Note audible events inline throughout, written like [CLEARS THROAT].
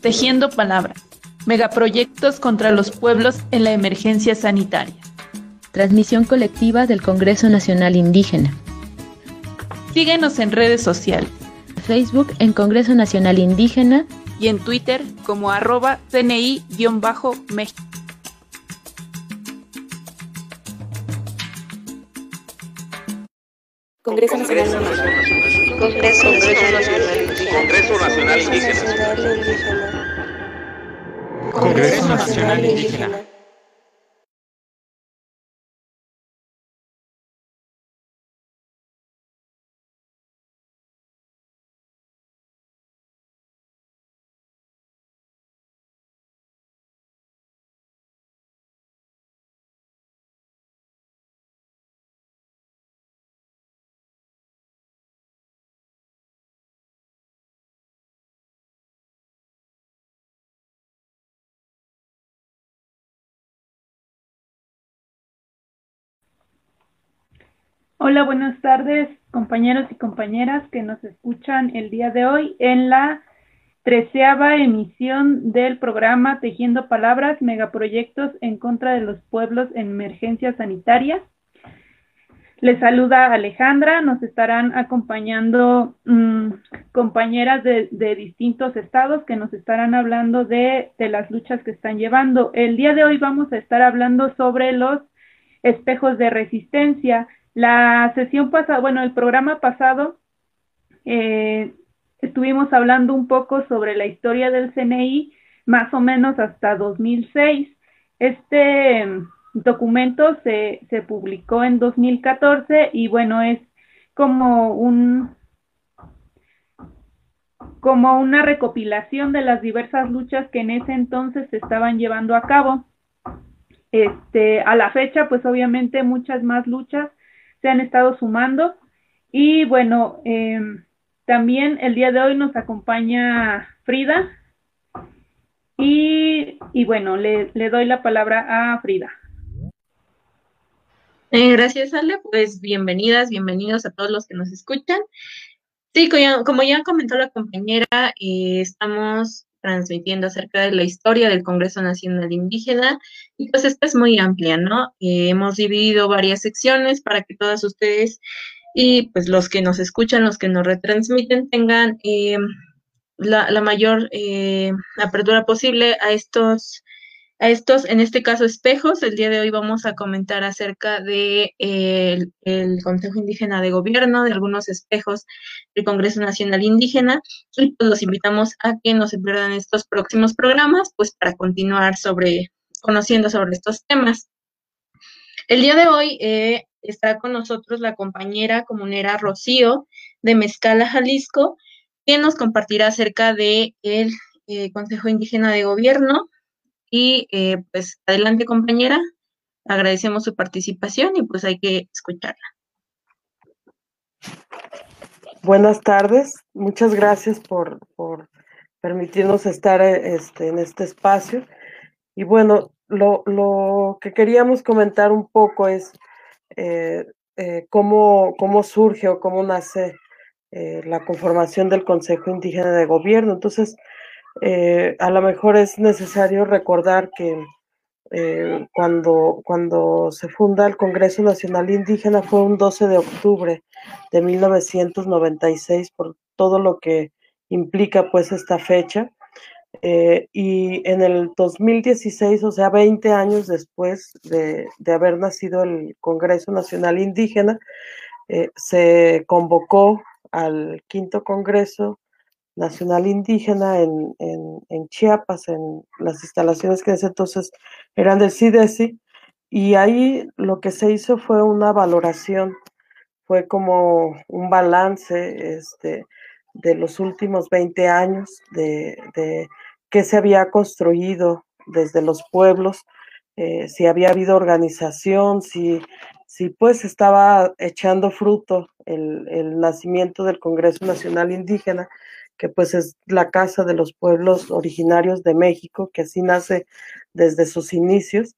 Tejiendo Palabras, megaproyectos contra los pueblos en la emergencia sanitaria. Transmisión colectiva del Congreso Nacional Indígena. Síguenos en redes sociales. Facebook en Congreso Nacional Indígena y en Twitter como arroba CNI-México. Congreso Nacional Indígena. Congreso Nacional Indígena. Congreso Nacional Indígena. Hola, buenas tardes, compañeros y compañeras que nos escuchan el día de hoy en la treceava emisión del programa Tejiendo Palabras, megaproyectos en contra de los pueblos en emergencias sanitarias. Les saluda Alejandra, nos estarán acompañando mm, compañeras de, distintos estados que nos estarán hablando de las luchas que están llevando. El día de hoy vamos a estar hablando sobre los espejos de resistencia. La sesión pasada, bueno, el programa pasado, eh, estuvimos hablando un poco sobre la historia del CNI, más o menos hasta 2006. Este documento se, se publicó en 2014 y bueno, es como un como una recopilación de las diversas luchas que en ese entonces se estaban llevando a cabo. Este, a la fecha, pues obviamente muchas más luchas se han estado sumando. Y bueno, eh, también el día de hoy nos acompaña Frida. Y, y bueno, le, le, doy la palabra a Frida. Eh, gracias, Ale. Pues bienvenidas, bienvenidos a todos los que nos escuchan. Sí, como ya, como ya comentó la compañera, eh, estamos transmitiendo acerca de la historia del Congreso Nacional Indígena y pues esta es muy amplia, ¿no? Eh, hemos dividido varias secciones para que todas ustedes y pues los que nos escuchan, los que nos retransmiten tengan eh, la, la, mayor eh, apertura posible a estos a estos, en este caso, espejos. El día de hoy vamos a comentar acerca de eh, el, Consejo Indígena de Gobierno, de algunos espejos del Congreso Nacional Indígena, y pues los invitamos a que no se pierdan estos próximos programas, pues para continuar sobre, conociendo sobre estos temas. El día de hoy eh, está con nosotros la compañera comunera Rocío de Mezcala, Jalisco, que nos compartirá acerca de el eh, Consejo Indígena de Gobierno, y eh, pues adelante compañera, agradecemos su participación y pues hay que escucharla. Buenas tardes, muchas gracias por, por permitirnos estar este, en este espacio. Y bueno, lo, lo, que queríamos comentar un poco es eh, eh, cómo, cómo, surge o cómo nace eh, la conformación del Consejo Indígena de Gobierno. Entonces, eh, a lo mejor es necesario recordar que eh, cuando, cuando se funda el Congreso Nacional Indígena fue un 12 de octubre de 1996 por todo lo que implica pues esta fecha. Eh, y en el 2016, o sea, 20 años después de, de haber nacido el Congreso Nacional Indígena, se convocó al quinto Congreso Nacional Indígena en, en, Chiapas, en las instalaciones que en ese entonces eran del CIDESI, y ahí lo que se hizo fue una valoración, fue como un balance este, de los últimos 20 años, de, de qué se había construido desde los pueblos, eh, si había habido organización, si, si pues estaba echando fruto el, el nacimiento del Congreso Nacional Indígena, que pues es la casa de los pueblos originarios de México, que así nace desde sus inicios,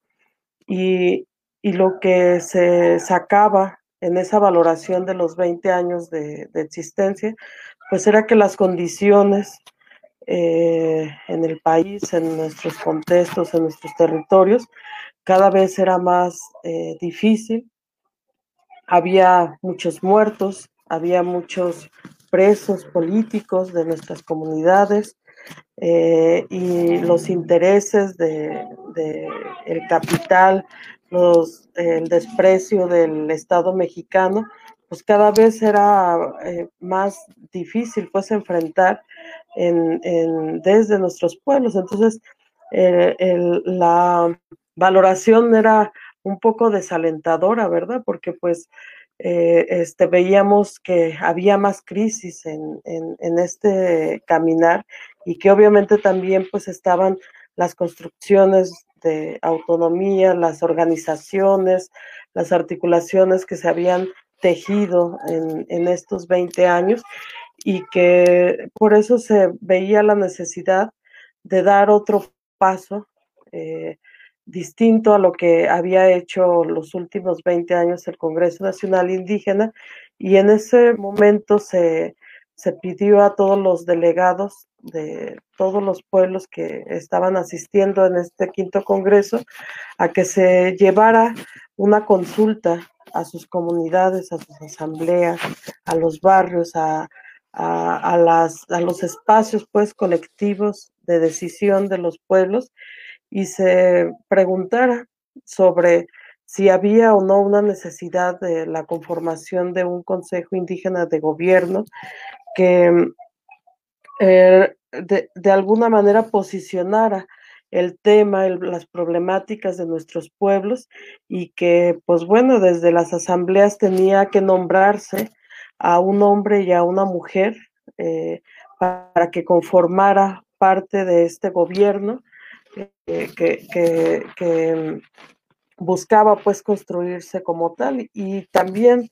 y, y lo que se sacaba en esa valoración de los 20 años de, de, existencia, pues era que las condiciones eh, en el país, en nuestros contextos, en nuestros territorios, cada vez era más eh, difícil. Había muchos muertos, había muchos presos políticos de nuestras comunidades eh, y los intereses de, el capital, los, el desprecio del Estado mexicano, pues cada vez era eh, más difícil pues enfrentar en, desde nuestros pueblos. Entonces, la valoración era un poco desalentadora, ¿verdad? Porque pues eh, este, veíamos que había más crisis en, en, este caminar y que obviamente también pues estaban las construcciones de autonomía, las organizaciones, las articulaciones que se habían tejido en, en estos 20 años y que por eso se veía la necesidad de dar otro paso eh, distinto a lo que había hecho los últimos 20 años el Congreso Nacional Indígena y en ese momento se, se pidió a todos los delegados de todos los pueblos que estaban asistiendo en este quinto Congreso a que se llevara una consulta a sus comunidades, a sus asambleas, a los barrios, a, a, las, a los espacios pues colectivos de decisión de los pueblos y se preguntara sobre si había o no una necesidad de la conformación de un Consejo Indígena de Gobierno que eh, de, alguna manera posicionara el tema, las problemáticas de nuestros pueblos y que, pues bueno, desde las asambleas tenía que nombrarse a un hombre y a una mujer eh, para que conformara parte de este gobierno eh, que, buscaba pues construirse como tal. Y también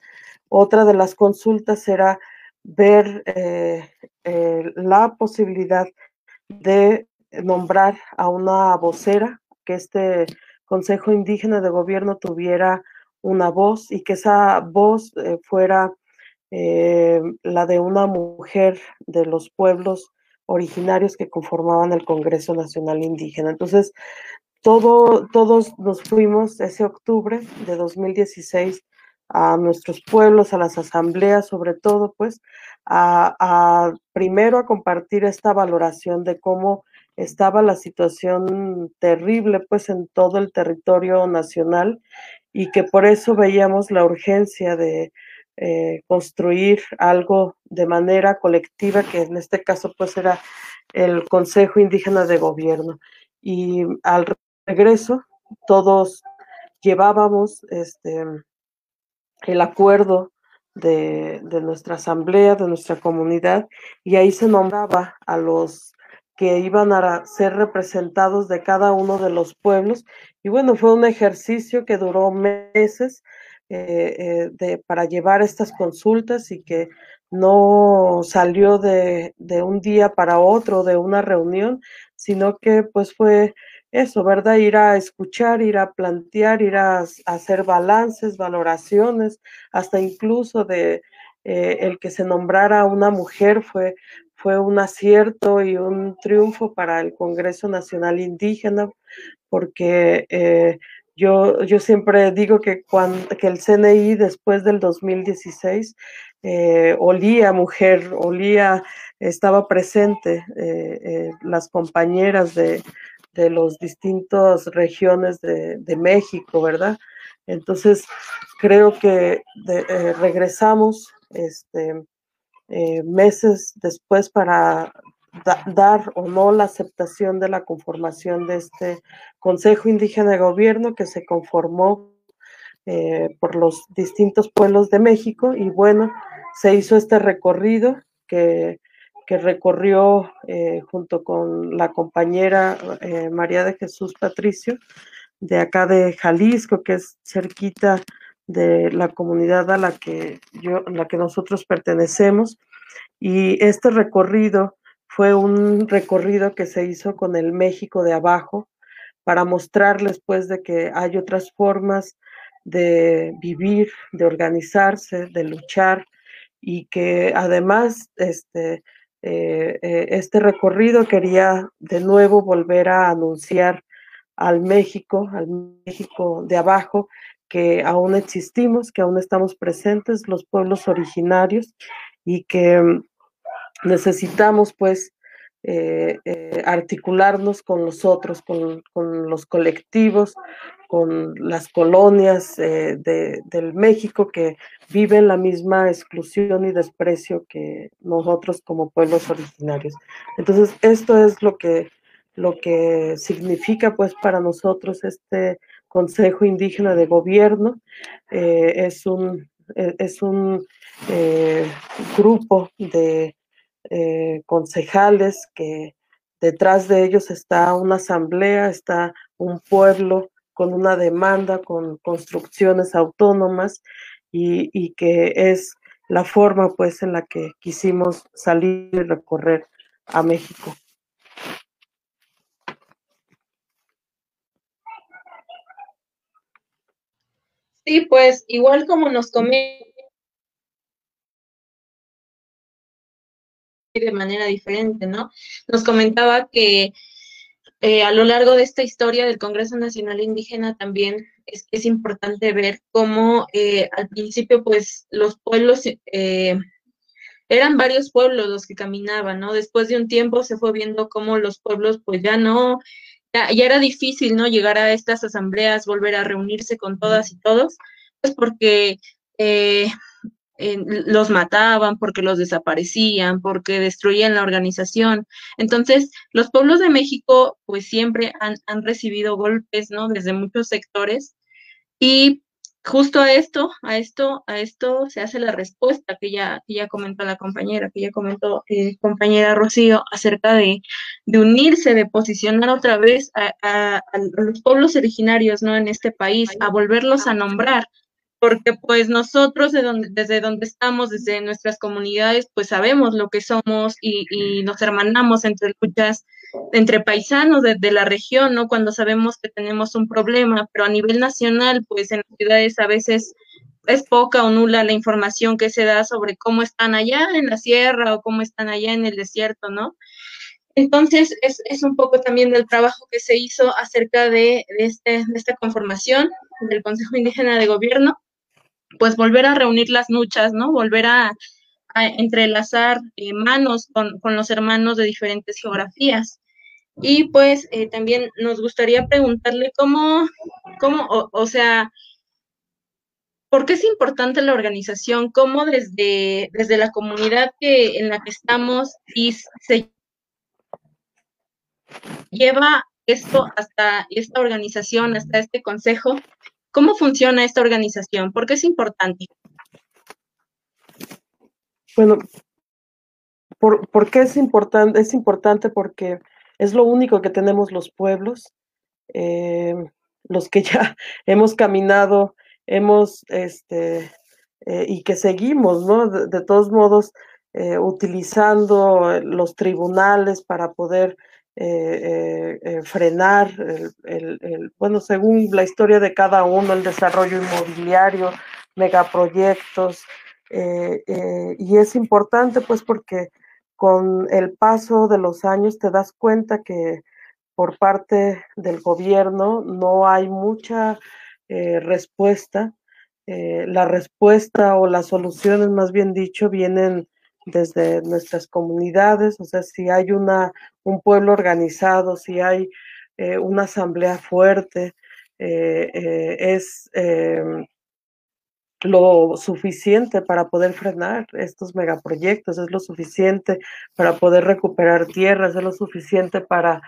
otra de las consultas era ver eh, eh, la posibilidad de nombrar a una vocera, que este Consejo Indígena de Gobierno tuviera una voz y que esa voz fuera la de una mujer de los pueblos originarios que conformaban el Congreso Nacional Indígena. Entonces, todo, todos nos fuimos ese octubre de 2016 a nuestros pueblos, a las asambleas, sobre todo, pues, a, primero a compartir esta valoración de cómo estaba la situación terrible, pues, en todo el territorio nacional y que por eso veíamos la urgencia de eh, construir algo de manera colectiva, que en este caso pues era el Consejo Indígena de Gobierno. Y al regreso todos llevábamos este, el acuerdo de, de, nuestra asamblea, de nuestra comunidad, y ahí se nombraba a los que iban a ser representados de cada uno de los pueblos. Y bueno, fue un ejercicio que duró meses, eh, eh, de, para llevar estas consultas y que no salió de, de, un día para otro, de una reunión, sino que pues fue eso, ¿verdad? Ir a escuchar, ir a plantear, ir a, hacer balances, valoraciones, hasta incluso de eh, el que se nombrara una mujer fue, fue un acierto y un triunfo para el Congreso Nacional Indígena, porque yo, yo siempre digo que, cuando, que el CNI después del 2016 eh, olía mujer, olía, estaba presente eh, eh, las compañeras de, de las distintas regiones de, de, México, ¿verdad? Entonces, creo que regresamos este, meses después para dar o no la aceptación de la conformación de este Consejo Indígena de Gobierno que se conformó eh, por los distintos pueblos de México y bueno, se hizo este recorrido que, que recorrió eh, junto con la compañera eh, María de Jesús Patricio de acá de Jalisco, que es cerquita de la comunidad a la que yo, a la que nosotros pertenecemos. Y este recorrido fue un recorrido que se hizo con el México de abajo para mostrarles pues de que hay otras formas de vivir, de organizarse, de luchar y que además este, este recorrido quería de nuevo volver a anunciar al México, al México de abajo, que aún existimos, que aún estamos presentes, los pueblos originarios, y que necesitamos pues eh, eh, articularnos con los otros, con, los colectivos, con las colonias eh, del México que viven la misma exclusión y desprecio que nosotros como pueblos originarios. Entonces, esto es lo que, lo que significa pues para nosotros este Consejo Indígena de Gobierno. es un, es un grupo de eh, concejales, que detrás de ellos está una asamblea, está un pueblo con una demanda, con construcciones autónomas y, que es la forma pues en la que quisimos salir y recorrer a México. Sí, pues igual como nos comenta de manera diferente, ¿no? Nos comentaba que eh, a lo largo de esta historia del Congreso Nacional Indígena también es, es importante ver cómo eh, al principio pues los pueblos, eh, eran varios pueblos los que caminaban, ¿no? Después de un tiempo se fue viendo cómo los pueblos pues ya no, ya, ya era difícil, ¿no? Llegar a estas asambleas, volver a reunirse con todas y todos, pues porque los mataban, porque los desaparecían, porque destruían la organización. Entonces, los pueblos de México pues siempre han, recibido golpes, ¿no? Desde muchos sectores. Y justo a esto, a esto, a esto se hace la respuesta que ya, ya comentó la compañera, que ya comentó eh, compañera Rocío, acerca de, de, unirse, de posicionar otra vez a, a, los pueblos originarios, ¿no? En este país, a volverlos a nombrar, porque pues nosotros de donde, desde donde estamos, desde nuestras comunidades, pues sabemos lo que somos y, y nos hermanamos entre luchas, entre paisanos de, de, la región, ¿no? Cuando sabemos que tenemos un problema, pero a nivel nacional, pues en las ciudades a veces es poca o nula la información que se da sobre cómo están allá en la sierra o cómo están allá en el desierto, ¿no? Entonces, es, es un poco también del trabajo que se hizo acerca de, de, este, de esta conformación del Consejo [LAUGHS] Indígena de Gobierno, pues volver a reunir las luchas, ¿no? Volver a, entrelazar eh, manos con, los hermanos de diferentes geografías. Y pues eh, también nos gustaría preguntarle cómo, cómo o, sea, ¿por qué es importante la organización? ¿Cómo desde, desde la comunidad que, en la que estamos y se lleva esto hasta esta organización, hasta este consejo, ¿Cómo funciona esta organización? ¿Por qué es importante? Bueno, ¿por, qué es importante? Es importante porque es lo único que tenemos los pueblos, eh, los que [LAUGHS] ya hemos caminado, hemos, este, eh, y que seguimos, ¿no? De, todos modos, eh, utilizando los tribunales para poder eh, eh, eh, frenar, el, bueno, según la historia de cada uno, el desarrollo inmobiliario, megaproyectos, y es importante pues porque con el paso de los años te das cuenta que por parte del gobierno no hay mucha respuesta. la respuesta o las soluciones, más bien dicho, vienen desde nuestras comunidades, o sea, si hay una, un pueblo organizado, si hay eh, una asamblea fuerte, eh, eh, es em, lo suficiente para poder frenar estos megaproyectos, es lo suficiente para poder recuperar tierras, es lo suficiente para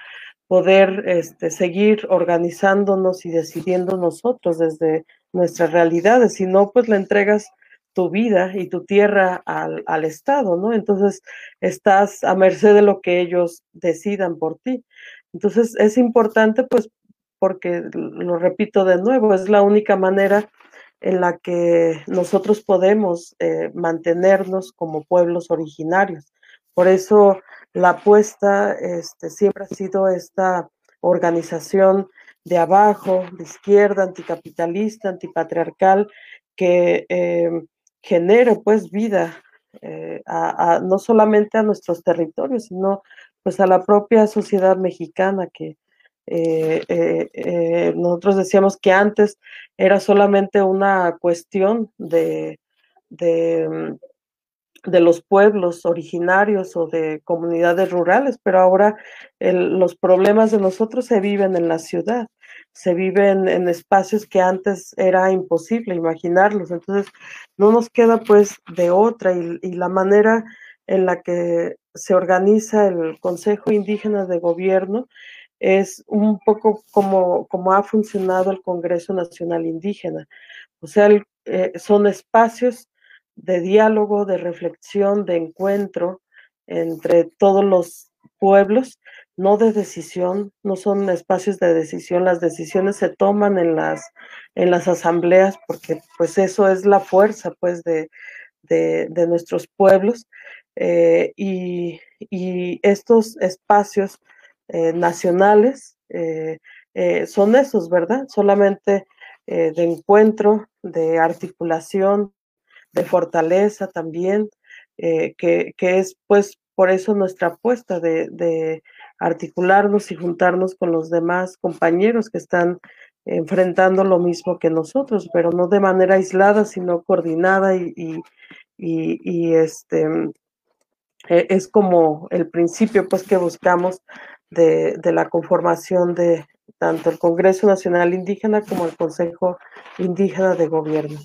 poder este, seguir organizándonos y decidiendo nosotros desde nuestras realidades, si no, pues la entregas tu vida y tu tierra al, al, Estado, ¿no? Entonces estás a merced de lo que ellos decidan por ti. Entonces es importante, pues, porque lo repito de nuevo, es la única manera en la que nosotros podemos eh, mantenernos como pueblos originarios. Por eso la apuesta este, siempre ha sido esta organización de abajo, de izquierda, anticapitalista, antipatriarcal, que eh, genere pues vida a, no solamente a nuestros territorios, sino pues a la propia sociedad mexicana que nosotros decíamos que antes era solamente una cuestión de, de de los pueblos originarios o de comunidades rurales, pero ahora los problemas de nosotros se viven en la ciudad, se viven en espacios que antes era imposible imaginarlos. Entonces, no nos queda pues de otra y, la manera en la que se organiza el Consejo Indígena de Gobierno es un poco como, como ha funcionado el Congreso Nacional Indígena. O sea, eh, son espacios de diálogo, de reflexión, de encuentro entre todos los pueblos, no de decisión, no son espacios de decisión, las decisiones se toman en las, en las asambleas porque pues eso es la fuerza pues de, de, nuestros pueblos eh, y, estos espacios eh, nacionales eh, son esos, ¿verdad? Solamente de encuentro, de articulación, de fortaleza también, eh, que, es pues por eso nuestra apuesta de, articularnos y juntarnos con los demás compañeros que están enfrentando lo mismo que nosotros, pero no de manera aislada, sino coordinada y, y, este e, es como el principio pues que buscamos de, de, la conformación de tanto el Congreso Nacional Indígena como el Consejo Indígena de Gobierno.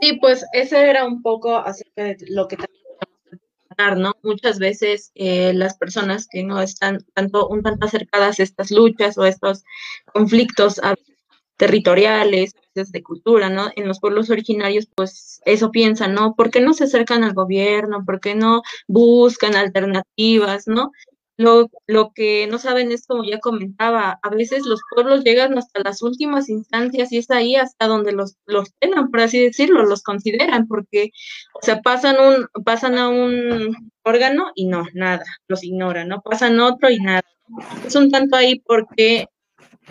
Sí, pues ese era un poco acerca de lo que también ¿no? Muchas veces eh, las personas que no están tanto un tanto acercadas a estas luchas o estos conflictos territoriales, de cultura, ¿no? En los pueblos originarios, pues eso piensan, ¿no? ¿Por qué no se acercan al gobierno? ¿Por qué no buscan alternativas, ¿no? Lo, lo, que no saben es, como ya comentaba, a veces los pueblos llegan hasta las últimas instancias y es ahí hasta donde los, los tengan, por así decirlo, los consideran, porque, o sea, pasan, un, pasan a un órgano y no, nada, los ignoran, ¿no? Pasan otro y nada. Es un tanto ahí porque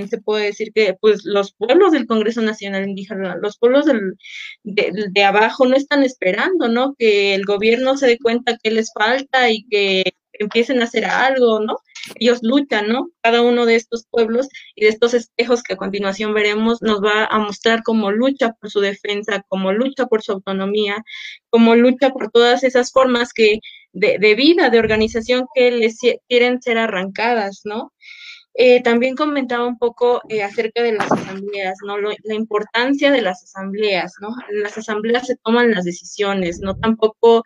se puede decir que pues los pueblos del Congreso Nacional Indígena, los pueblos del, de, de, abajo no están esperando, ¿no? Que el gobierno se dé cuenta que les falta y que empiecen a hacer algo, ¿no? Ellos luchan, ¿no? Cada uno de estos pueblos y de estos espejos que a continuación veremos nos va a mostrar cómo lucha por su defensa, cómo lucha por su autonomía, cómo lucha por todas esas formas que de, de vida, de organización que les quieren ser arrancadas, ¿no? Eh, también comentaba un poco eh, acerca de las asambleas, ¿no? la importancia de las asambleas, ¿no? En las asambleas se toman las decisiones, no tampoco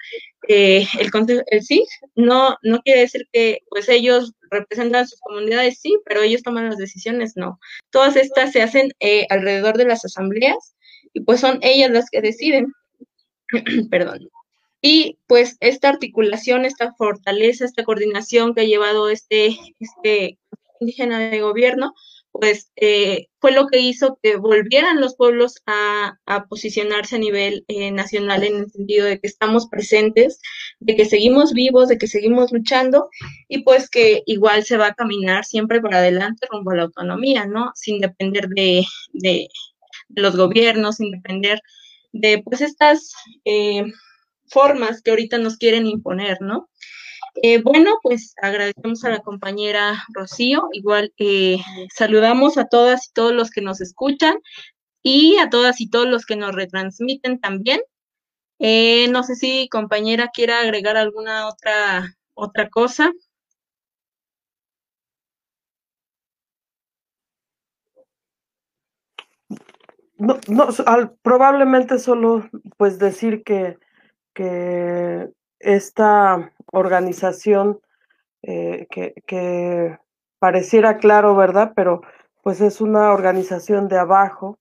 eh, el, el sí, no, no quiere decir que pues ellos representan sus comunidades, sí, pero ellos toman las decisiones, no. Todas estas se hacen alrededor de las asambleas y pues son ellas las que deciden. [CLEARS THROAT] Perdón. Y pues esta articulación, esta fortaleza, esta coordinación que ha llevado este, este indígena de gobierno, pues eh, fue lo que hizo que volvieran los pueblos a, posicionarse a nivel eh, nacional en el sentido de que estamos presentes, de que seguimos vivos, de que seguimos luchando y pues que igual se va a caminar siempre para adelante rumbo a la autonomía, ¿no? Sin depender de, los gobiernos, sin depender de pues estas eh, formas que ahorita nos quieren imponer, ¿no? Eh, bueno, pues agradecemos a la compañera Rocío. Igual eh, saludamos a todas y todos los que nos escuchan y a todas y todos los que nos retransmiten también. Eh, no sé si compañera quiera agregar alguna otra otra cosa. No, no probablemente solo pues decir que, que esta organización eh, que, pareciera claro, ¿verdad? Pero pues es una organización de abajo.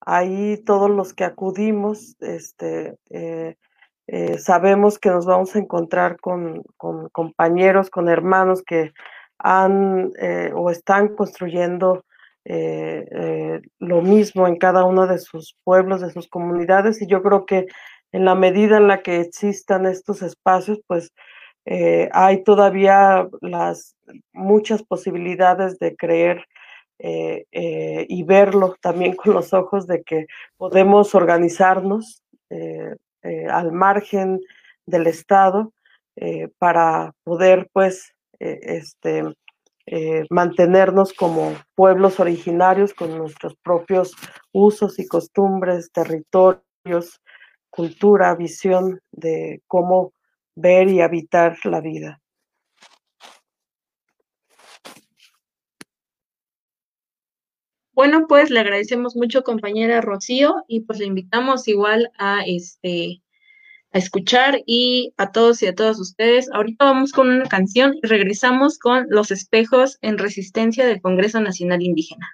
Ahí todos los que acudimos, este, eh, eh, sabemos que nos vamos a encontrar con, con compañeros, con hermanos que han o están construyendo lo mismo en cada uno de sus pueblos, de sus comunidades, y yo creo que en la medida en la que existan estos espacios, pues eh, hay todavía las muchas posibilidades de creer eh, eh, y verlo también con los ojos de que podemos organizarnos al margen del Estado para poder pues este, mantenernos como pueblos originarios con nuestros propios usos y costumbres, territorios, cultura, visión de cómo ver y habitar la vida. Bueno, pues le agradecemos mucho, compañera Rocío, y pues le invitamos igual a este a escuchar y a todos y a todas ustedes. Ahorita vamos con una canción y regresamos con Los espejos en resistencia del Congreso Nacional Indígena.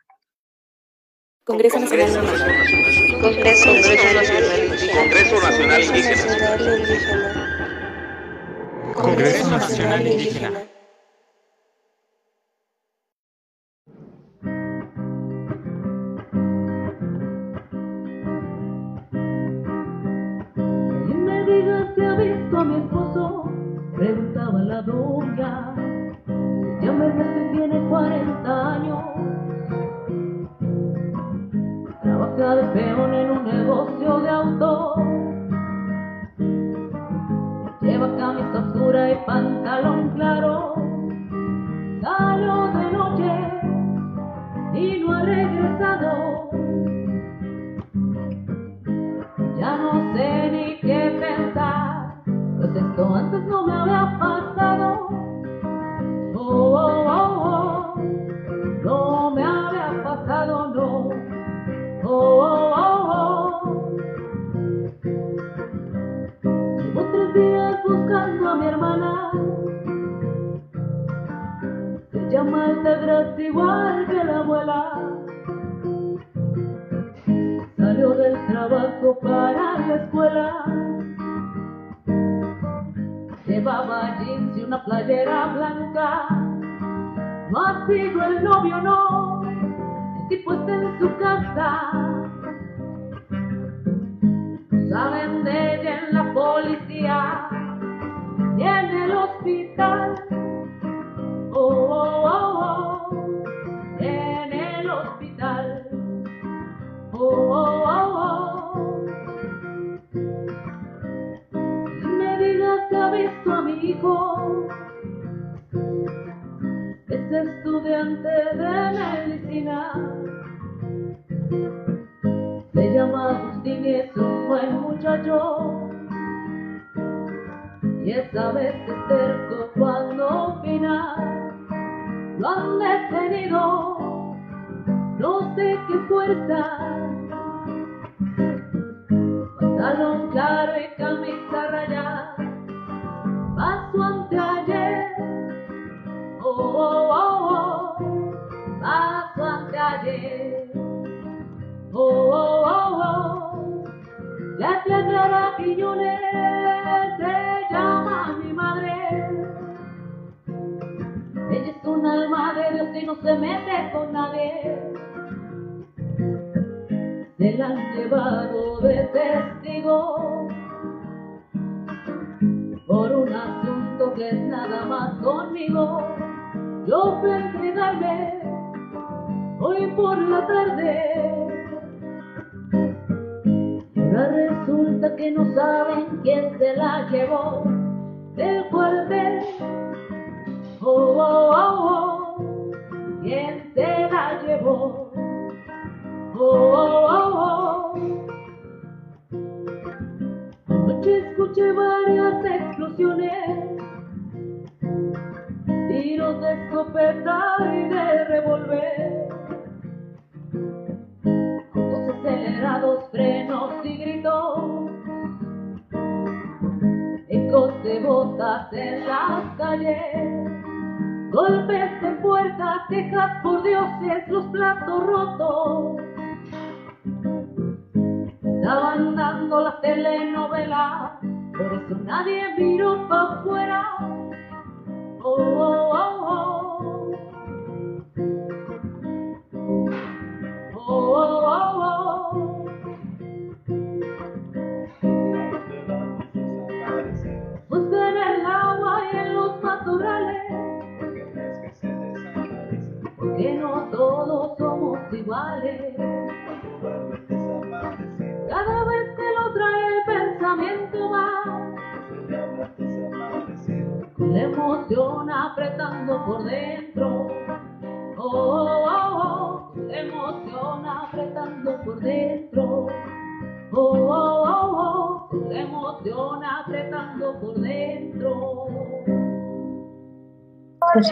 Congreso Nacional Indígena. Congreso Nacional Indígena. Congreso Nacional Indígena. Congreso Nacional Indígena. mi esposo, preguntaba la doña. Ya me que tiene 40 años. Trabaja de peón en un negocio de auto. Lleva camisa oscura y pantalón claro. Salió de noche y no ha regresado. Ya no sé ni qué pensar esto antes no me había pasado. Oh, oh, oh, oh. no igual que la abuela. Salió del trabajo para la escuela llevaba jeans y una playera blanca. Ha sido el novio, no, está en su casa. Saben de ella en la policía y en el hospital. Oh, oh, oh, oh en el hospital. Oh, oh, oh, oh. ha visto a mi hijo. Es estudiante de medicina. Se llama Agustín y es un buen muchacho. Y esa vez es terco cuando opina. Lo han detenido, no sé qué fuerza. Pantalón oh, oh, oh, la tía Clara Quiñones se llama mi madre, ella es un alma de Dios y no se mete con nadie, se la han de testigo por un asunto que es nada más conmigo. Yo fui a entregarme hoy por la tarde. Resulta que no saben quién se la llevó del cuartel. Oh, oh, oh, oh, quién se la llevó. Oh, oh, oh, oh. escuché varias explosiones, tiros de escopeta y de revólver, de botas en las calles. Golpes en puertas, quejas por dioses, los platos rotos. Estaban dando la telenovela por eso nadie miró para afuera. Oh, oh, oh, oh. Cada vez que lo trae el pensamiento más, le emoción apretando por dentro. Oh, oh, oh, le emociona apretando por dentro. Oh, oh, oh, oh, le apretando por dentro. Por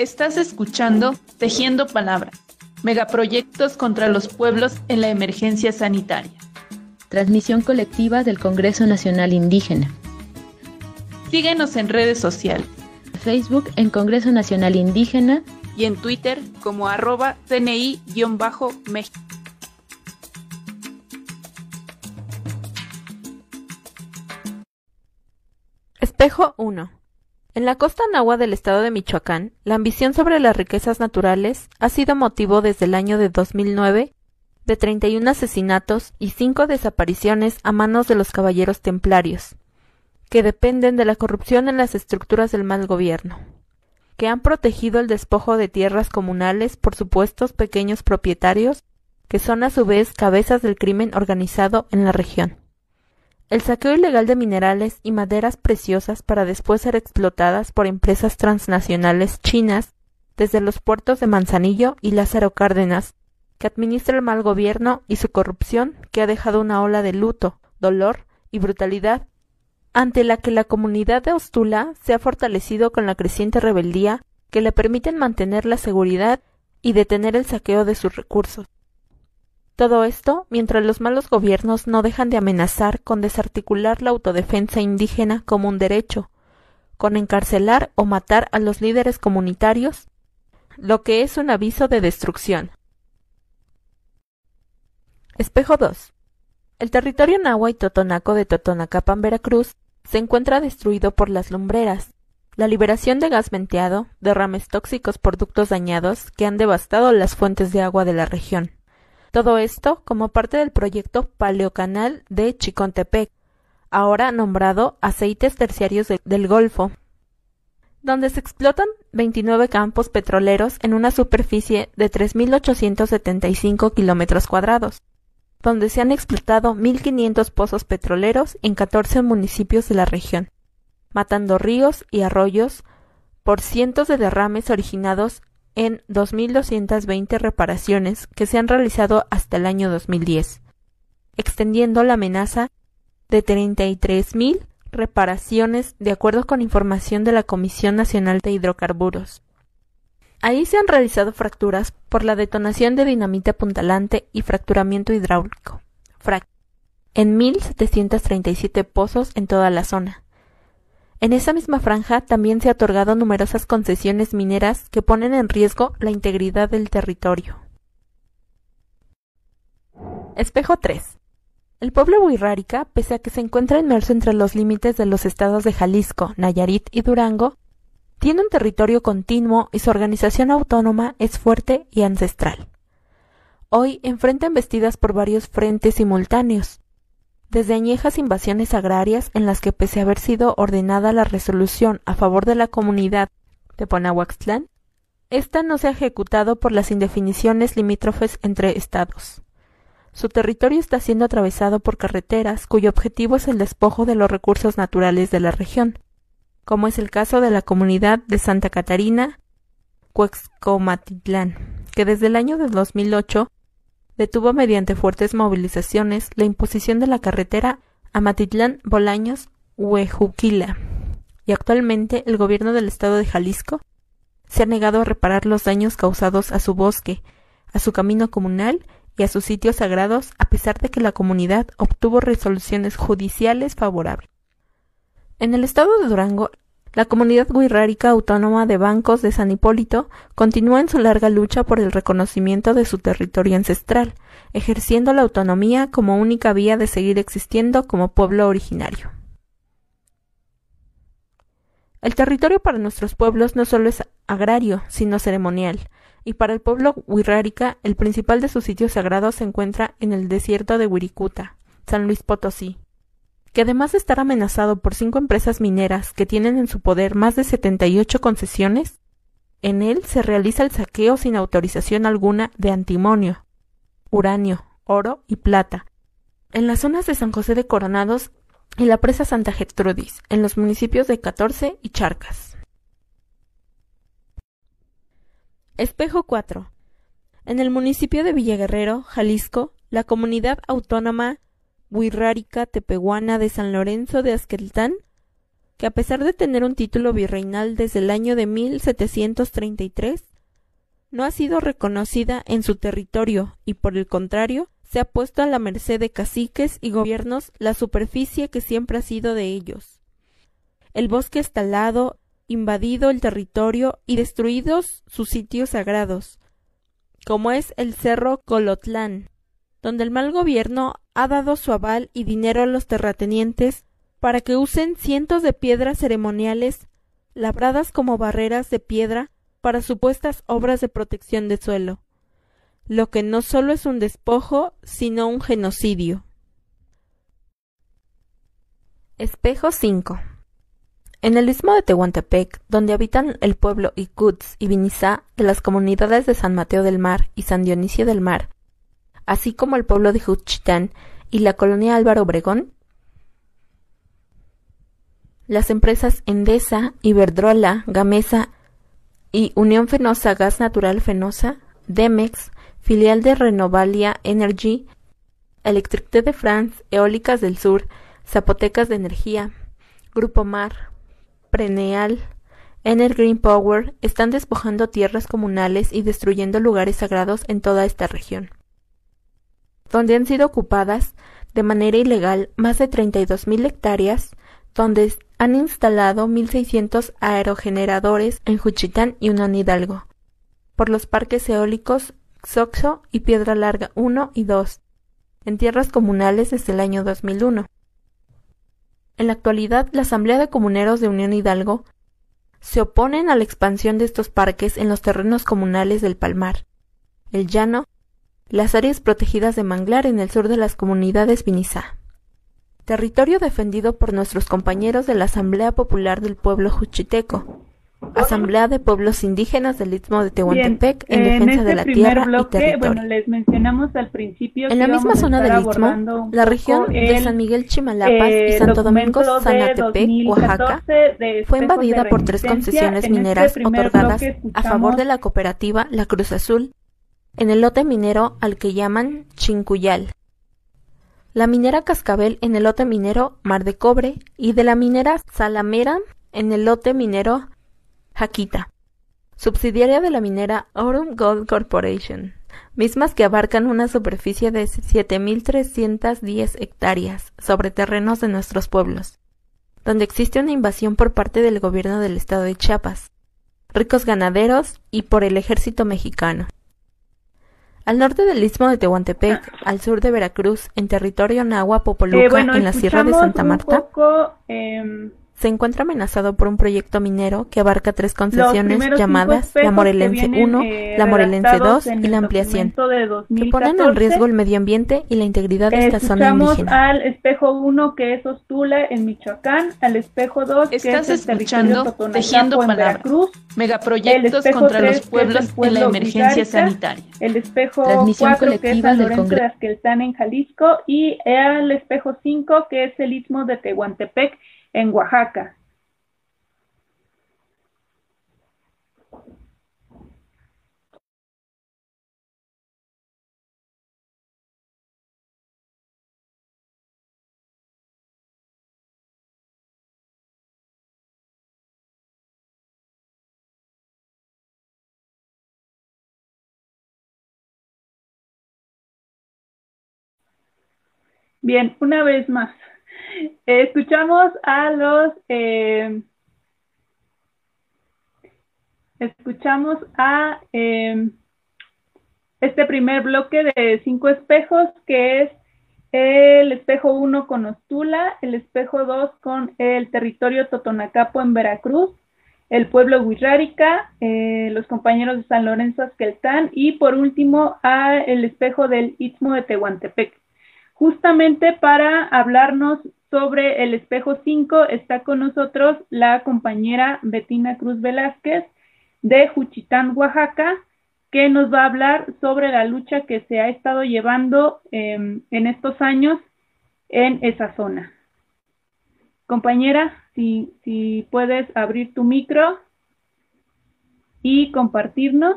Estás escuchando Tejiendo Palabras, megaproyectos contra los pueblos en la emergencia sanitaria. Transmisión colectiva del Congreso Nacional Indígena. Síguenos en redes sociales Facebook en Congreso Nacional Indígena y en Twitter como arroba CNI-México. Espejo 1. En la costa nahua del estado de Michoacán, la ambición sobre las riquezas naturales ha sido motivo desde el año de 2009 de 31 asesinatos y 5 desapariciones a manos de los caballeros templarios, que dependen de la corrupción en las estructuras del mal gobierno, que han protegido el despojo de tierras comunales por supuestos pequeños propietarios, que son a su vez cabezas del crimen organizado en la región. El saqueo ilegal de minerales y maderas preciosas para después ser explotadas por empresas transnacionales chinas desde los puertos de Manzanillo y Lázaro Cárdenas, que administra el mal gobierno y su corrupción que ha dejado una ola de luto, dolor y brutalidad ante la que la comunidad de Ostula se ha fortalecido con la creciente rebeldía que le permiten mantener la seguridad y detener el saqueo de sus recursos. Todo esto mientras los malos gobiernos no dejan de amenazar con desarticular la autodefensa indígena como un derecho, con encarcelar o matar a los líderes comunitarios, lo que es un aviso de destrucción. Espejo 2. El territorio nahua y totonaco de Totonacapan, Veracruz, se encuentra destruido por las lumbreras, la liberación de gas venteado, derrames tóxicos por ductos dañados que han devastado las fuentes de agua de la región. Todo esto como parte del proyecto Paleocanal de Chicontepec, ahora nombrado Aceites Terciarios de, del Golfo, donde se explotan 29 campos petroleros en una superficie de 3.875 kilómetros cuadrados, donde se han explotado 1.500 pozos petroleros en 14 municipios de la región, matando ríos y arroyos por cientos de derrames originados en 2.220 reparaciones que se han realizado hasta el año 2010, extendiendo la amenaza de 33.000 reparaciones de acuerdo con información de la Comisión Nacional de Hidrocarburos. Ahí se han realizado fracturas por la detonación de dinamita puntalante y fracturamiento hidráulico, frac, en 1.737 pozos en toda la zona, en esa misma franja también se han otorgado numerosas concesiones mineras que ponen en riesgo la integridad del territorio. Espejo 3. El pueblo Huirrárica, pese a que se encuentra inmerso entre los límites de los estados de Jalisco, Nayarit y Durango, tiene un territorio continuo y su organización autónoma es fuerte y ancestral. Hoy enfrenta embestidas por varios frentes simultáneos, desde añejas invasiones agrarias en las que pese a haber sido ordenada la resolución a favor de la comunidad de Ponahuaxtlán, esta no se ha ejecutado por las indefiniciones limítrofes entre estados. Su territorio está siendo atravesado por carreteras cuyo objetivo es el despojo de los recursos naturales de la región, como es el caso de la comunidad de Santa Catarina, Cuexcomatitlán, que desde el año de 2008 detuvo mediante fuertes movilizaciones la imposición de la carretera Amatitlán Bolaños Huejuquila y actualmente el gobierno del estado de Jalisco se ha negado a reparar los daños causados a su bosque, a su camino comunal y a sus sitios sagrados a pesar de que la comunidad obtuvo resoluciones judiciales favorables. En el estado de Durango, la comunidad guirrárica autónoma de Bancos de San Hipólito continúa en su larga lucha por el reconocimiento de su territorio ancestral, ejerciendo la autonomía como única vía de seguir existiendo como pueblo originario. El territorio para nuestros pueblos no solo es agrario, sino ceremonial, y para el pueblo Huirrárica el principal de sus sitios sagrados se encuentra en el desierto de Huiricuta, San Luis Potosí, que además de estar amenazado por cinco empresas mineras que tienen en su poder más de 78 concesiones, en él se realiza el saqueo sin autorización alguna de antimonio, uranio, oro y plata, en las zonas de San José de Coronados y la presa Santa Gertrudis, en los municipios de Catorce y Charcas. Espejo 4. En el municipio de Villaguerrero, Jalisco, la comunidad autónoma Huirrárica Tepehuana de San Lorenzo de Azqueltán, que a pesar de tener un título virreinal desde el año de 1733, no ha sido reconocida en su territorio y por el contrario, se ha puesto a la merced de caciques y gobiernos la superficie que siempre ha sido de ellos. El bosque estalado, invadido el territorio y destruidos sus sitios sagrados, como es el Cerro Colotlán, donde el mal gobierno ha dado su aval y dinero a los terratenientes para que usen cientos de piedras ceremoniales labradas como barreras de piedra para supuestas obras de protección de suelo, lo que no solo es un despojo, sino un genocidio. Espejo 5 en el istmo de Tehuantepec, donde habitan el pueblo Icuts y Vinizá de las comunidades de San Mateo del Mar y San Dionisio del Mar, así como el pueblo de Juchitán y la colonia Álvaro Obregón, las empresas Endesa, Iberdrola, Gamesa y Unión Fenosa Gas Natural Fenosa, Demex, filial de Renovalia Energy, Electricité de France, Eólicas del Sur, Zapotecas de Energía, Grupo Mar, Preneal, Ener Green Power están despojando tierras comunales y destruyendo lugares sagrados en toda esta región, donde han sido ocupadas de manera ilegal más de 32.000 hectáreas, donde han instalado 1.600 aerogeneradores en Juchitán y Unión Hidalgo, por los parques eólicos Xoxo y Piedra Larga 1 y 2, en tierras comunales desde el año 2001. En la actualidad, la Asamblea de Comuneros de Unión Hidalgo se oponen a la expansión de estos parques en los terrenos comunales del Palmar, el Llano, las áreas protegidas de manglar en el sur de las comunidades Vinizá. Territorio defendido por nuestros compañeros de la Asamblea Popular del Pueblo Juchiteco, Asamblea de Pueblos Indígenas del Istmo de Tehuantepec en defensa este de la tierra y territorio. Bueno, les mencionamos al principio en la misma zona del Istmo, la región de San Miguel Chimalapas eh, y Santo Domingo Zanatepec, Oaxaca, fue invadida por tres concesiones este mineras otorgadas a favor de la cooperativa La Cruz Azul en el lote minero al que llaman Chincuyal. La minera Cascabel en el lote minero Mar de Cobre y de la minera Salamera en el lote minero Jaquita, subsidiaria de la minera Aurum Gold Corporation, mismas que abarcan una superficie de 7.310 hectáreas sobre terrenos de nuestros pueblos, donde existe una invasión por parte del gobierno del estado de Chiapas, ricos ganaderos y por el ejército mexicano. Al norte del istmo de Tehuantepec, al sur de Veracruz, en territorio Nahua Popoluca, Eh, bueno, en la sierra de Santa un Marta, poco, em, se encuentra amenazado por un proyecto minero que abarca tres concesiones llamadas la Morelense vienen, 1, eh, la Morelense redactados 2 en y la ampliación, que 2014. ponen en riesgo el medio ambiente y la integridad de esta zona indígena. al espejo 1 que es Ostula en Michoacán, al espejo 2 que Estás es el escuchando Tejiendo en Palabras, Veracruz, megaproyectos espejo contra 3 los que es pueblos el en la pueblo emergencia sanitaria. el espejo Transmisión 4 que es colectiva San del Lorenzo de. Azqueltán en Jalisco y el espejo 5 que es el istmo de Tehuantepec en Oaxaca. Bien, una vez más. Escuchamos a los eh, escuchamos a eh, este primer bloque de cinco espejos que es el espejo 1 con Ostula, el espejo 2 con el territorio Totonacapo en Veracruz, el pueblo Huirrárica, eh, los compañeros de San Lorenzo Azqueltán y por último a el espejo del Istmo de Tehuantepec. Justamente para hablarnos sobre el espejo 5 está con nosotros la compañera Betina Cruz Velázquez de Juchitán, Oaxaca, que nos va a hablar sobre la lucha que se ha estado llevando em, en estos años en esa zona. Compañera, si, puedes abrir tu micro y compartirnos.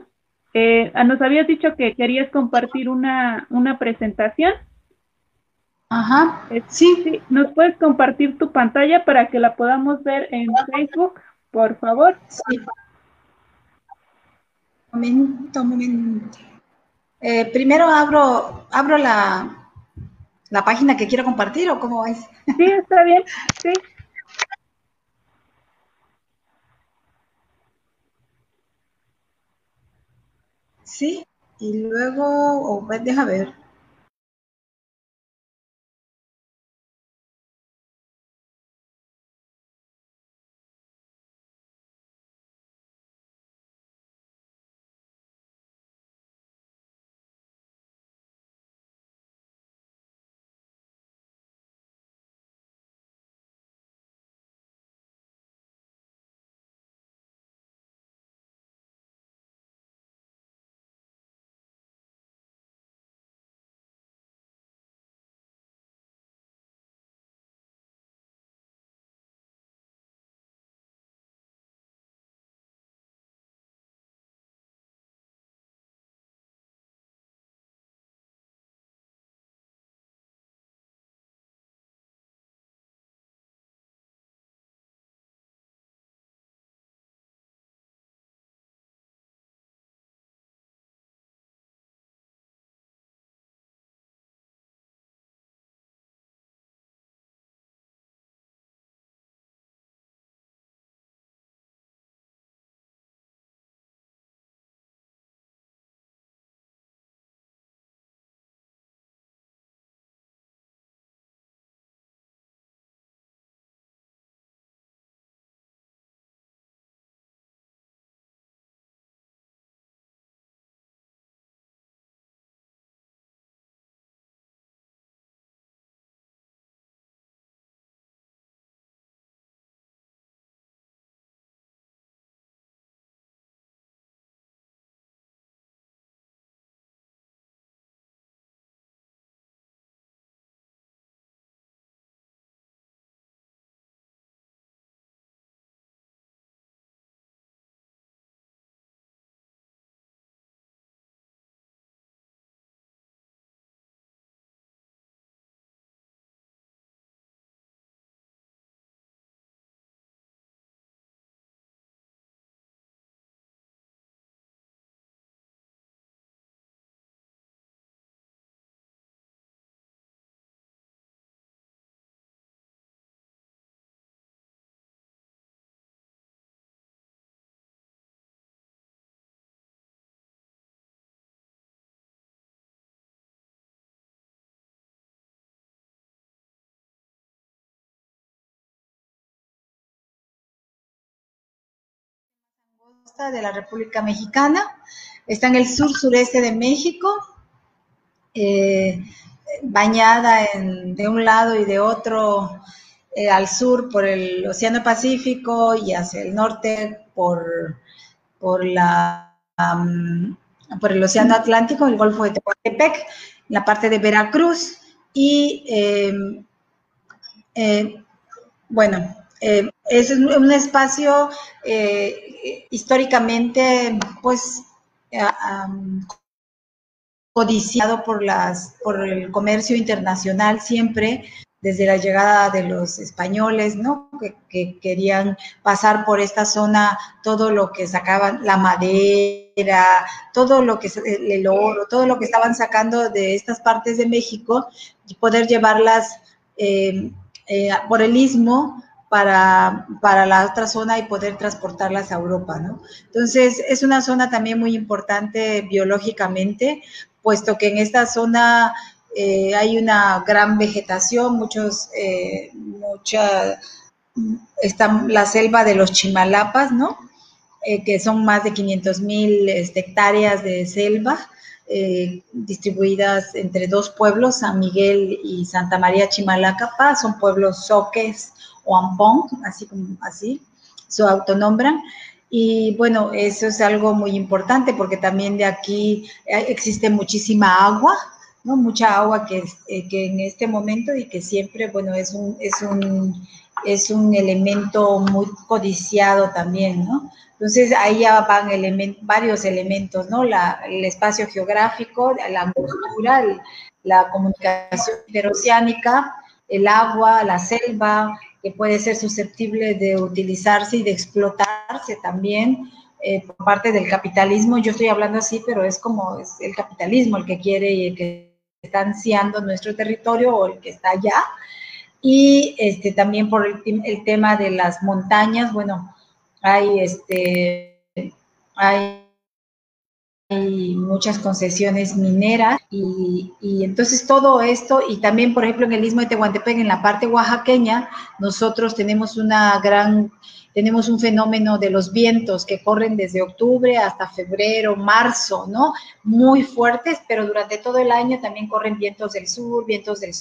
Eh, ah, nos habías dicho que querías compartir una, una presentación. Ajá, sí. sí. ¿Nos puedes compartir tu pantalla para que la podamos ver en Facebook, por favor? Sí. Momento, momento. Eh, primero abro, abro la, la página que quiero compartir o cómo es. Sí, está bien. Sí. Sí, y luego, o pues, deja ver. Costa de la República Mexicana, está en el sur sureste de México, eh, bañada en- de un lado y de otro eh, al sur por el Océano Pacífico y hacia el norte por, por, la, por el Océano Atlántico, el Golfo de Tehuantepec, la parte de Veracruz. Y eh, eh, bueno, eh, es un espacio eh, históricamente, pues, eh, codiciado por las, por el comercio internacional siempre, desde la llegada de los españoles, ¿no? Que, que querían pasar por esta zona todo lo que sacaban, la madera, todo lo que, el oro, todo lo que estaban sacando de estas partes de México y poder llevarlas por el istmo para, para la otra zona y poder transportarlas a Europa, ¿no? Entonces, es una zona también muy importante biológicamente, puesto que en esta zona eh, hay una gran vegetación, muchos, eh, mucha, está la selva de los Chimalapas, ¿no? Eh, que son más de 500 mil hectáreas de selva eh, distribuidas entre dos pueblos, San Miguel y Santa María Chimalacapa, son pueblos soques o ampón, así como así, se autonombran. Y bueno, eso es algo muy importante porque también de aquí eh, existe muchísima agua, ¿no? Mucha agua que, eh, que en este momento y que siempre, bueno, es un, es un, es un elemento muy codiciado también, ¿no? Entonces ahí ya van varios elementos, ¿no? La, el espacio geográfico, la angostura, la comunicación interoceánica, el agua, la selva, que puede ser susceptible de utilizarse y de explotarse también eh, por parte del capitalismo. Yo estoy hablando así, pero es como es el capitalismo el que quiere y el que está ansiando nuestro territorio o el que está allá. Y este, también por el, el tema de las montañas, bueno, hay, este, hay hay muchas concesiones mineras y, entonces todo esto y también por ejemplo en el istmo de Tehuantepec en la parte oaxaqueña nosotros tenemos una gran tenemos un fenómeno de los vientos que corren desde octubre hasta febrero, marzo, ¿no? Muy fuertes, pero durante todo el año también corren vientos del sur, vientos del,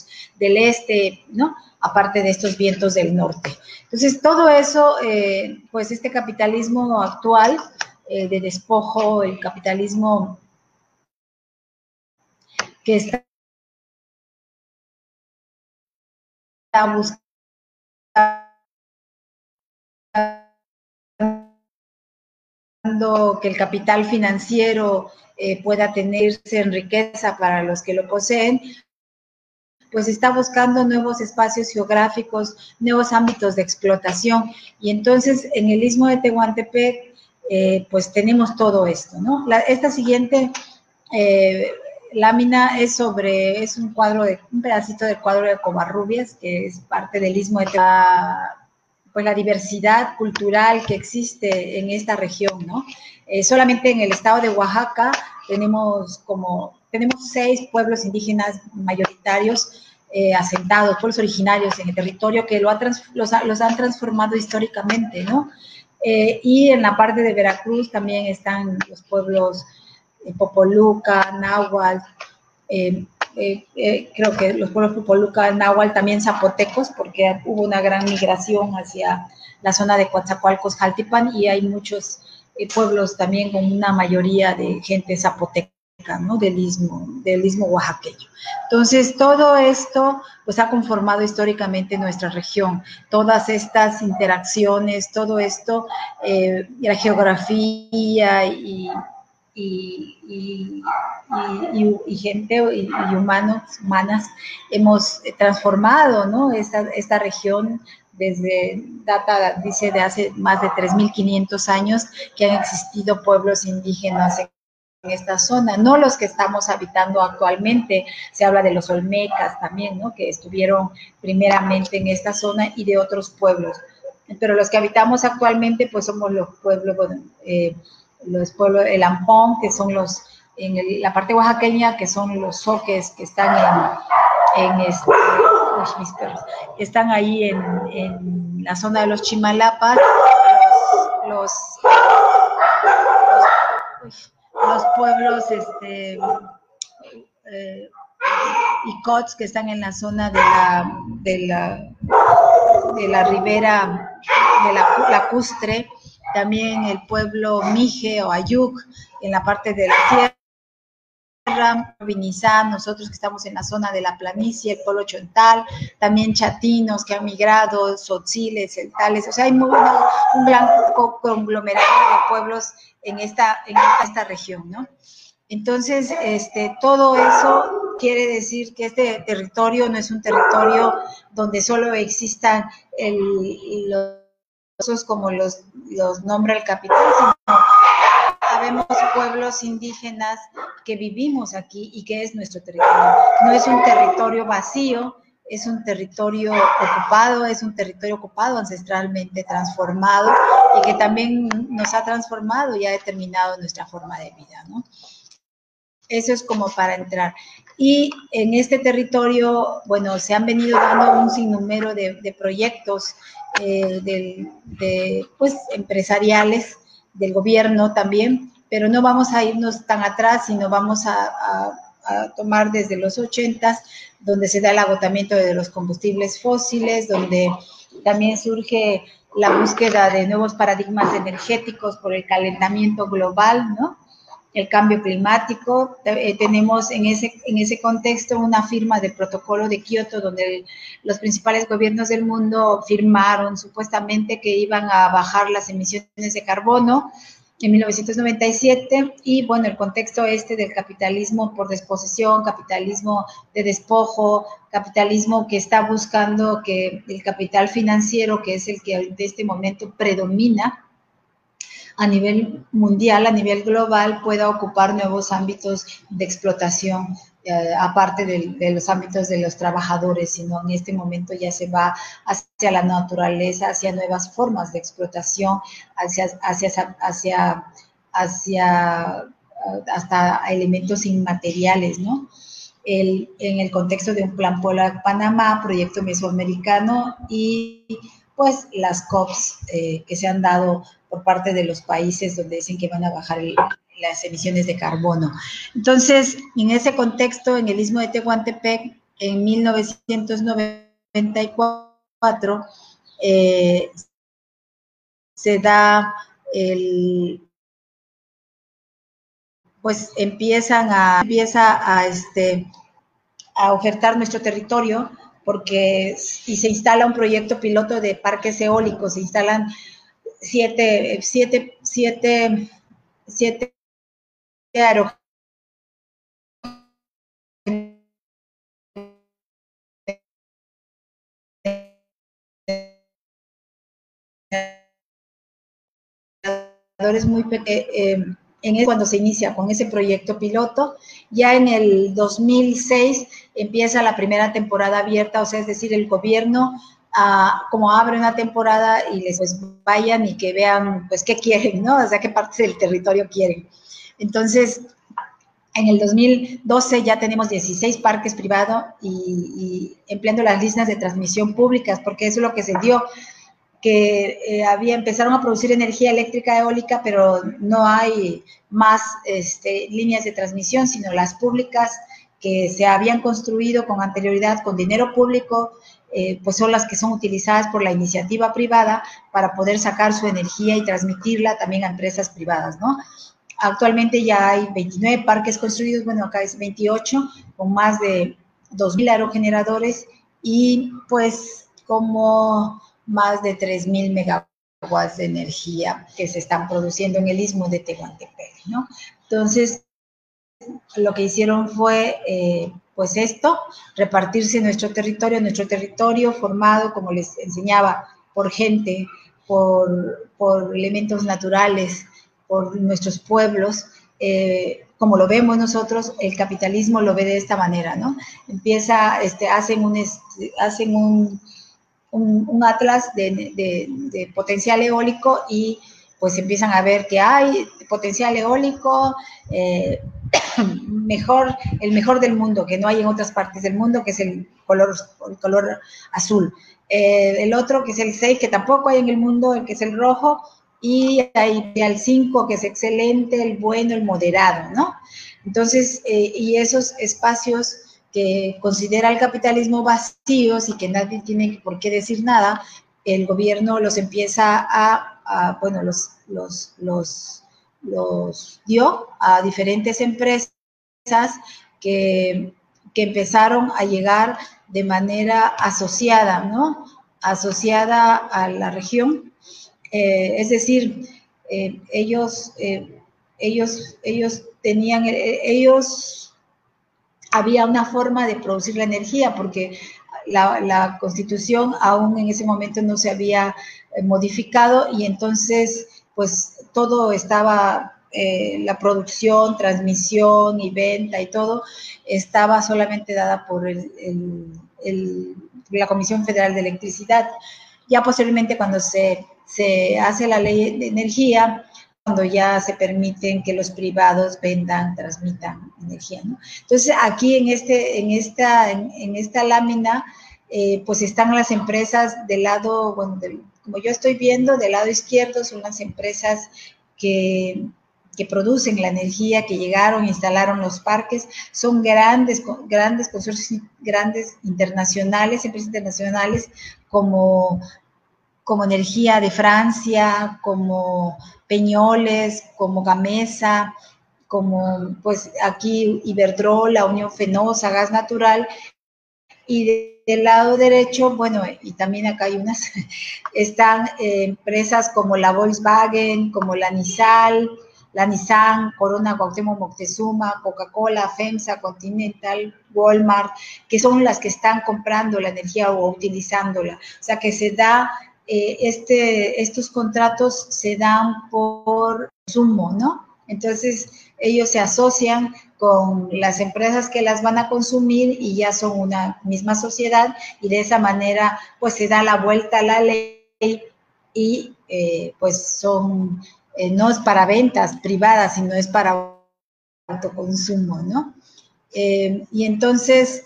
del este, ¿no? Aparte de estos vientos del norte. Entonces, todo eso, eh, pues este capitalismo actual eh, de despojo, el capitalismo que está buscando que el capital financiero eh, pueda tenerse en riqueza para los que lo poseen, pues está buscando nuevos espacios geográficos, nuevos ámbitos de explotación. Y entonces en el istmo de Tehuantepec eh, pues tenemos todo esto, ¿no? esta siguiente eh, lámina es sobre, es un cuadro de, un pedacito del cuadro de Covarrubias, que es parte del istmo de la, pues la diversidad cultural que existe en esta región, ¿no? Eh, solamente en el estado de Oaxaca tenemos como, tenemos seis pueblos indígenas mayoritarios asentados, pueblos originarios en el territorio que lo los, los han transformado históricamente, ¿no? Eh, y en la parte de Veracruz también están los pueblos eh, Popoluca, Nahual, eh, creo que los pueblos Popoluca, Nahual, también zapotecos, porque hubo una gran migración hacia la zona de Coatzacoalcos, Jaltipan, y hay muchos pueblos también con una mayoría de gente zapoteca. ¿no? del, istmo, del istmo oaxaqueño. Entonces, todo esto pues, ha conformado históricamente nuestra región. Todas estas interacciones, todo esto, eh, la geografía y, y, gente y, humanos, humanas, hemos transformado ¿no? esta, esta región desde data, dice, de hace más de 3.500 años que han existido pueblos indígenas en en esta zona, no los que estamos habitando actualmente. Se habla de los olmecas también, ¿no? Que estuvieron primeramente en esta zona y de otros pueblos. Pero los que habitamos actualmente, pues somos los pueblos, bueno, eh, los pueblos, el Ampón, que son los, en la parte oaxaqueña, que son los soques que están en, en este, que están ahí en, en, la zona de los Chimalapas, los, los los pueblos este, eh, que están en la zona de la, de la, de la ribera de la lacustre, también el pueblo Mije o Ayuk en la parte de la tierra Vinizá, nosotros que estamos en la zona de la planicie, el pueblo chontal, también chatinos que han migrado, sotziles, celtales, o sea, hay muy, un gran conglomerado pueblos en esta, en esta región, ¿no? Entonces, este, todo eso quiere decir que este territorio no es un territorio donde solo existan el, los como los, los nombra el capital, sino sabemos pueblos indígenas que vivimos aquí y que es nuestro territorio. No es un territorio vacío, es un territorio ocupado, es un territorio ocupado ancestralmente transformado y que también nos ha transformado y ha determinado nuestra forma de vida, ¿no? Eso es como para entrar. Y en este territorio, bueno, se han venido dando un sinnúmero de, de proyectos eh, de, pues, empresariales del gobierno también, pero no vamos a irnos tan atrás, sino vamos a, tomar desde los 80, donde se da el agotamiento de los combustibles fósiles, donde también surge la búsqueda de nuevos paradigmas energéticos por el calentamiento global, ¿no? el cambio climático. Eh, tenemos en ese, en ese contexto una firma del protocolo de Kioto, donde los principales gobiernos del mundo firmaron supuestamente que iban a bajar las emisiones de carbono en 1997 y bueno, el contexto este del capitalismo por disposición, capitalismo de despojo, capitalismo que está buscando que el capital financiero, que es el que en este momento predomina, a nivel mundial, a nivel global, pueda ocupar nuevos ámbitos de explotación, eh, aparte de, los ámbitos de los trabajadores, sino en este momento ya se va hacia la naturaleza, hacia nuevas formas de explotación, hacia, hacia, hacia, hacia eh, hasta elementos inmateriales, ¿no? El, en el contexto de un plan Polar Panamá, proyecto mesoamericano y pues las COPs eh, que se han dado por parte de los países donde dicen que van a bajar las emisiones de carbono. Entonces, en ese contexto, en el istmo de Tehuantepec, en 1994, eh, se da el pues empiezan a empieza a este a ofertar nuestro territorio porque y se instala un proyecto piloto de parques eólicos, se instalan siete, siete, siete, siete aerogeneradores muy pequeños. Eh, en cuando se inicia con ese proyecto piloto. Ya en el 2006 empieza la primera temporada abierta, o sea, es decir, el gobierno como abre una temporada y les pues, vayan y que vean pues qué quieren, ¿no? O sea, qué partes del territorio quieren. Entonces, en el 2012 ya tenemos 16 parques privados y, empleando las listas de transmisión públicas, porque eso es lo que se dio, que eh, había, empezaron a producir energía eléctrica eólica, pero no hay más este, líneas de transmisión, sino las públicas que se habían construido con anterioridad con dinero público eh, pues son las que son utilizadas por la iniciativa privada para poder sacar su energía y transmitirla también a empresas privadas, ¿no? Actualmente ya hay 29 parques construidos, bueno, acá es 28, con más de 2.000 aerogeneradores y pues como más de 3.000 megawatts de energía que se están produciendo en el istmo de Tehuantepec, ¿no? Entonces, lo que hicieron fue eh, pues esto, repartirse nuestro territorio, nuestro territorio formado, como les enseñaba, por gente, por, elementos naturales, por nuestros pueblos, eh, como lo vemos nosotros, el capitalismo lo ve de esta manera, ¿no? Empieza, este, hacen un, hacen un, un, atlas de, potencial eólico y pues empiezan a ver que hay potencial eólico, eh, [CLEARS THROAT] mejor, el mejor del mundo, que no hay en otras partes del mundo, que es el color, el color azul. Eh, el otro, que es el 6, que tampoco hay en el mundo, el que es el rojo, y hay el 5, que es excelente, el bueno, el moderado, ¿no? Entonces, eh, y esos espacios que considera el capitalismo vacíos y que nadie tiene por qué decir nada, el gobierno los empieza a, a bueno, los, los, los los dio a diferentes empresas que, empezaron a llegar de manera asociada, ¿no? Asociada a la región. Eh, es decir, eh, ellos, eh, ellos, ellos tenían, ellos, había una forma de producir la energía porque la, constitución aún en ese momento no se había modificado y entonces pues todo estaba, la producción, transmisión y venta y todo, estaba solamente dada por la Comisión Federal de Electricidad. Ya posteriormente cuando se, se hace la ley de energía, cuando ya se permiten que los privados vendan, transmitan energía. Entonces, aquí en, este, en, esta, en, esta lámina, eh, pues están las empresas del lado, bueno, como yo estoy viendo, del lado izquierdo son las empresas que, producen la energía, que llegaron, instalaron los parques, son grandes, grandes consorcios, grandes internacionales, empresas internacionales como, como Energía de Francia, como Peñoles, como Gamesa, como pues aquí Iberdrola, Unión Fenosa, Gas Natural, y del lado derecho, bueno, y también acá hay unas, [LAUGHS] están eh, empresas como la Volkswagen, como la Nissan, la Nissan, Corona, Cuauhtémoc Moctezuma, Coca-Cola, FEMSA, Continental, Walmart, que son las que están comprando la energía o utilizándola. O sea, que se da, eh, este, estos contratos se dan por consumo, ¿no? Entonces, ellos se asocian con las empresas que las van a consumir y ya son una misma sociedad y de esa manera pues se da la vuelta a la ley y eh, pues son, eh, no es para ventas privadas, sino es para autoconsumo, ¿no? Y entonces,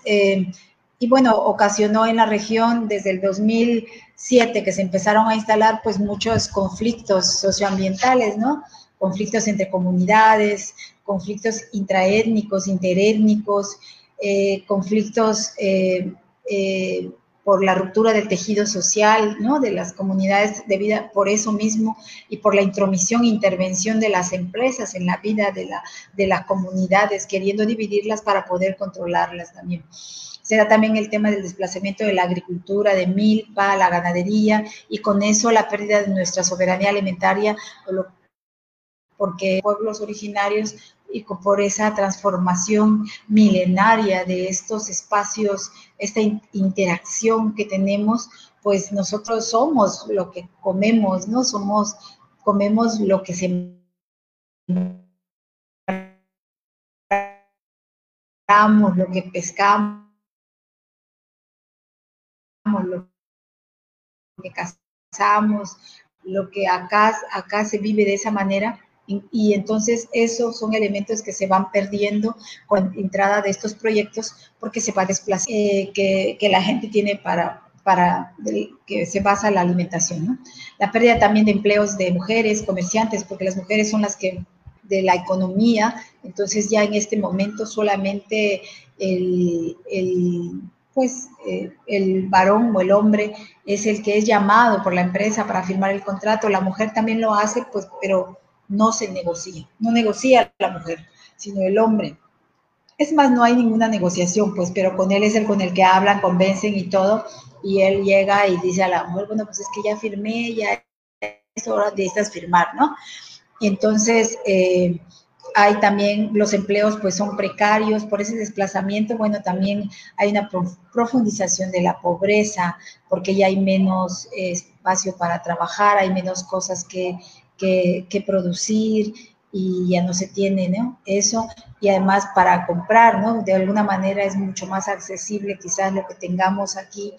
y bueno, ocasionó en la región desde el 2007 que se empezaron a instalar pues muchos conflictos socioambientales, ¿no? conflictos entre comunidades, conflictos intraétnicos, interétnicos, eh, conflictos eh, eh, por la ruptura del tejido social, ¿no? De las comunidades de vida, por eso mismo, y por la intromisión e intervención de las empresas en la vida de, la, de las comunidades, queriendo dividirlas para poder controlarlas también. Se da también el tema del desplazamiento de la agricultura, de milpa, la ganadería, y con eso la pérdida de nuestra soberanía alimentaria, porque pueblos originarios y por esa transformación milenaria de estos espacios, esta interacción que tenemos, pues nosotros somos lo que comemos, ¿no? Somos, comemos lo que se lo que pescamos, lo que cazamos, lo que acá, acá se vive de esa manera, y, entonces esos son elementos que se van perdiendo con la entrada de estos proyectos porque se va a desplazar, eh, que, que, la gente tiene para, para que se basa la alimentación. ¿no? La pérdida también de empleos de mujeres, comerciantes, porque las mujeres son las que de la economía, entonces ya en este momento solamente el, el pues eh, el varón o el hombre es el que es llamado por la empresa para firmar el contrato, la mujer también lo hace, pues, pero no se negocia, no negocia la mujer, sino el hombre. Es más, no hay ninguna negociación, pues, pero con él es el con el que hablan, convencen y todo, y él llega y dice a la mujer, bueno, pues es que ya firmé, ya es hora de estas firmar, ¿no? Entonces, eh, hay también los empleos pues son precarios por ese desplazamiento, bueno, también hay una profundización de la pobreza porque ya hay menos espacio para trabajar, hay menos cosas que, que, producir y ya no se tiene eso. Y además para comprar, ¿no? De alguna manera es mucho más accesible quizás lo que tengamos aquí,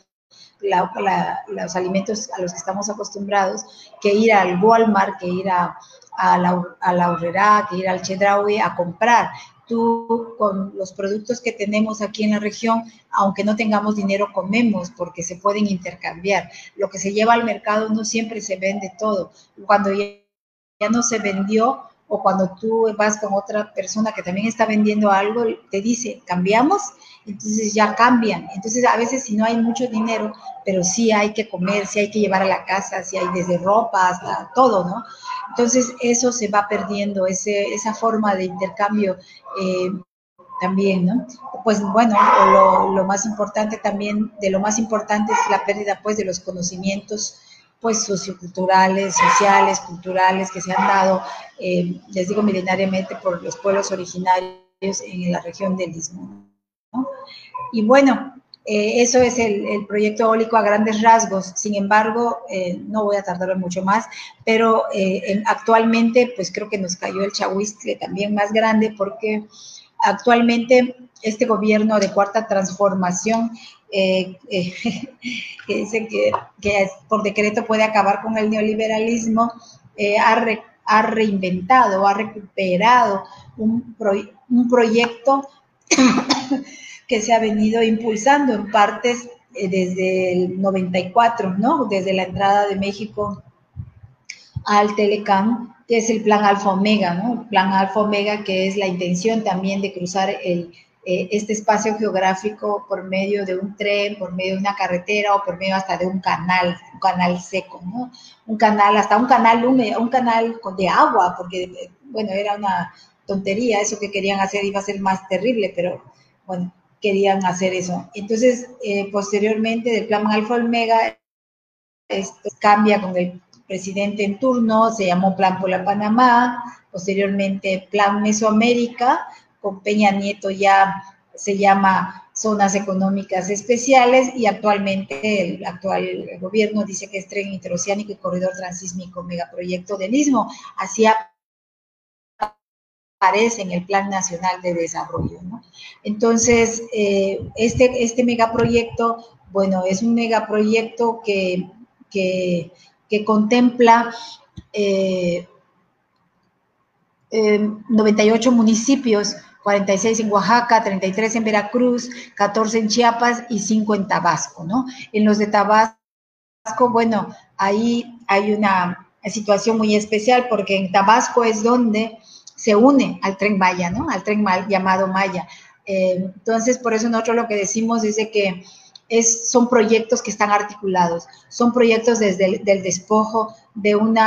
los alimentos a los que estamos acostumbrados, que ir al Walmart, que ir a, a la, a que ir al Chedraui a comprar. Tú con los productos que tenemos aquí en la región, aunque no tengamos dinero, comemos porque se pueden intercambiar. Lo que se lleva al mercado no siempre se vende todo. Cuando ya no se vendió o cuando tú vas con otra persona que también está vendiendo algo, te dice, cambiamos, entonces ya cambian. Entonces a veces si no hay mucho dinero, pero sí hay que comer, sí hay que llevar a la casa, sí hay desde ropa hasta todo, ¿no? Entonces eso se va perdiendo, ese, esa forma de intercambio eh, también, ¿no? Pues bueno, lo, lo más importante también, de lo más importante es la pérdida pues de los conocimientos pues socioculturales, sociales, culturales que se han dado, eh, les digo milenariamente, por los pueblos originarios en la región del Istmo. Y bueno, eh, eso es el, proyecto eólico a grandes rasgos. Sin embargo, eh, no voy a tardar mucho más, pero actualmente, pues creo que nos cayó el chahuistle también más grande porque actualmente este gobierno de cuarta transformación eh, eh, [LAUGHS] que dice que, por decreto puede acabar con el neoliberalismo, eh, ha, reinventado, ha recuperado un proyecto que se ha venido impulsando en partes desde el 94, ¿no? Desde la entrada de México al Telecam, que es el plan Alfa Omega, ¿no? Plan Alfa Omega, que es la intención también de cruzar el, eh, este espacio geográfico por medio de un tren, por medio de una carretera o por medio hasta de un canal, un canal seco, ¿no? Un canal, hasta un canal húmedo, un canal de agua, porque, bueno, era una tontería, eso que querían hacer iba a ser más terrible, pero bueno, querían hacer eso. Entonces, eh, posteriormente del plan Alfa Omega, esto cambia con el presidente en turno, se llamó Plan Pola Panamá, posteriormente Plan Mesoamérica, con Peña Nieto ya se llama zonas económicas especiales y actualmente el actual gobierno dice que es tren interoceánico y corredor transísmico megaproyecto del mismo. Así aparece en el Plan Nacional de Desarrollo. ¿no? Entonces, eh, este, este megaproyecto, bueno, es un megaproyecto que, que, que contempla eh, 98 municipios, 46 en Oaxaca, 33 en Veracruz, 14 en Chiapas y 5 en Tabasco, ¿no? En los de Tabasco, bueno, ahí hay una situación muy especial porque en Tabasco es donde se une al tren Maya, ¿no? Al tren llamado Maya. Eh, entonces, por eso nosotros lo que decimos es que es, son proyectos que están articulados, son proyectos desde el del despojo, de un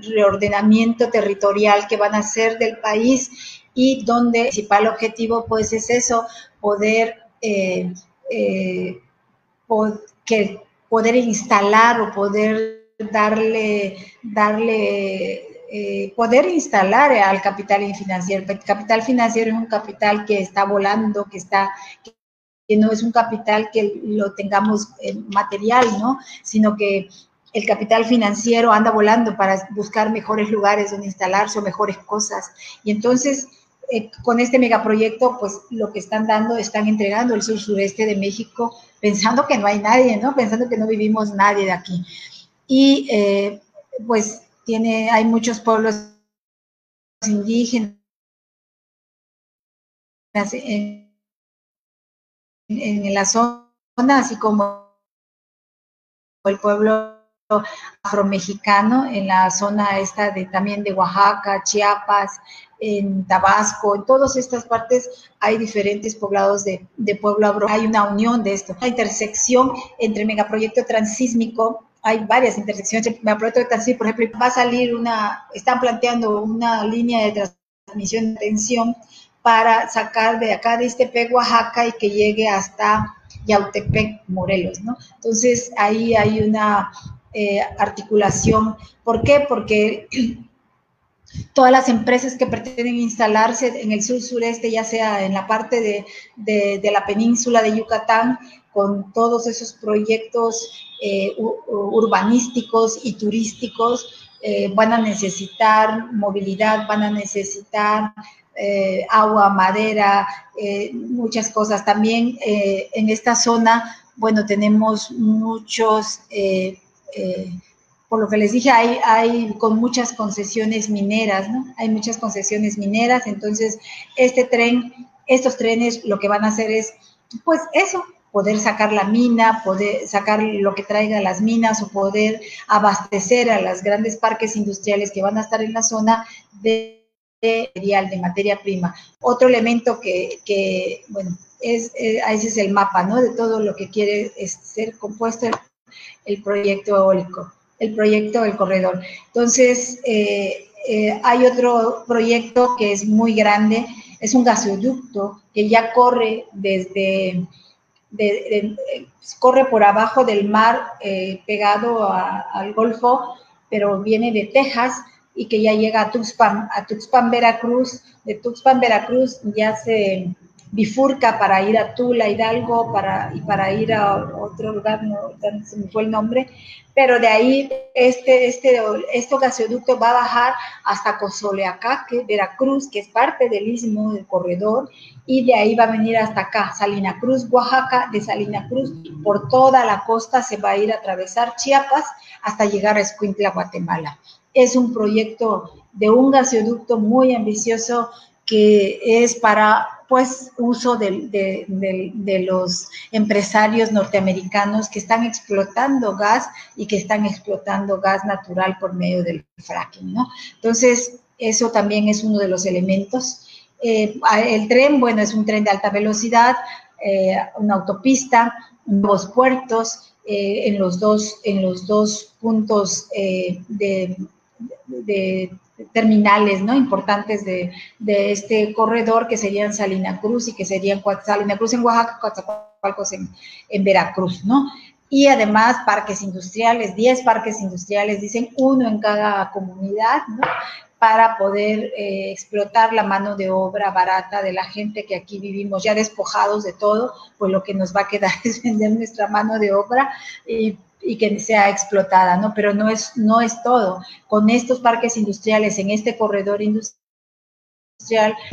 reordenamiento territorial que van a hacer del país y donde el principal objetivo pues es eso, poder, eh, eh, que poder instalar o poder darle, darle eh, poder instalar al capital financiero. El capital financiero es un capital que está volando, que está que no es un capital que lo tengamos material, ¿no? Sino que el capital financiero anda volando para buscar mejores lugares donde instalarse o mejores cosas. Y entonces, eh, con este megaproyecto, pues lo que están dando, están entregando el sur sureste de México, pensando que no hay nadie, ¿no? Pensando que no vivimos nadie de aquí. Y eh, pues tiene, hay muchos pueblos indígenas en, en la zona, así como el pueblo afromexicano en la zona esta de también de Oaxaca, Chiapas, en Tabasco, en todas estas partes hay diferentes poblados de, de pueblo afro. Hay una unión de esto, la intersección entre megaproyecto transísmico hay varias intersecciones. Megaproyecto transísmico, por ejemplo, va a salir una, están planteando una línea de transmisión de tensión para sacar de acá de Istepec, Oaxaca, y que llegue hasta Yautepec, Morelos, ¿no? Entonces, ahí hay una eh, articulación. ¿Por qué? Porque [CLEARS THROAT] todas las empresas que pretenden instalarse en el sur sureste, ya sea en la parte de, la península de Yucatán, con todos esos proyectos eh, urbanísticos y turísticos, eh, van a necesitar movilidad, van a necesitar agua, madera, muchas cosas. También en esta zona, bueno, tenemos muchos eh, por lo que les dije, hay, hay con muchas concesiones mineras, ¿no? Hay muchas concesiones mineras, entonces este tren, estos trenes lo que van a hacer es, pues eso, poder sacar la mina, poder sacar lo que traiga las minas o poder abastecer a los grandes parques industriales que van a estar en la zona de material, de materia prima. Otro elemento que, bueno, es, eh, ese es el mapa, ¿no? De todo lo que quiere ser compuesto el proyecto eólico, el proyecto del corredor. Entonces, eh, eh, hay otro proyecto que es muy grande, es un gasoducto que ya corre desde, corre por abajo del mar eh, pegado al Golfo, pero viene de Texas y que ya llega a Tuxpan, a Tuxpan, Veracruz. De Tuxpan, Veracruz ya se bifurca para ir a Tula, Hidalgo, para, y para ir a otro lugar, no se me fue el nombre, pero de ahí este, este, este gasoducto va a bajar hasta Cozoleacaque, Veracruz, que es parte del istmo del corredor, y de ahí va a venir hasta acá, Salina Cruz, Oaxaca, de Salina Cruz, por toda la costa se va a ir a atravesar Chiapas hasta llegar a Escuintla, Guatemala. Es un proyecto de un gasoducto muy ambicioso que es para pues uso de, los empresarios norteamericanos que están explotando gas y que están explotando gas natural por medio del fracking, ¿no? Entonces, eso también es uno de los elementos. Eh, el tren, bueno, es un tren de alta velocidad, eh, una autopista, nuevos puertos eh, en, los dos, en los dos puntos de, de, terminales ¿no? importantes de, de, este corredor que serían Salina Cruz y que serían Salina Cruz en Oaxaca, Coatzacoalcos en, en Veracruz, ¿no? y además parques industriales, 10 parques industriales, dicen uno en cada comunidad, ¿no? para poder eh, explotar la mano de obra barata de la gente que aquí vivimos ya despojados de todo, pues lo que nos va a quedar [LAUGHS] es vender nuestra mano de obra y, y, que sea explotada, ¿no? Pero no es, no es todo. Con estos parques industriales, en este corredor industrial,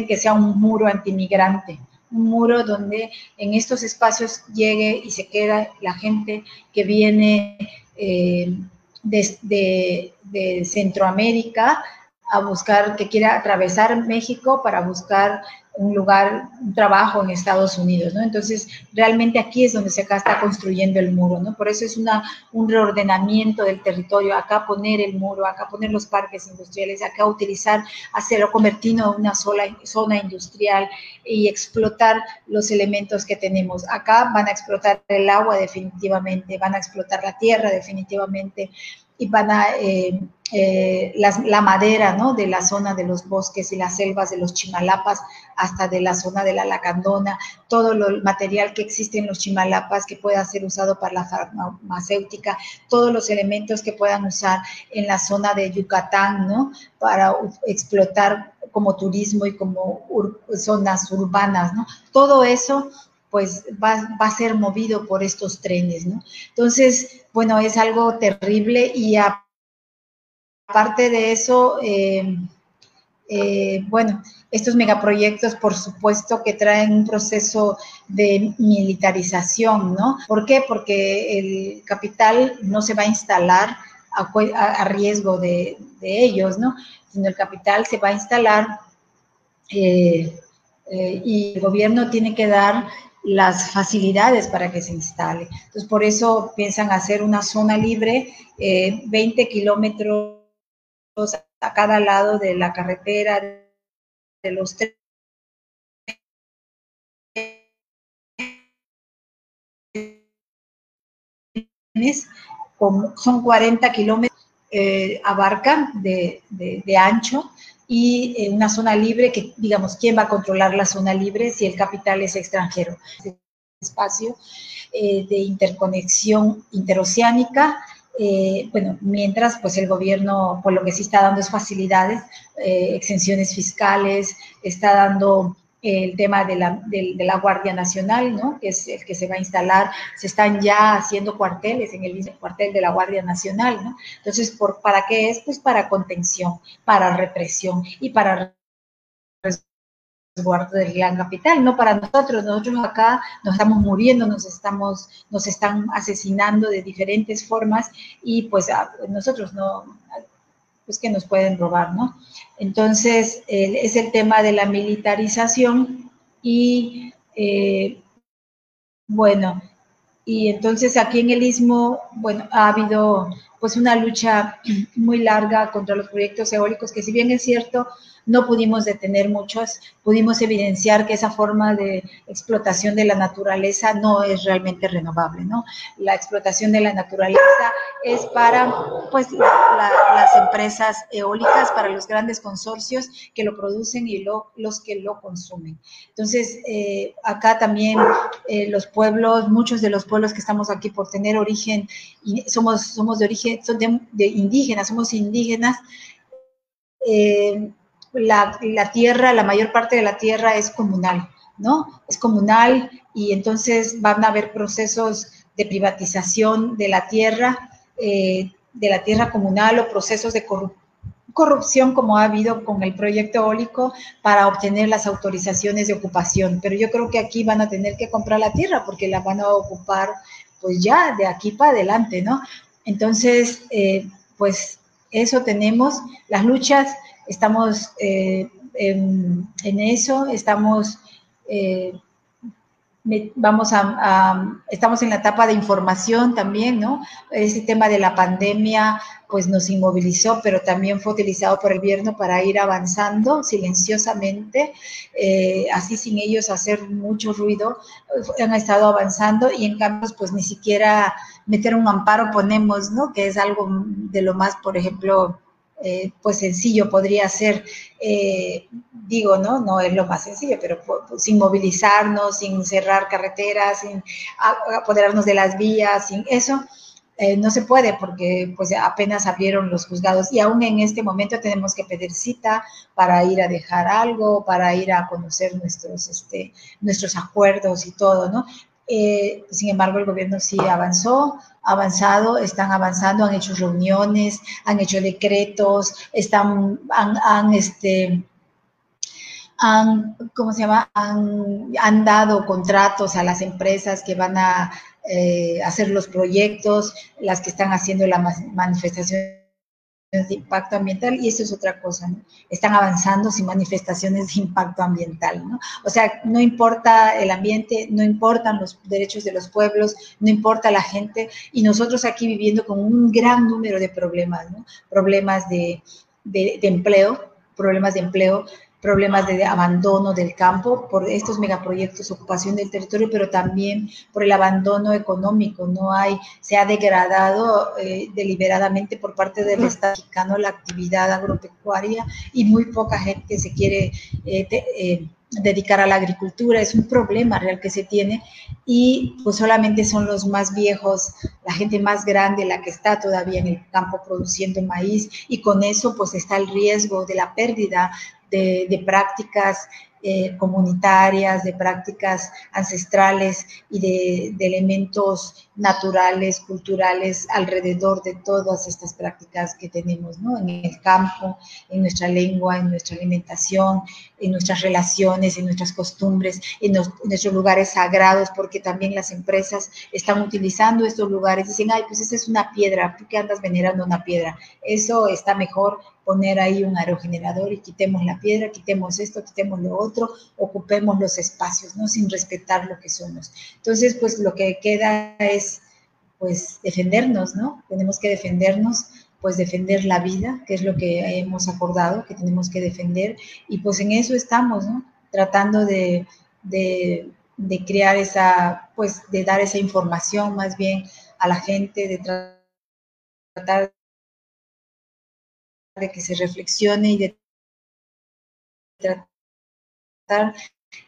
que sea un muro antimigrante, un muro donde en estos espacios llegue y se queda la gente que viene eh, de, de Centroamérica a buscar, que quiera atravesar México para buscar un lugar, un trabajo en Estados Unidos, ¿no? Entonces, realmente aquí es donde se acá está construyendo el muro, ¿no? Por eso es una, un reordenamiento del territorio, acá poner el muro, acá poner los parques industriales, acá utilizar, hacerlo, convertirlo en una sola zona industrial y explotar los elementos que tenemos. Acá van a explotar el agua definitivamente, van a explotar la tierra definitivamente, y van a eh, eh, la, madera ¿no? de la zona de los bosques y las selvas de los chimalapas hasta de la zona de la lacandona, todo el material que existe en los chimalapas que pueda ser usado para la farmacéutica, todos los elementos que puedan usar en la zona de Yucatán, ¿no? Para explotar como turismo y como zonas urbanas, ¿no? Todo eso pues va, va, a ser movido por estos trenes, ¿no? Entonces, bueno, es algo terrible y aparte de eso, eh, eh, bueno, estos megaproyectos, por supuesto, que traen un proceso de militarización, ¿no? ¿Por qué? Porque el capital no se va a instalar a, riesgo de, ellos, ¿no? Sino el capital se va a instalar eh, y el gobierno tiene que dar las facilidades para que se instale. Entonces, por eso piensan hacer una zona libre, 20 eh, kilómetros a cada lado de la carretera, de los trenes. son 40 kilómetros, eh, abarcan de, de ancho y una zona libre que, digamos, ¿quién va a controlar la zona libre si el capital es extranjero? Espacio eh, de interconexión interoceánica, eh, bueno, mientras pues el gobierno, por lo que sí está dando es facilidades, eh, exenciones fiscales, está dando el tema de la, de, la, Guardia Nacional, ¿no? que es el que se va a instalar, se están ya haciendo cuarteles en el cuartel de la Guardia Nacional. ¿no? Entonces, ¿por, ¿para qué es? Pues para contención, para represión y para resguardo del gran capital, no para nosotros, nosotros acá nos estamos muriendo, nos estamos, nos están asesinando de diferentes formas y pues nosotros no, pues que nos pueden robar, ¿no? Entonces, es el tema de la militarización y, eh, bueno, y entonces aquí en el Istmo, bueno, ha habido pues una lucha muy larga contra los proyectos eólicos, que si bien es cierto, no pudimos detener muchos, pudimos evidenciar que esa forma de explotación de la naturaleza no es realmente renovable, ¿no? La explotación de la naturaleza es para, pues, las empresas eólicas, para los grandes consorcios que lo producen y los que lo consumen. Entonces, eh, acá también eh, los pueblos, muchos de los pueblos que estamos aquí por tener origen, somos, somos de origen, son de, indígenas, somos indígenas, eh, la, tierra, la mayor parte de la tierra es comunal, ¿no? Es comunal y entonces van a haber procesos de privatización de la tierra, eh, de la tierra comunal o procesos de corrupción como ha habido con el proyecto eólico para obtener las autorizaciones de ocupación. Pero yo creo que aquí van a tener que comprar la tierra porque la van a ocupar pues ya de aquí para adelante, ¿no? Entonces, eh, pues eso tenemos, las luchas estamos eh, en, eso, estamos, eh, vamos a, estamos en la etapa de información también, ¿no? Ese tema de la pandemia, pues nos inmovilizó, pero también fue utilizado por el gobierno para ir avanzando silenciosamente, eh, así sin ellos hacer mucho ruido, han estado avanzando y en cambio, pues ni siquiera meter un amparo ponemos, ¿no? Que es algo de lo más, por ejemplo, eh, pues sencillo podría ser, eh, digo, ¿no? No es lo más sencillo, pero sin movilizarnos, sin cerrar carreteras, sin apoderarnos de las vías, sin eso, eh, no se puede porque pues apenas abrieron los juzgados y aún en este momento tenemos que pedir cita para ir a dejar algo, para ir a conocer nuestros, este, nuestros acuerdos y todo, ¿no? Sin embargo, el gobierno sí avanzó, avanzado, están avanzando, han hecho reuniones, han hecho decretos, están, han, este, han, ¿cómo se llama? Han, dado contratos a las empresas que van a eh, hacer los proyectos, las que están haciendo la manifestación de impacto ambiental y eso es otra cosa, ¿no? Están avanzando sin manifestaciones de impacto ambiental, ¿no? O sea, no importa el ambiente, no importan los derechos de los pueblos, no importa la gente y nosotros aquí viviendo con un gran número de problemas, ¿no? Problemas de, de empleo, problemas de empleo, problemas de abandono del campo por estos megaproyectos, ocupación del territorio, pero también por el abandono económico. No hay, se ha degradado eh, deliberadamente por parte del Estado mexicano la actividad agropecuaria y muy poca gente se quiere eh, eh, dedicar a la agricultura. Es un problema real que se tiene y pues solamente son los más viejos, la gente más grande la que está todavía en el campo produciendo maíz y con eso pues está el riesgo de la pérdida de, prácticas eh, comunitarias, de prácticas ancestrales y de, elementos naturales, culturales alrededor de todas estas prácticas que tenemos, ¿no? En el campo, en nuestra lengua, en nuestra alimentación, en nuestras relaciones, en nuestras costumbres, en, nuestros lugares sagrados, porque también las empresas están utilizando estos lugares, dicen, ay, pues esa es una piedra, ¿por qué andas venerando una piedra? Eso está mejor poner ahí un aerogenerador y quitemos la piedra, quitemos esto, quitemos lo otro, ocupemos los espacios, ¿no? Sin respetar lo que somos. Entonces, pues lo que queda es, pues, defendernos, ¿no? Tenemos que defendernos, pues, defender la vida, que es lo que hemos acordado, que tenemos que defender, y pues en eso estamos, ¿no? Tratando de, de, de crear esa, pues, de dar esa información más bien a la gente, de tratar de que se reflexione y de tratar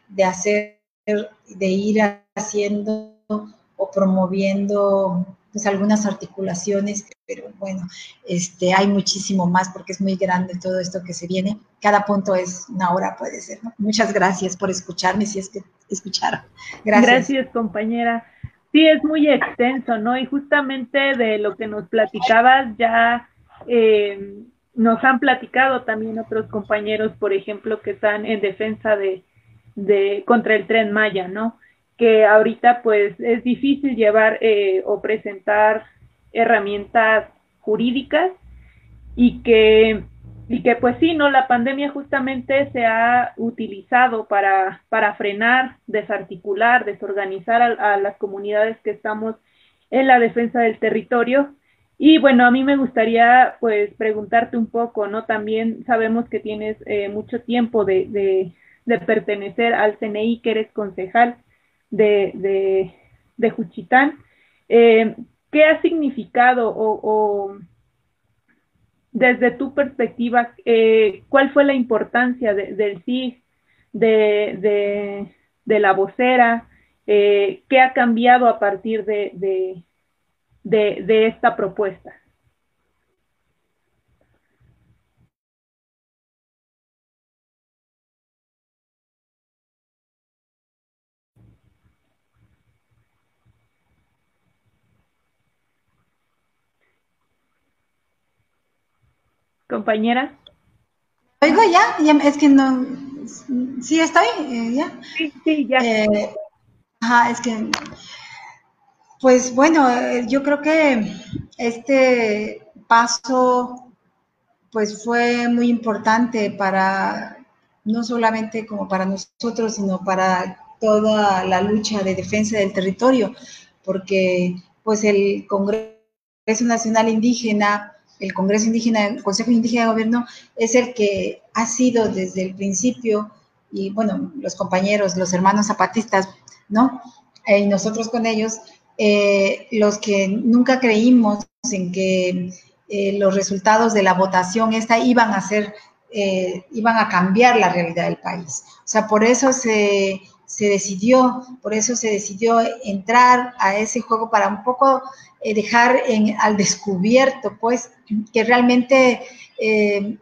de hacer, de ir haciendo o promoviendo pues algunas articulaciones, pero bueno, este, hay muchísimo más porque es muy grande todo esto que se viene. Cada punto es una hora, puede ser. Muchas gracias por escucharme, si es que escucharon. Gracias. Gracias, compañera. Sí, es muy extenso, ¿no? Y justamente de lo que nos platicabas ya eh, nos han platicado también otros compañeros, por ejemplo, que están en defensa de, de contra el tren Maya, ¿no? Que ahorita pues es difícil llevar eh, o presentar herramientas jurídicas y que y que pues sí, no, la pandemia justamente se ha utilizado para, para frenar, desarticular, desorganizar a las comunidades que estamos en la defensa del territorio y bueno, a mí me gustaría pues preguntarte un poco, ¿no? También sabemos que tienes eh, mucho tiempo de, de, pertenecer al CNI, que eres concejal de, de, Juchitán. Eh, ¿Qué ha significado o, desde tu perspectiva, eh, cuál fue la importancia del CIG, de, la vocera? ¿Qué ha cambiado a partir de, de, de esta propuesta. Compañera. Oigo ya, ya, es que no, sí estoy, eh, ya. Sí, sí, ya. Eh, ajá, es que pues bueno, eh, yo creo que este paso pues fue muy importante para no solamente como para nosotros, sino para toda la lucha de defensa del territorio, porque pues el Congreso Nacional Indígena, el Congreso Indígena, el Consejo Indígena de Gobierno, es el que ha sido desde el principio, y bueno, los compañeros, los hermanos zapatistas, ¿no? Eh, y nosotros con ellos, eh, los que nunca creímos en que eh, los resultados de la votación esta iban a ser, iban a cambiar la realidad del país. O sea, por eso se, se decidió, por eso se decidió entrar a ese juego para un poco eh, dejar en, al descubierto, pues, que realmente, eh,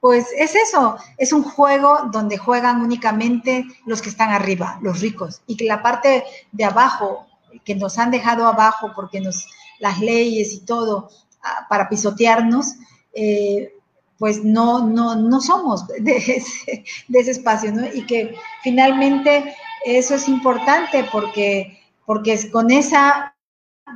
pues es eso, es un juego donde juegan únicamente los que están arriba, los ricos, y que la parte de abajo, que nos han dejado abajo porque nos, las leyes y todo, ah, para pisotearnos, eh, pues no, no, no somos [LAUGHS] de ese, espacio. Y que finalmente eso es importante porque, porque con esa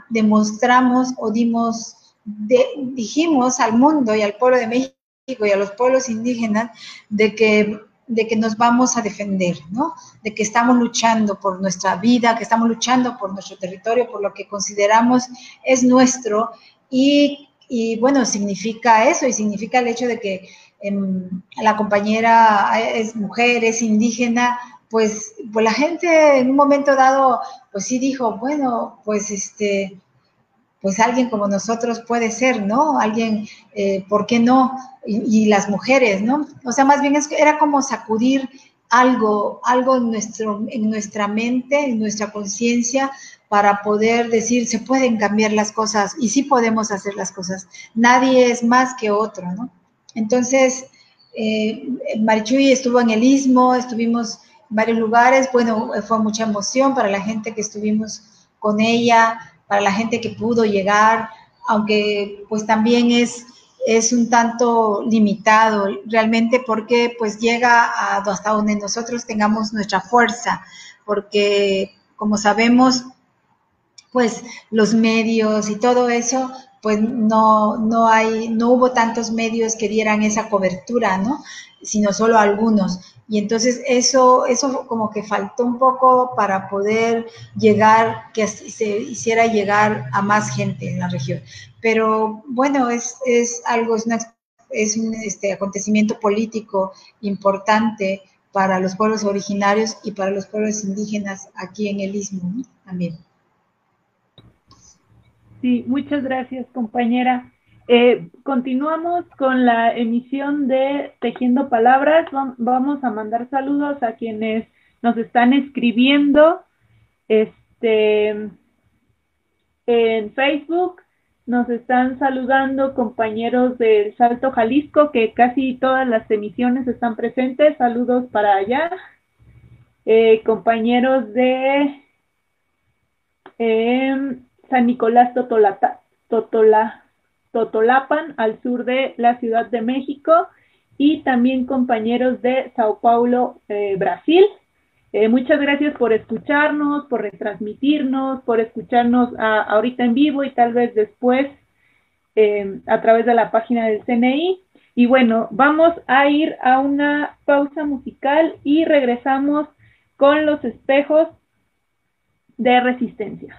demostramos o dimos, dijimos al mundo y al pueblo de México y a los pueblos indígenas de que, de que nos vamos a defender, ¿no? De que estamos luchando por nuestra vida, que estamos luchando por nuestro territorio, por lo que consideramos es nuestro y, bueno, significa eso y significa el hecho de que em, la compañera es mujer, es indígena, pues, pues la gente en un momento dado, pues sí dijo, bueno, pues este, pues alguien como nosotros puede ser, ¿no? Alguien, eh, ¿por qué no? Y, las mujeres, ¿no? O sea, más bien era como sacudir algo, algo en, nuestro, en nuestra mente, en nuestra conciencia, para poder decir, se pueden cambiar las cosas y sí podemos hacer las cosas. Nadie es más que otro, ¿no? Entonces, eh, Marichuy estuvo en el Istmo, estuvimos varios lugares. Bueno, fue mucha emoción para la gente que estuvimos con ella, para la gente que pudo llegar, aunque pues también es, es un tanto limitado realmente porque pues llega hasta donde nosotros tengamos nuestra fuerza, porque como sabemos, pues los medios y todo eso, pues no, no hay, no hubo tantos medios que dieran esa cobertura, ¿no? Sino solo algunos. Y entonces eso, eso como que faltó un poco para poder llegar, que se hiciera llegar a más gente en la región. Pero bueno, es, es algo, es, es un este, acontecimiento político importante para los pueblos originarios y para los pueblos indígenas aquí en el Istmo también. Sí, muchas gracias, compañera. Eh, continuamos con la emisión de Tejiendo Palabras. Vamos a mandar saludos a quienes nos están escribiendo este, en Facebook. Nos están saludando compañeros del Salto Jalisco, que casi todas las emisiones están presentes. Saludos para allá. Eh, compañeros de eh, San Nicolás Totolata, Totola, Totolapan, al sur de la Ciudad de México, y también compañeros de Sao Paulo, eh, Brasil. Eh, muchas gracias por escucharnos, por retransmitirnos, por escucharnos ahorita en vivo y tal vez después eh, a través de la página del CNI. Y bueno, vamos a ir a una pausa musical y regresamos con los espejos de resistencia.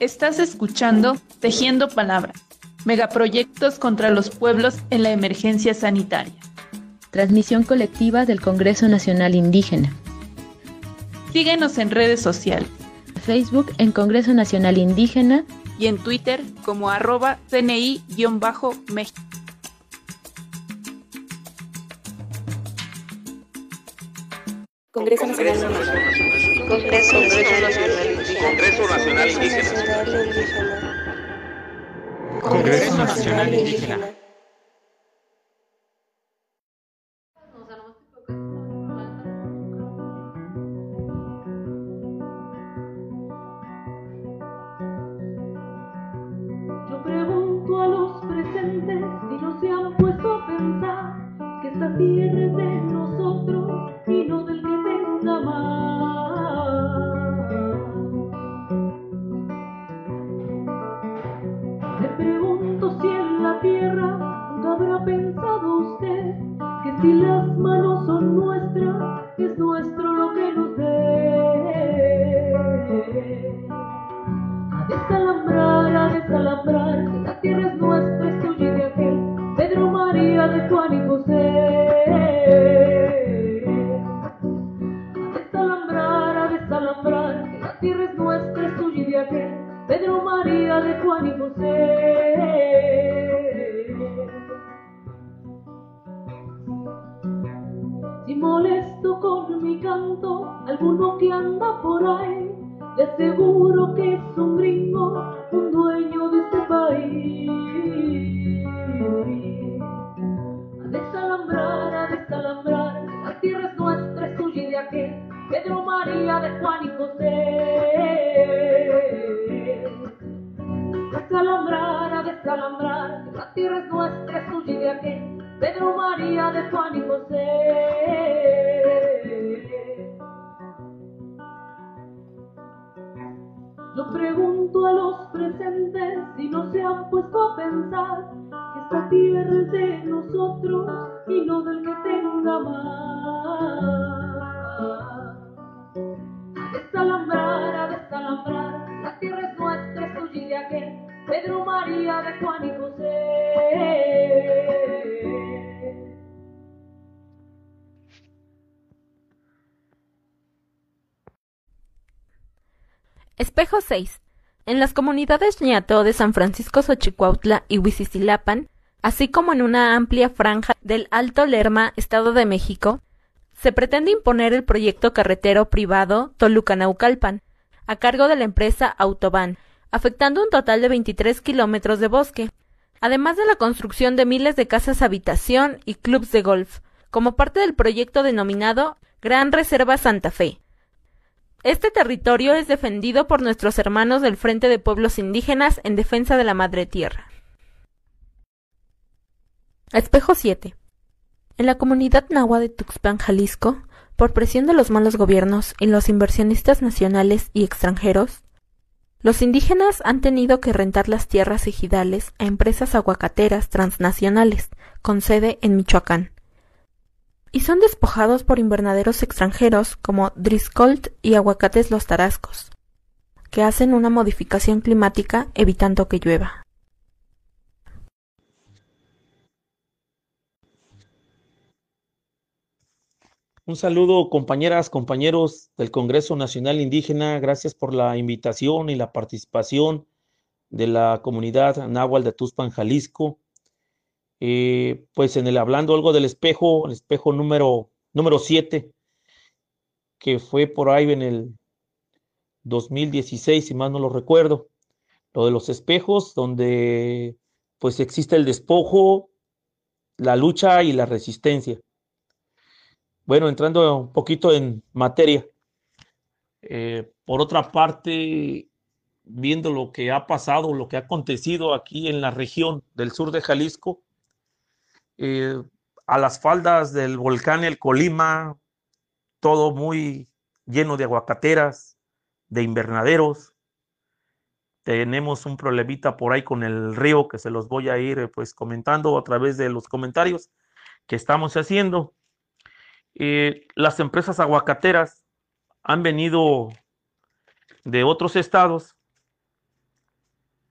Estás escuchando Tejiendo Palabras, megaproyectos contra los pueblos en la emergencia sanitaria. Transmisión colectiva del Congreso Nacional Indígena. Síguenos en redes sociales. Facebook en Congreso Nacional Indígena y en Twitter como arroba CNI-México. Congreso Nacional Congreso, Nacional Indígena. Congreso Nacional Indígena. Yo comunidades ñato de San Francisco Xochicuautla y Huizicilapan, así como en una amplia franja del Alto Lerma, Estado de México, se pretende imponer el proyecto carretero privado Toluca-Naucalpan, a cargo de la empresa Autobahn, afectando un total de 23 kilómetros de bosque, además de la construcción de miles de casas habitación y clubs de golf, como parte del proyecto denominado Gran Reserva Santa Fe. Este territorio es defendido por nuestros hermanos del Frente de Pueblos Indígenas en defensa de la Madre Tierra. Espejo 7. En la comunidad nahua de Tuxpan, Jalisco, por presión de los malos gobiernos y los inversionistas nacionales y extranjeros, los indígenas han tenido que rentar las tierras ejidales a empresas aguacateras transnacionales, con sede en Michoacán, y son despojados por invernaderos extranjeros como Driscoll y Aguacates Los Tarascos, que hacen una modificación climática evitando que llueva. Un saludo compañeras, compañeros del Congreso Nacional Indígena. Gracias por la invitación y la participación de la comunidad náhuatl de Tuspan, Jalisco. Eh, pues en el hablando algo del espejo, el espejo número número 7, que fue por ahí en el 2016, si más no lo recuerdo. Lo de los espejos, donde pues existe el despojo, la lucha y la resistencia. Bueno, entrando un poquito en materia. Eh, por otra parte, viendo lo que ha pasado, lo que ha acontecido aquí en la región del sur de Jalisco, eh, a las faldas del volcán El Colima, todo muy lleno de aguacateras, de invernaderos. Tenemos un problemita por ahí con el río que se los voy a ir pues comentando a través de los comentarios que estamos haciendo. Eh, las empresas aguacateras han venido de otros estados,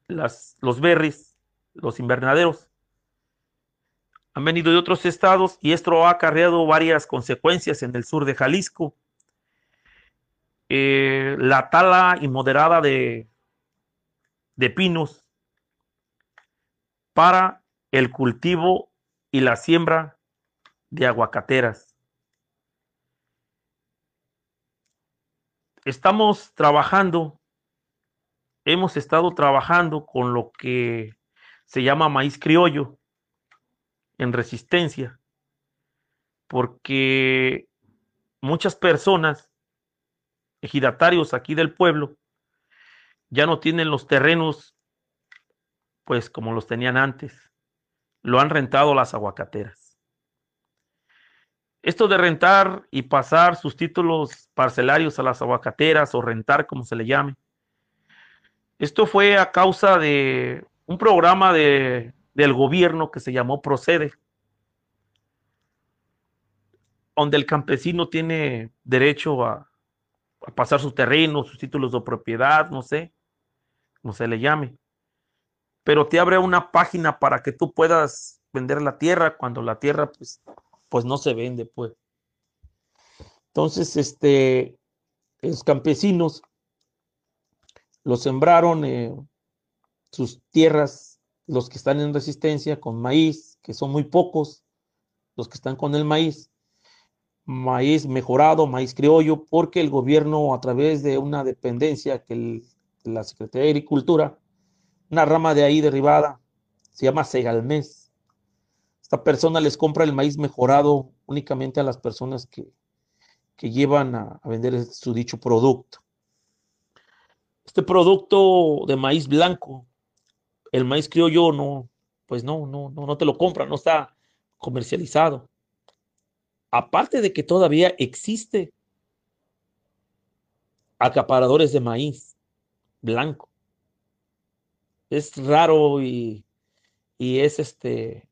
los berries, los invernaderos, han venido de otros estados y esto ha acarreado varias consecuencias en el sur de Jalisco. Eh, la tala inmoderada de, de pinos para el cultivo y la siembra de aguacateras. estamos trabajando, hemos estado trabajando con lo que se llama maíz criollo en resistencia, porque muchas personas, ejidatarios aquí del pueblo, ya no tienen los terrenos pues como los tenían antes, lo han rentado las aguacateras. Esto de rentar y pasar sus títulos parcelarios a las aguacateras o rentar, como se le llame, esto fue a causa de un programa de, del gobierno que se llamó Procede, donde el campesino tiene derecho a, pasar su terreno, sus títulos de propiedad, no sé, como se le llame. Pero te abre una página para que tú puedas vender la tierra cuando la tierra pues, pues no se vende, pues. Entonces, este, los campesinos los sembraron eh, sus tierras, los que están en resistencia, con maíz, que son muy pocos, los que están con el maíz, maíz mejorado, maíz criollo, porque el gobierno a través de una dependencia que la Secretaría de Agricultura, una rama de ahí derribada, se llama Segalmés. Esta persona les compra el maíz mejorado únicamente a las personas que, que llevan a vender su dicho producto. Este producto de maíz blanco, el maíz criollo no, pues no, no, no, no te lo compra, no está comercializado. Aparte de que todavía existe acaparadores de maíz blanco. Es raro y, y es este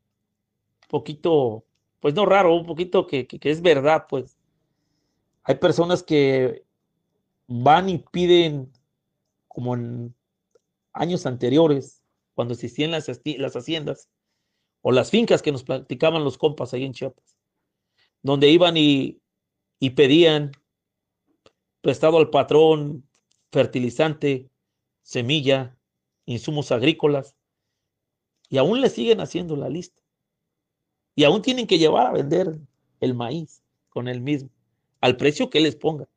poquito, pues no raro, un poquito que, que es verdad, pues. Hay personas que van y piden, como en años anteriores, cuando existían las, las haciendas o las fincas que nos platicaban los compas ahí en Chiapas, donde iban y, y pedían prestado al patrón fertilizante, semilla, insumos agrícolas, y aún le siguen haciendo la lista. Y aún tienen que llevar a vender el maíz con el mismo, al precio que les ponga.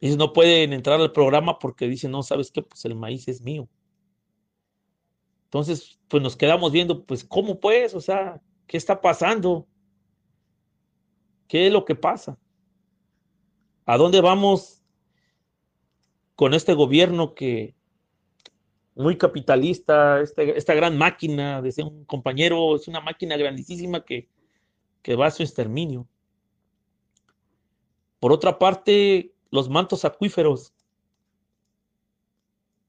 Ellos no pueden entrar al programa porque dicen, no, ¿sabes qué? Pues el maíz es mío. Entonces, pues nos quedamos viendo, pues, ¿cómo pues? O sea, ¿qué está pasando? ¿Qué es lo que pasa? ¿A dónde vamos con este gobierno que muy capitalista, este, esta gran máquina, decía un compañero, es una máquina grandísima que, que va a su exterminio. Por otra parte, los mantos acuíferos,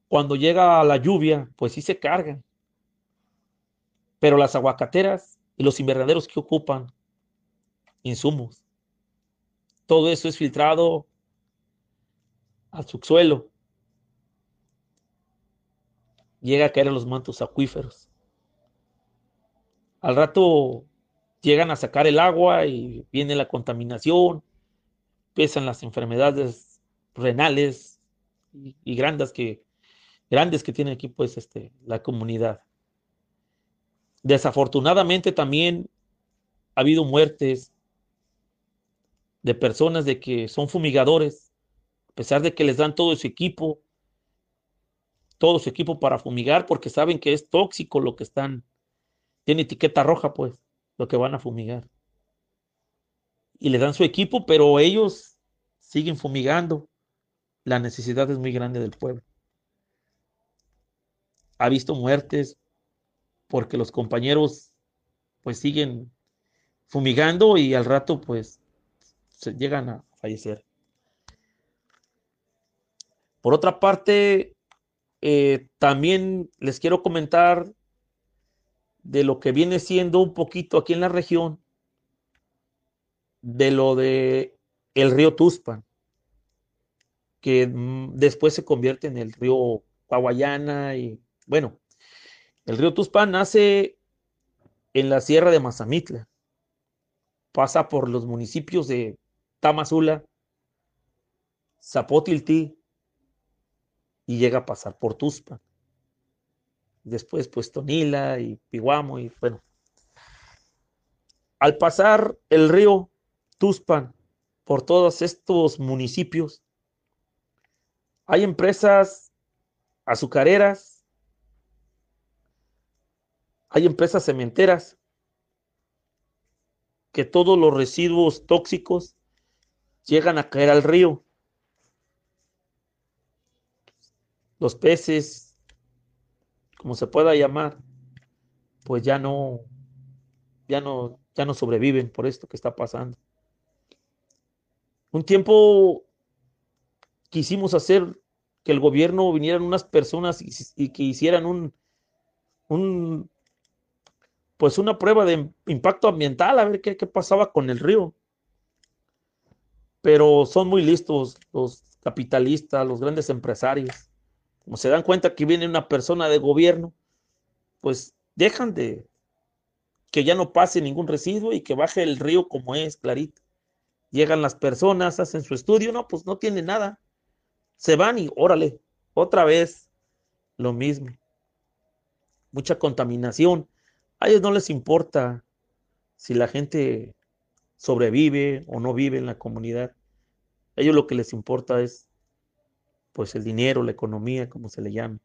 cuando llega la lluvia, pues sí se cargan. Pero las aguacateras y los invernaderos que ocupan insumos, todo eso es filtrado al subsuelo. Llega a caer en los mantos acuíferos. Al rato llegan a sacar el agua y viene la contaminación, empiezan las enfermedades renales y, y grandes que grandes que tiene aquí pues este la comunidad. Desafortunadamente también ha habido muertes de personas de que son fumigadores, a pesar de que les dan todo su equipo, todo su equipo para fumigar, porque saben que es tóxico lo que están, tiene etiqueta roja, pues, lo que van a fumigar. Y les dan su equipo, pero ellos siguen fumigando. La necesidad es muy grande del pueblo. Ha visto muertes porque los compañeros pues siguen fumigando y al rato pues llegan a fallecer. Por otra parte, eh, también les quiero comentar de lo que viene siendo un poquito aquí en la región, de lo de el río Tuspan, que después se convierte en el río Paguayana y bueno, el río Tuspan nace en la sierra de Mazamitla, pasa por los municipios de Tamazula, Zapotiltí y llega a pasar por Tuspan. Después, pues Tonila y Piguamo y bueno. Al pasar el río Tuspan por todos estos municipios, hay empresas azucareras, hay empresas cementeras que todos los residuos tóxicos llegan a caer al río. Los peces, como se pueda llamar, pues ya no, ya no, ya no sobreviven por esto que está pasando. Un tiempo quisimos hacer que el gobierno vinieran unas personas y, que hicieran un, un, pues una prueba de impacto ambiental, a ver qué, qué pasaba con el río pero son muy listos los capitalistas, los grandes empresarios. Como se dan cuenta que viene una persona de gobierno, pues dejan de que ya no pase ningún residuo y que baje el río como es, clarito. Llegan las personas, hacen su estudio, no, pues no tiene nada. Se van y órale, otra vez lo mismo. Mucha contaminación. A ellos no les importa si la gente sobrevive o no vive en la comunidad. A ellos lo que les importa es pues el dinero, la economía, como se le llame.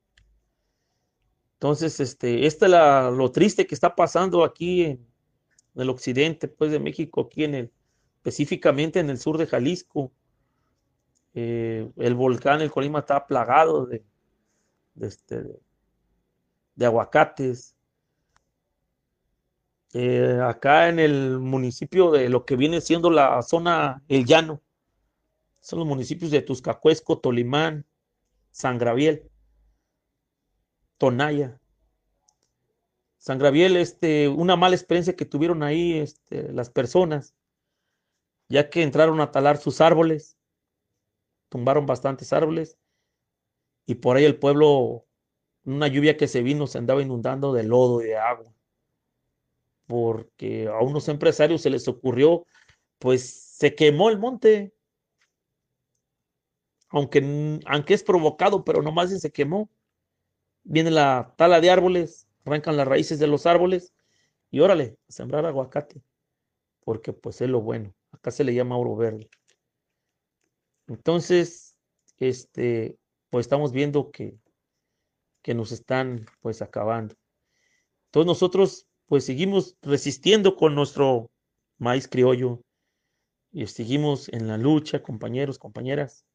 Entonces, este, esta es la, lo triste que está pasando aquí en, el occidente, pues, de México, aquí en el, específicamente en el sur de Jalisco. Eh, el volcán, el Colima, está plagado de, de, este, de aguacates. Eh, acá en el municipio de lo que viene siendo la zona El Llano, son los municipios de Tuscacuesco, Tolimán, San Graviel, Tonaya. San Graviel, este, una mala experiencia que tuvieron ahí este, las personas, ya que entraron a talar sus árboles, tumbaron bastantes árboles, y por ahí el pueblo, una lluvia que se vino, se andaba inundando de lodo y de agua, porque a unos empresarios se les ocurrió, pues se quemó el monte, aunque, aunque es provocado, pero nomás se quemó. Viene la tala de árboles, arrancan las raíces de los árboles y órale, a sembrar aguacate, porque pues es lo bueno. Acá se le llama oro verde. Entonces, este, pues estamos viendo que, que nos están pues acabando. Entonces nosotros pues seguimos resistiendo con nuestro maíz criollo y seguimos en la lucha, compañeros, compañeras.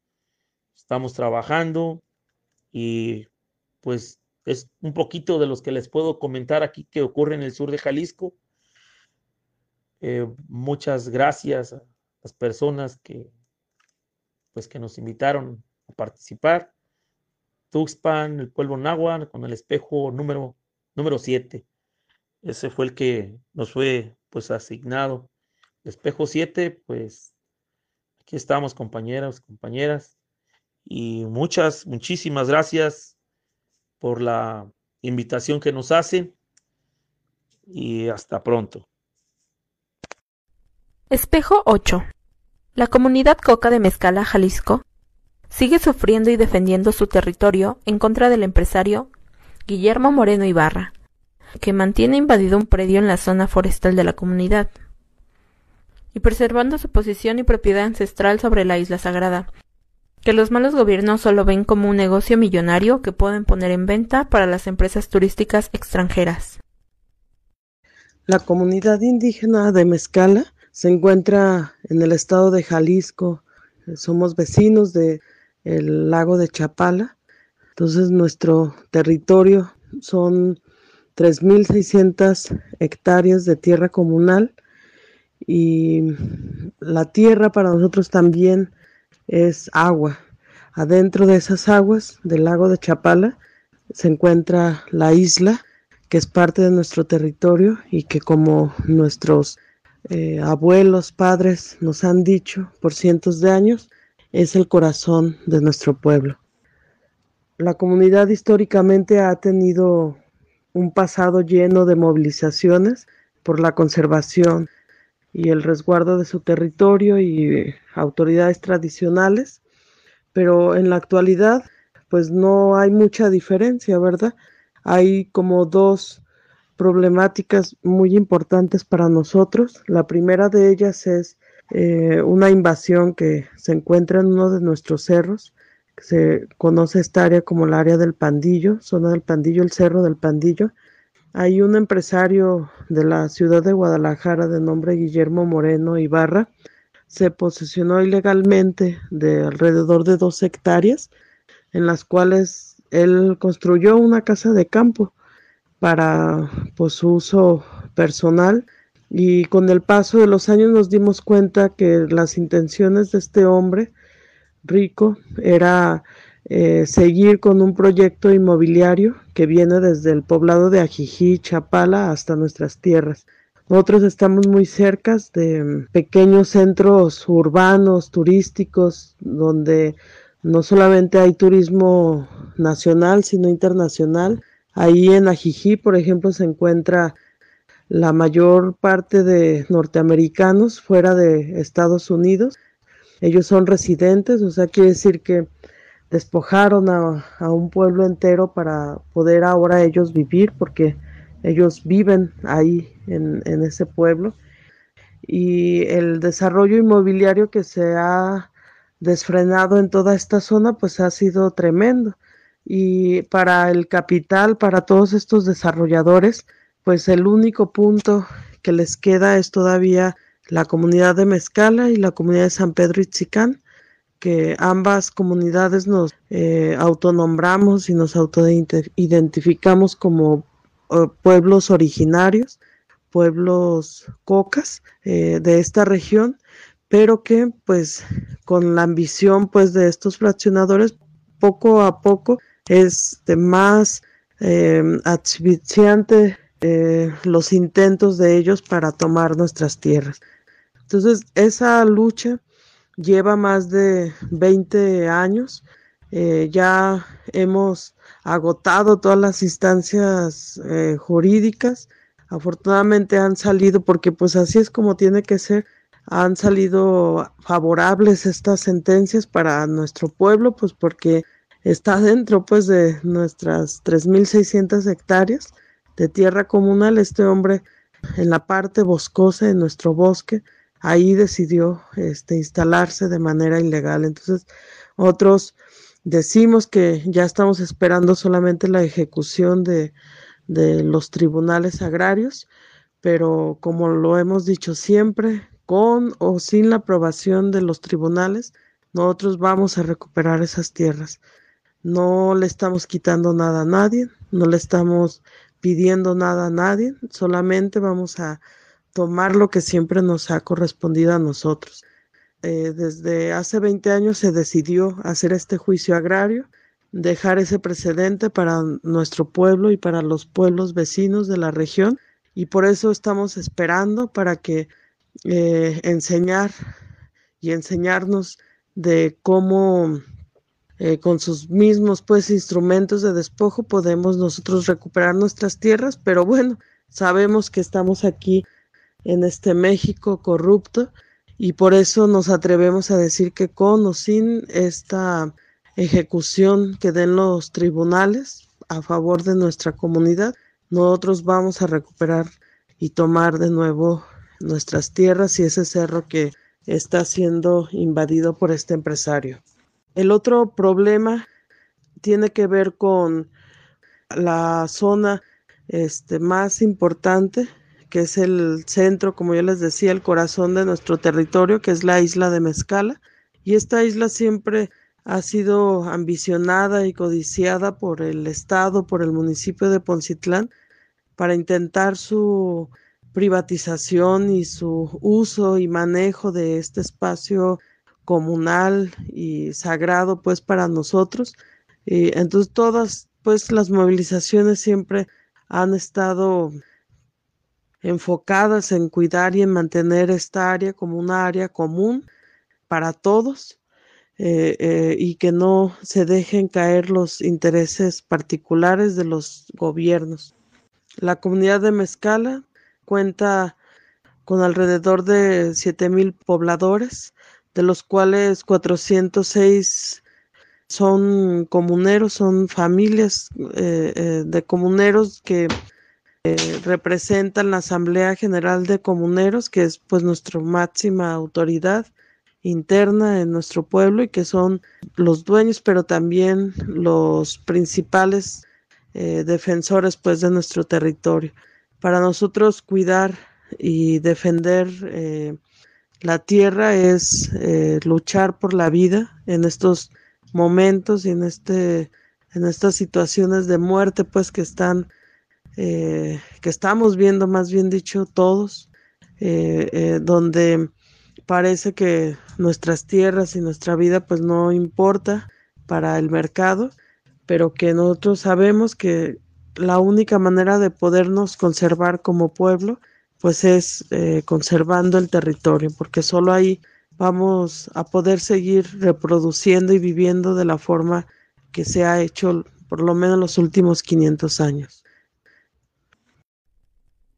Estamos trabajando y pues es un poquito de los que les puedo comentar aquí que ocurre en el sur de Jalisco. Eh, muchas gracias a las personas que pues que nos invitaron a participar. Tuxpan, el pueblo Nahua, con el espejo número número 7. Ese fue el que nos fue pues asignado. Espejo 7, pues aquí estamos compañeros, compañeras. Y muchas, muchísimas gracias por la invitación que nos hacen y hasta pronto. Espejo 8. La comunidad coca de Mezcala, Jalisco, sigue sufriendo y defendiendo su territorio en contra del empresario Guillermo Moreno Ibarra, que mantiene invadido un predio en la zona forestal de la comunidad, y preservando su posición y propiedad ancestral sobre la isla sagrada, que los malos gobiernos solo ven como un negocio millonario que pueden poner en venta para las empresas turísticas extranjeras. La comunidad indígena de Mezcala se encuentra en el estado de Jalisco. Somos vecinos del lago de Chapala. Entonces nuestro territorio son 3.600 hectáreas de tierra comunal y la tierra para nosotros también es agua. Adentro de esas aguas del lago de Chapala se encuentra la isla, que es parte de nuestro territorio y que como nuestros eh, abuelos, padres nos han dicho por cientos de años, es el corazón de nuestro pueblo. La comunidad históricamente ha tenido un pasado lleno de movilizaciones por la conservación y el resguardo de su territorio y autoridades tradicionales, pero en la actualidad pues no hay mucha diferencia, ¿verdad? Hay como dos problemáticas muy importantes para nosotros. La primera de ellas es eh, una invasión que se encuentra en uno de nuestros cerros, se conoce esta área como el área del Pandillo, zona del Pandillo, el cerro del Pandillo, hay un empresario de la ciudad de Guadalajara de nombre Guillermo Moreno Ibarra. Se posesionó ilegalmente de alrededor de dos hectáreas en las cuales él construyó una casa de campo para pues, su uso personal y con el paso de los años nos dimos cuenta que las intenciones de este hombre rico era eh, seguir con un proyecto inmobiliario que viene desde el poblado de Ajijí, Chapala, hasta nuestras tierras. Nosotros estamos muy cerca de mm, pequeños centros urbanos, turísticos, donde no solamente hay turismo nacional, sino internacional. Ahí en Ajijí, por ejemplo, se encuentra la mayor parte de norteamericanos fuera de Estados Unidos. Ellos son residentes, o sea, quiere decir que despojaron a, a, un pueblo entero para poder ahora ellos vivir, porque ellos viven ahí en, en ese pueblo. Y el desarrollo inmobiliario que se ha desfrenado en toda esta zona, pues ha sido tremendo. Y para el capital, para todos estos desarrolladores, pues el único punto que les queda es todavía la comunidad de Mezcala y la comunidad de San Pedro Itzicán, que ambas comunidades nos eh, autonombramos y nos autoidentificamos como uh, pueblos originarios, pueblos cocas eh, de esta región, pero que pues con la ambición pues de estos fraccionadores poco a poco es de más eh, asfixiante eh, los intentos de ellos para tomar nuestras tierras. Entonces, esa lucha lleva más de 20 años. Eh, ya hemos agotado todas las instancias eh, jurídicas. Afortunadamente han salido, porque pues así es como tiene que ser, han salido favorables estas sentencias para nuestro pueblo, pues porque está dentro pues de nuestras 3.600 hectáreas de tierra comunal. Este hombre en la parte boscosa de nuestro bosque, ahí decidió este, instalarse de manera ilegal. Entonces, otros decimos que ya estamos esperando solamente la ejecución de, de los tribunales agrarios, pero como lo hemos dicho siempre, con o sin la aprobación de los tribunales, nosotros vamos a recuperar esas tierras. No le estamos quitando nada a nadie, no le estamos pidiendo nada a nadie, solamente vamos a tomar lo que siempre nos ha correspondido a nosotros. Eh, desde hace 20 años se decidió hacer este juicio agrario, dejar ese precedente para nuestro pueblo y para los pueblos vecinos de la región y por eso estamos esperando para que eh, enseñar y enseñarnos de cómo eh, con sus mismos pues instrumentos de despojo podemos nosotros recuperar nuestras tierras, pero bueno, sabemos que estamos aquí en este México corrupto y por eso nos atrevemos a decir que con o sin esta ejecución que den los tribunales a favor de nuestra comunidad, nosotros vamos a recuperar y tomar de nuevo nuestras tierras y ese cerro que está siendo invadido por este empresario. El otro problema tiene que ver con la zona este, más importante, que es el centro, como yo les decía, el corazón de nuestro territorio, que es la isla de Mezcala. Y esta isla siempre ha sido ambicionada y codiciada por el Estado, por el municipio de Poncitlán, para intentar su privatización y su uso y manejo de este espacio comunal y sagrado pues para nosotros. Y entonces todas pues las movilizaciones siempre han estado enfocadas en cuidar y en mantener esta área como una área común para todos eh, eh, y que no se dejen caer los intereses particulares de los gobiernos. La comunidad de Mezcala cuenta con alrededor de mil pobladores de los cuales 406 son comuneros, son familias eh, de comuneros que eh, representan la Asamblea General de Comuneros, que es pues nuestra máxima autoridad interna en nuestro pueblo y que son los dueños, pero también los principales defensores pues de nuestro territorio. Para nosotros cuidar y defender la tierra es eh, luchar por la vida en estos momentos y en este en estas situaciones de muerte pues que están eh, que estamos viendo más bien dicho todos eh, donde parece que nuestras tierras y nuestra vida pues no importa para el mercado pero que nosotros sabemos que la única manera de podernos conservar como pueblo pues es eh, conservando el territorio, porque solo ahí vamos a poder seguir reproduciendo y viviendo de la forma que se ha hecho por lo menos los últimos 500 años.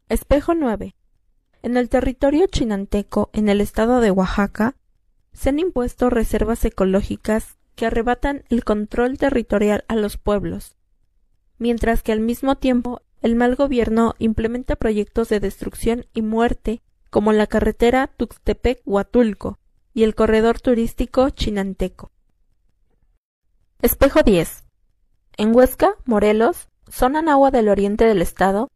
Espejo 9. En el territorio chinanteco, en el estado de Oaxaca, se han impuesto reservas ecológicas que arrebatan el control territorial a los pueblos, mientras que al mismo tiempo el mal gobierno implementa proyectos de destrucción y muerte como la carretera Tuxtepec-Huatulco y el corredor turístico chinanteco. Espejo 10. En Huesca, Morelos, zona agua del oriente del estado,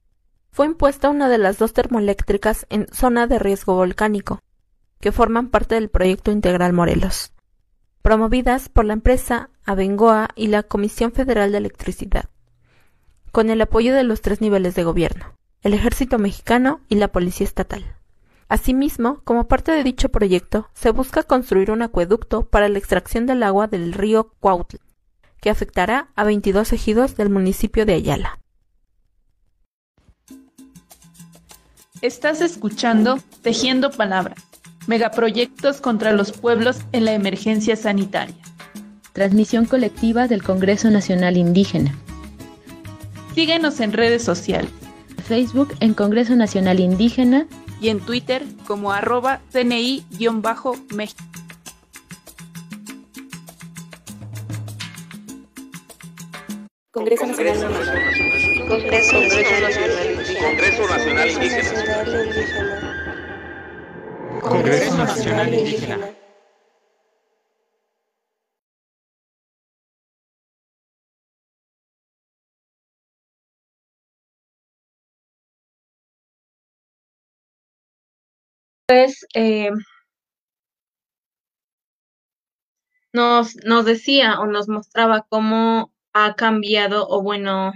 fue impuesta una de las dos termoeléctricas en zona de riesgo volcánico, que forman parte del proyecto integral Morelos, promovidas por la empresa Abengoa y la Comisión Federal de Electricidad, con el apoyo de los tres niveles de gobierno, el Ejército Mexicano y la Policía Estatal. Asimismo, como parte de dicho proyecto, se busca construir un acueducto para la extracción del agua del río Cuautla, que afectará a 22 ejidos del municipio de Ayala. Estás escuchando Tejiendo Palabras, megaproyectos contra los pueblos en la emergencia sanitaria. Transmisión colectiva del Congreso Nacional Indígena. Síguenos en redes sociales. Facebook en Congreso Nacional Indígena y en Twitter como arroba CNI-México. Congreso Nacional Indígena. Congreso Nacional Indígena. Congreso Nacional Indígena. Pues eh, nos, nos decía o nos mostraba cómo ha cambiado o bueno,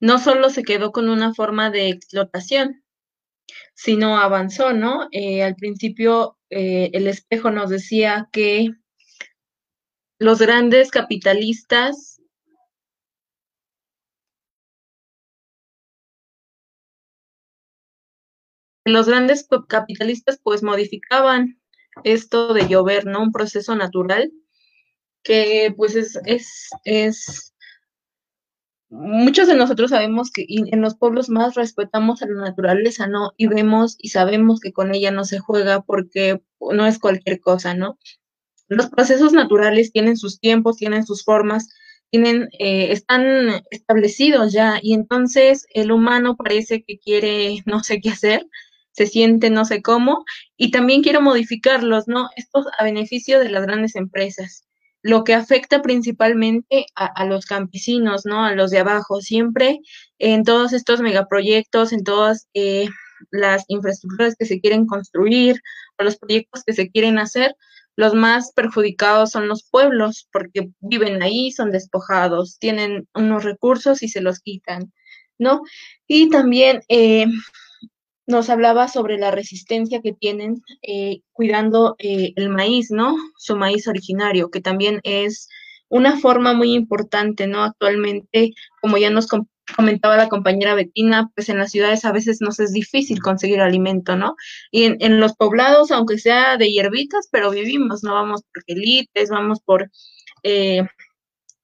no solo se quedó con una forma de explotación, sino avanzó, ¿no? Eh, al principio eh, el espejo nos decía que los grandes capitalistas los grandes capitalistas pues modificaban esto de llover, ¿no? Un proceso natural que pues es, es, es, muchos de nosotros sabemos que en los pueblos más respetamos a la naturaleza, ¿no? Y vemos y sabemos que con ella no se juega porque no es cualquier cosa, ¿no? Los procesos naturales tienen sus tiempos, tienen sus formas, tienen, eh, están establecidos ya, y entonces el humano parece que quiere no sé qué hacer, se siente no sé cómo, y también quiere modificarlos, ¿no? Esto a beneficio de las grandes empresas lo que afecta principalmente a, los campesinos, ¿no? A los de abajo. Siempre en todos estos megaproyectos, en todas eh, las infraestructuras que se quieren construir o los proyectos que se quieren hacer, los más perjudicados son los pueblos, porque viven ahí, son despojados, tienen unos recursos y se los quitan, ¿no? Y también eh, nos hablaba sobre la resistencia que tienen eh, cuidando eh, el maíz, ¿no? Su maíz originario, que también es una forma muy importante, ¿no? Actualmente, como ya nos comentaba la compañera Betina, pues en las ciudades a veces nos es difícil conseguir alimento, ¿no? Y en, los poblados, aunque sea de hierbitas, pero vivimos, ¿no? Vamos por gelites, vamos por eh,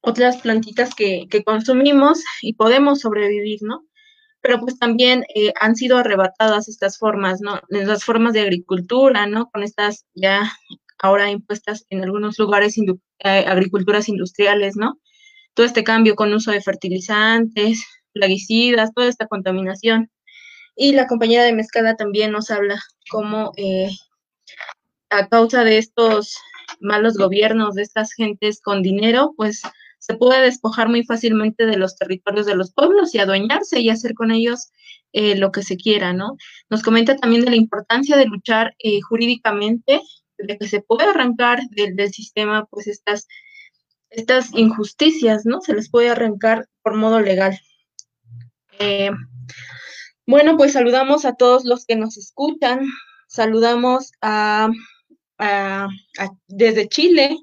otras plantitas que, que consumimos y podemos sobrevivir, ¿no? Pero pues también eh, han sido arrebatadas estas formas, ¿no? Las formas de agricultura, ¿no? Con estas ya ahora impuestas en algunos lugares eh, agriculturas industriales, ¿no? Todo este cambio con uso de fertilizantes, plaguicidas, toda esta contaminación. Y la compañera de Mezcala también nos habla cómo eh, a causa de estos malos gobiernos, de estas gentes con dinero, pues se puede despojar muy fácilmente de los territorios de los pueblos y adueñarse y hacer con ellos eh, lo que se quiera, ¿no? Nos comenta también de la importancia de luchar eh, jurídicamente, de que se puede arrancar del, sistema, pues estas, estas injusticias, ¿no? Se les puede arrancar por modo legal. Eh, bueno, pues saludamos a todos los que nos escuchan, saludamos a, desde Chile,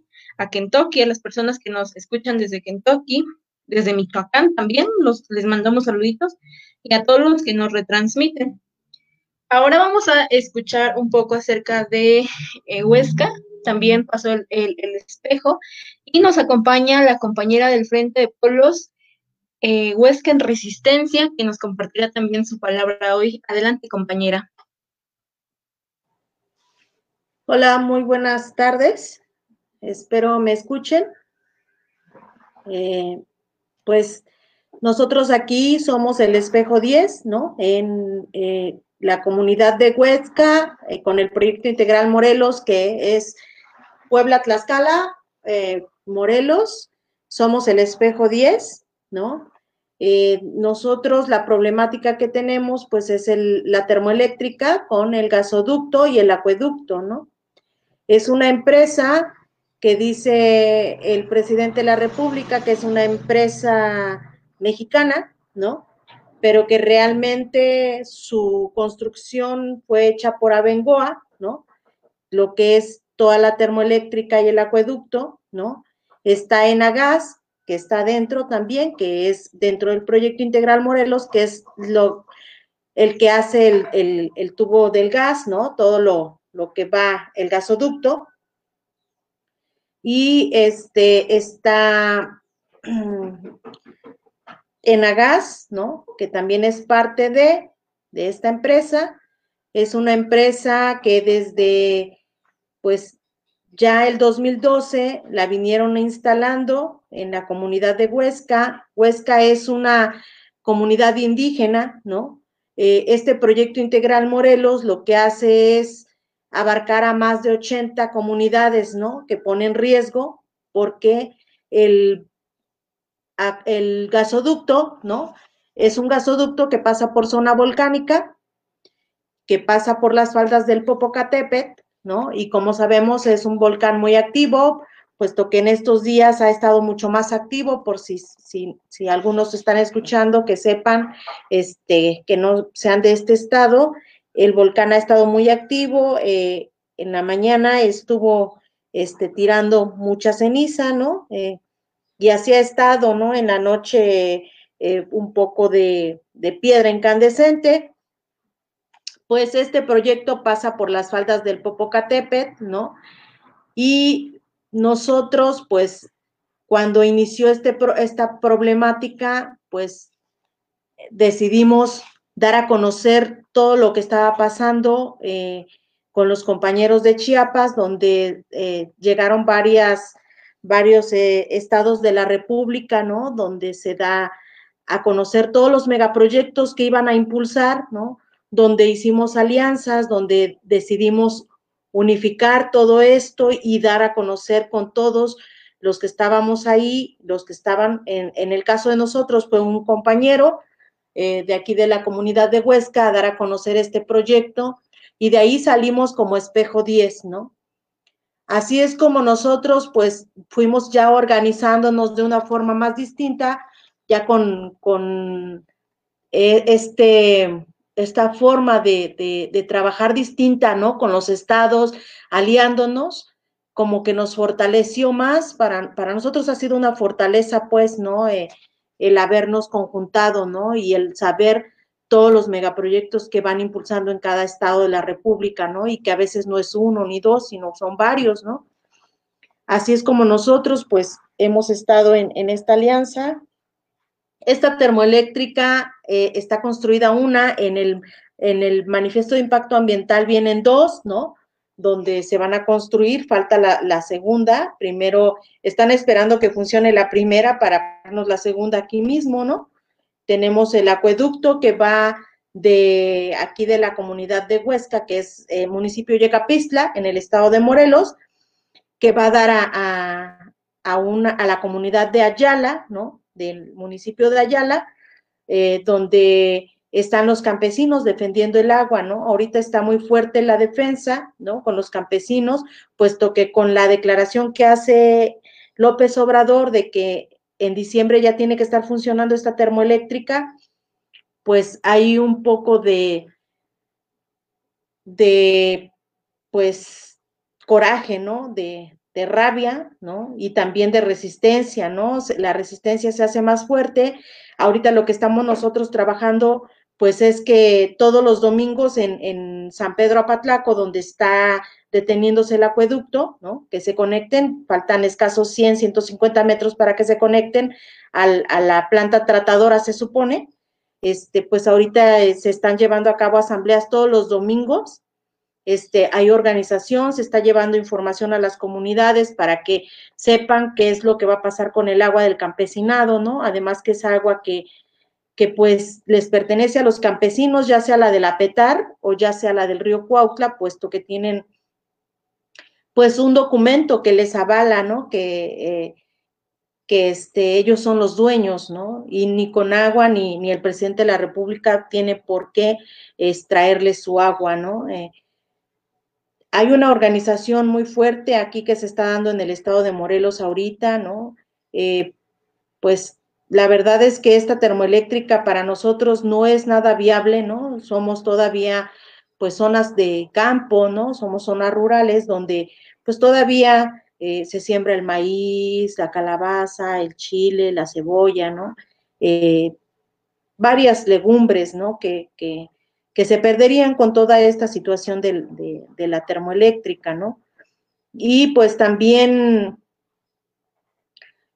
a Kentucky, a las personas que nos escuchan desde Kentucky, desde Michoacán también, los, les mandamos saluditos, y a todos los que nos retransmiten. Ahora vamos a escuchar un poco acerca de eh, Huesca, también pasó el, el- espejo. Y nos acompaña la compañera del Frente de Pueblos, eh, Huesca en Resistencia, que nos compartirá también su palabra hoy. Adelante, compañera. Hola, muy buenas tardes. Espero me escuchen. Eh, pues nosotros aquí somos el Espejo 10, ¿no? En eh, la comunidad de Huesca, eh, con el proyecto integral Morelos, que es Puebla, Tlaxcala, Morelos. Somos el Espejo 10, ¿no? Nosotros la problemática que tenemos, pues es la termoeléctrica con el gasoducto y el acueducto, ¿no? Es una empresa que dice el presidente de la República que es una empresa mexicana, ¿no? Pero que realmente su construcción fue hecha por Abengoa, ¿no? Lo que es toda la termoeléctrica y el acueducto, ¿no? Está en Agas, que está dentro también, que es dentro del proyecto integral Morelos, que es lo, el que hace el, el- el tubo del gas, ¿no? Todo lo, lo que va, el gasoducto. Y este está en Agas, ¿no? Que también es parte de, de esta empresa. Es una empresa que desde, pues, ya el 2012 la vinieron instalando en la comunidad de Huesca. Huesca es una comunidad indígena, ¿no? Eh, este proyecto integral Morelos lo que hace es abarcar a más de 80 comunidades, ¿no? Que pone en riesgo porque el, el gasoducto, ¿no? Es un gasoducto que pasa por zona volcánica, que pasa por las faldas del Popocatépetl, ¿no? Y como sabemos es un volcán muy activo, puesto que en estos días ha estado mucho más activo, por si, si, si algunos están escuchando, que sepan este, que no sean de este estado. El volcán ha estado muy activo, eh, en la mañana estuvo este, tirando mucha ceniza, ¿no? Eh, y así ha estado, ¿no? En la noche eh, un poco de, piedra incandescente, pues este proyecto pasa por las faldas del Popocatépetl, ¿no? Y nosotros, pues, cuando inició este, esta problemática, pues, decidimos dar a conocer todo lo que estaba pasando eh, con los compañeros de Chiapas, donde eh, llegaron varios eh, estados de la República, ¿no? Donde se da a conocer todos los megaproyectos que iban a impulsar, ¿no? Donde hicimos alianzas, donde decidimos unificar todo esto y dar a conocer con todos los que estábamos ahí, los que estaban, en, en el caso de nosotros, fue un compañero eh, de aquí de la comunidad de Huesca a dar a conocer este proyecto y de ahí salimos como espejo 10, ¿no? Así es como nosotros pues fuimos ya organizándonos de una forma más distinta, ya con, con eh, este, esta forma de, de, trabajar distinta, ¿no? Con los estados, aliándonos, como que nos fortaleció más, para, para nosotros ha sido una fortaleza, pues, ¿no? Eh, el habernos conjuntado, ¿no? Y el saber todos los megaproyectos que van impulsando en cada estado de la República, ¿no? Y que a veces no es uno ni dos, sino son varios, ¿no? Así es como nosotros, pues, hemos estado en, en esta alianza. Esta termoeléctrica eh, está construida una en el, en el manifiesto de impacto ambiental, vienen dos, ¿no? Donde se van a construir, falta la, segunda. Primero, están esperando que funcione la primera para darnos la segunda aquí mismo, ¿no? Tenemos el acueducto que va de aquí de la comunidad de Huesca, que es el municipio Yecapistla, en el estado de Morelos, que va a dar a, a, a una, a la comunidad de Ayala, ¿no? Del municipio de Ayala, eh, donde están los campesinos defendiendo el agua, ¿no? Ahorita está muy fuerte la defensa, ¿no? Con los campesinos, puesto que con la declaración que hace López Obrador de que en diciembre ya tiene que estar funcionando esta termoeléctrica, pues hay un poco de, de, pues, coraje, ¿no? De, de rabia, ¿no? Y también de resistencia, ¿no? La resistencia se hace más fuerte. Ahorita lo que estamos nosotros trabajando, pues es que todos los domingos en, en San Pedro Apatlaco, donde está deteniéndose el acueducto, ¿no? Que se conecten, faltan escasos 100, 150 metros para que se conecten al, a la planta tratadora, se supone. Este, pues ahorita eh, se están llevando a cabo asambleas todos los domingos. Este, hay organización, se está llevando información a las comunidades para que sepan qué es lo que va a pasar con el agua del campesinado, ¿no? Además que es agua que que pues les pertenece a los campesinos, ya sea la de la Petar o ya sea la del río Cuautla, puesto que tienen pues un documento que les avala, ¿no? Que, eh, que este, ellos son los dueños, ¿no? Y ni con agua ni, ni el presidente de la República tiene por qué extraerles su agua, ¿no? Eh, hay una organización muy fuerte aquí que se está dando en el estado de Morelos ahorita, ¿no? Eh, pues la verdad es que esta termoeléctrica para nosotros no es nada viable, ¿no? Somos todavía pues zonas de campo, ¿no? Somos zonas rurales donde pues todavía eh, se siembra el maíz, la calabaza, el chile, la cebolla, ¿no? Eh, varias legumbres, ¿no? Que, que, que, se perderían con toda esta situación de, de, de la termoeléctrica, ¿no? Y pues también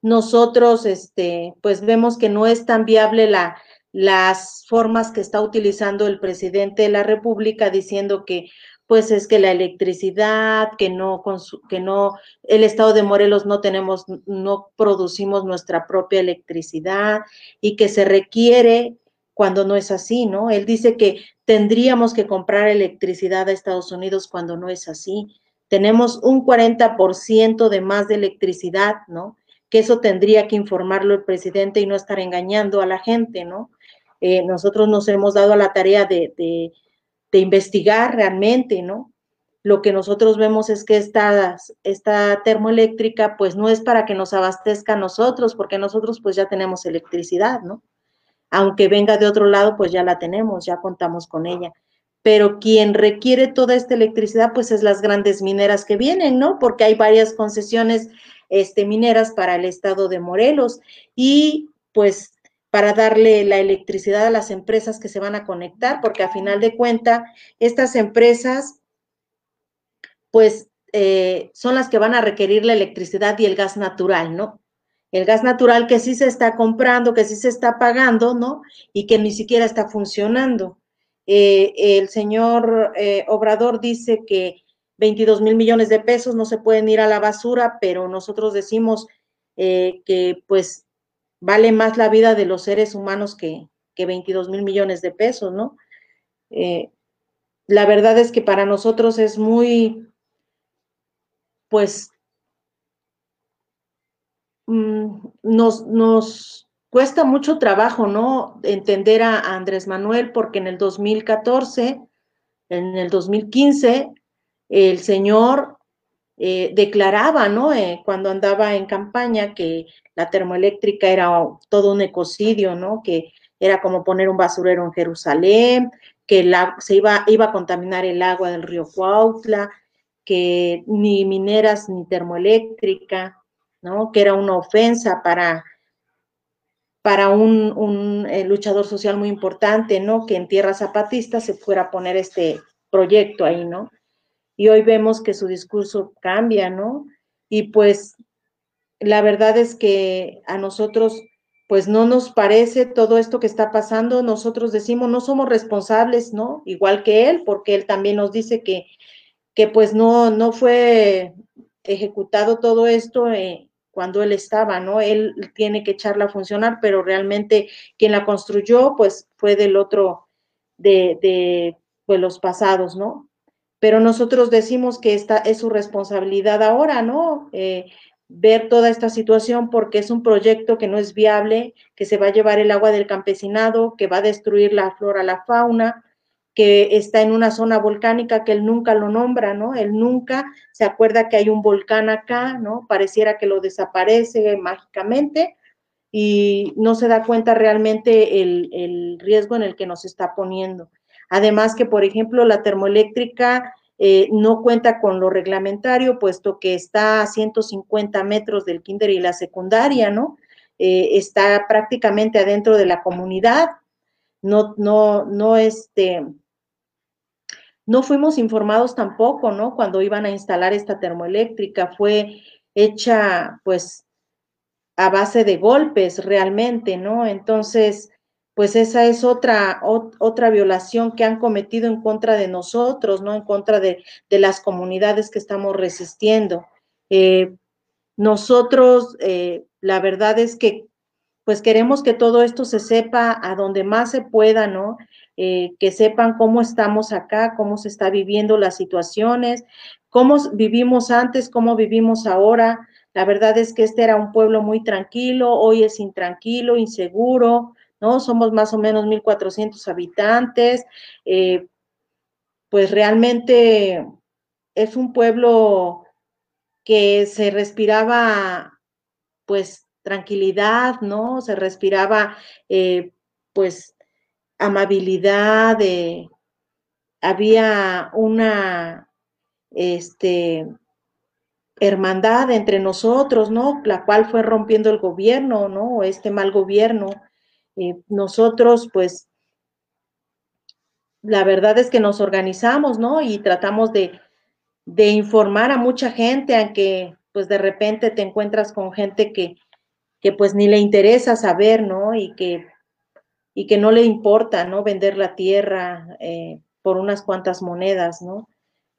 nosotros, este, pues vemos que no es tan viable la, las formas que está utilizando el presidente de la República diciendo que pues es que la electricidad, que no, que no, el estado de Morelos no tenemos, no producimos nuestra propia electricidad y que se requiere cuando no es así, ¿no? Él dice que tendríamos que comprar electricidad a Estados Unidos cuando no es así. Tenemos un 40% de más de electricidad, ¿no? Que eso tendría que informarlo el presidente y no estar engañando a la gente, ¿no? Eh, nosotros nos hemos dado a la tarea de, investigar realmente, ¿no? Lo que nosotros vemos es que esta, esta termoeléctrica, pues no es para que nos abastezca a nosotros, porque nosotros pues ya tenemos electricidad, ¿no? Aunque venga de otro lado, pues ya la tenemos, ya contamos con ella. Pero quien requiere toda esta electricidad, pues es las grandes mineras que vienen, ¿no? Porque hay varias concesiones este, mineras para el estado de Morelos y pues para darle la electricidad a las empresas que se van a conectar, porque a final de cuenta estas empresas pues eh, son las que van a requerir la electricidad y el gas natural, ¿no? El gas natural que sí se está comprando, que sí se está pagando, ¿no? Y que ni siquiera está funcionando. Eh, el señor eh, Obrador dice que 22 mil millones de pesos no se pueden ir a la basura, pero nosotros decimos eh, que pues vale más la vida de los seres humanos que, que 22 mil millones de pesos, ¿no? Eh, la verdad es que para nosotros es muy, pues, mm, nos, nos cuesta mucho trabajo, ¿no? Entender a Andrés Manuel, porque en el 2014, en el 2015, el señor eh, declaraba, ¿no? Eh, cuando andaba en campaña que la termoeléctrica era todo un ecocidio, ¿no? Que era como poner un basurero en Jerusalén, que se iba, iba a contaminar el agua del río Cuautla, que ni mineras ni termoeléctrica, ¿no? Que era una ofensa para, para un, eh, luchador social muy importante, ¿no? Que en tierra zapatista se fuera a poner este proyecto ahí, ¿no? Y hoy vemos que su discurso cambia, ¿no? Y pues la verdad es que a nosotros pues no nos parece todo esto que está pasando, nosotros decimos no somos responsables, ¿no? Igual que él, porque él también nos dice que, que pues no, no fue ejecutado todo esto eh, cuando él estaba, ¿no? Él tiene que echarla a funcionar, pero realmente quien la construyó pues fue del otro, de, de pues, los pasados, ¿no? Pero nosotros decimos que esta es su responsabilidad ahora, ¿no? Eh, ver toda esta situación porque es un proyecto que no es viable, que se va a llevar el agua del campesinado, que va a destruir la flora, la fauna, que está en una zona volcánica que él nunca lo nombra, ¿no? Él nunca se acuerda que hay un volcán acá, ¿no? Pareciera que lo desaparece mágicamente y no se da cuenta realmente el, el riesgo en el que nos está poniendo. Además que, por ejemplo, la termoeléctrica eh, no cuenta con lo reglamentario, puesto que está a 150 metros del kinder y la secundaria, ¿no? Eh, está prácticamente adentro de la comunidad, no, no, no, este, no fuimos informados tampoco, ¿no? Cuando iban a instalar esta termoeléctrica, fue hecha pues a base de golpes realmente, ¿no? Entonces, pues esa es otra, otra violación que han cometido en contra de nosotros, ¿no? En contra de, las comunidades que estamos resistiendo. Eh, nosotros, eh, la verdad es que, pues queremos que todo esto se sepa a donde más se pueda, ¿no? Eh, que sepan cómo estamos acá, cómo se está viviendo las situaciones, cómo vivimos antes, cómo vivimos ahora. La verdad es que este era un pueblo muy tranquilo, hoy es intranquilo, inseguro, ¿no? Somos más o menos 1.400 habitantes. Eh, pues realmente es un pueblo que se respiraba, pues, tranquilidad, ¿no? Se respiraba, eh, pues, amabilidad, eh, había una, este, hermandad entre nosotros, ¿no? La cual fue rompiendo el gobierno, ¿no? Este mal gobierno. Eh, nosotros, pues, la verdad es que nos organizamos, ¿no? Y tratamos de, de informar a mucha gente, aunque pues de repente te encuentras con gente que, que pues ni le interesa saber, ¿no? Y que, y que no le importa, ¿no? Vender la tierra eh, por unas cuantas monedas, ¿no?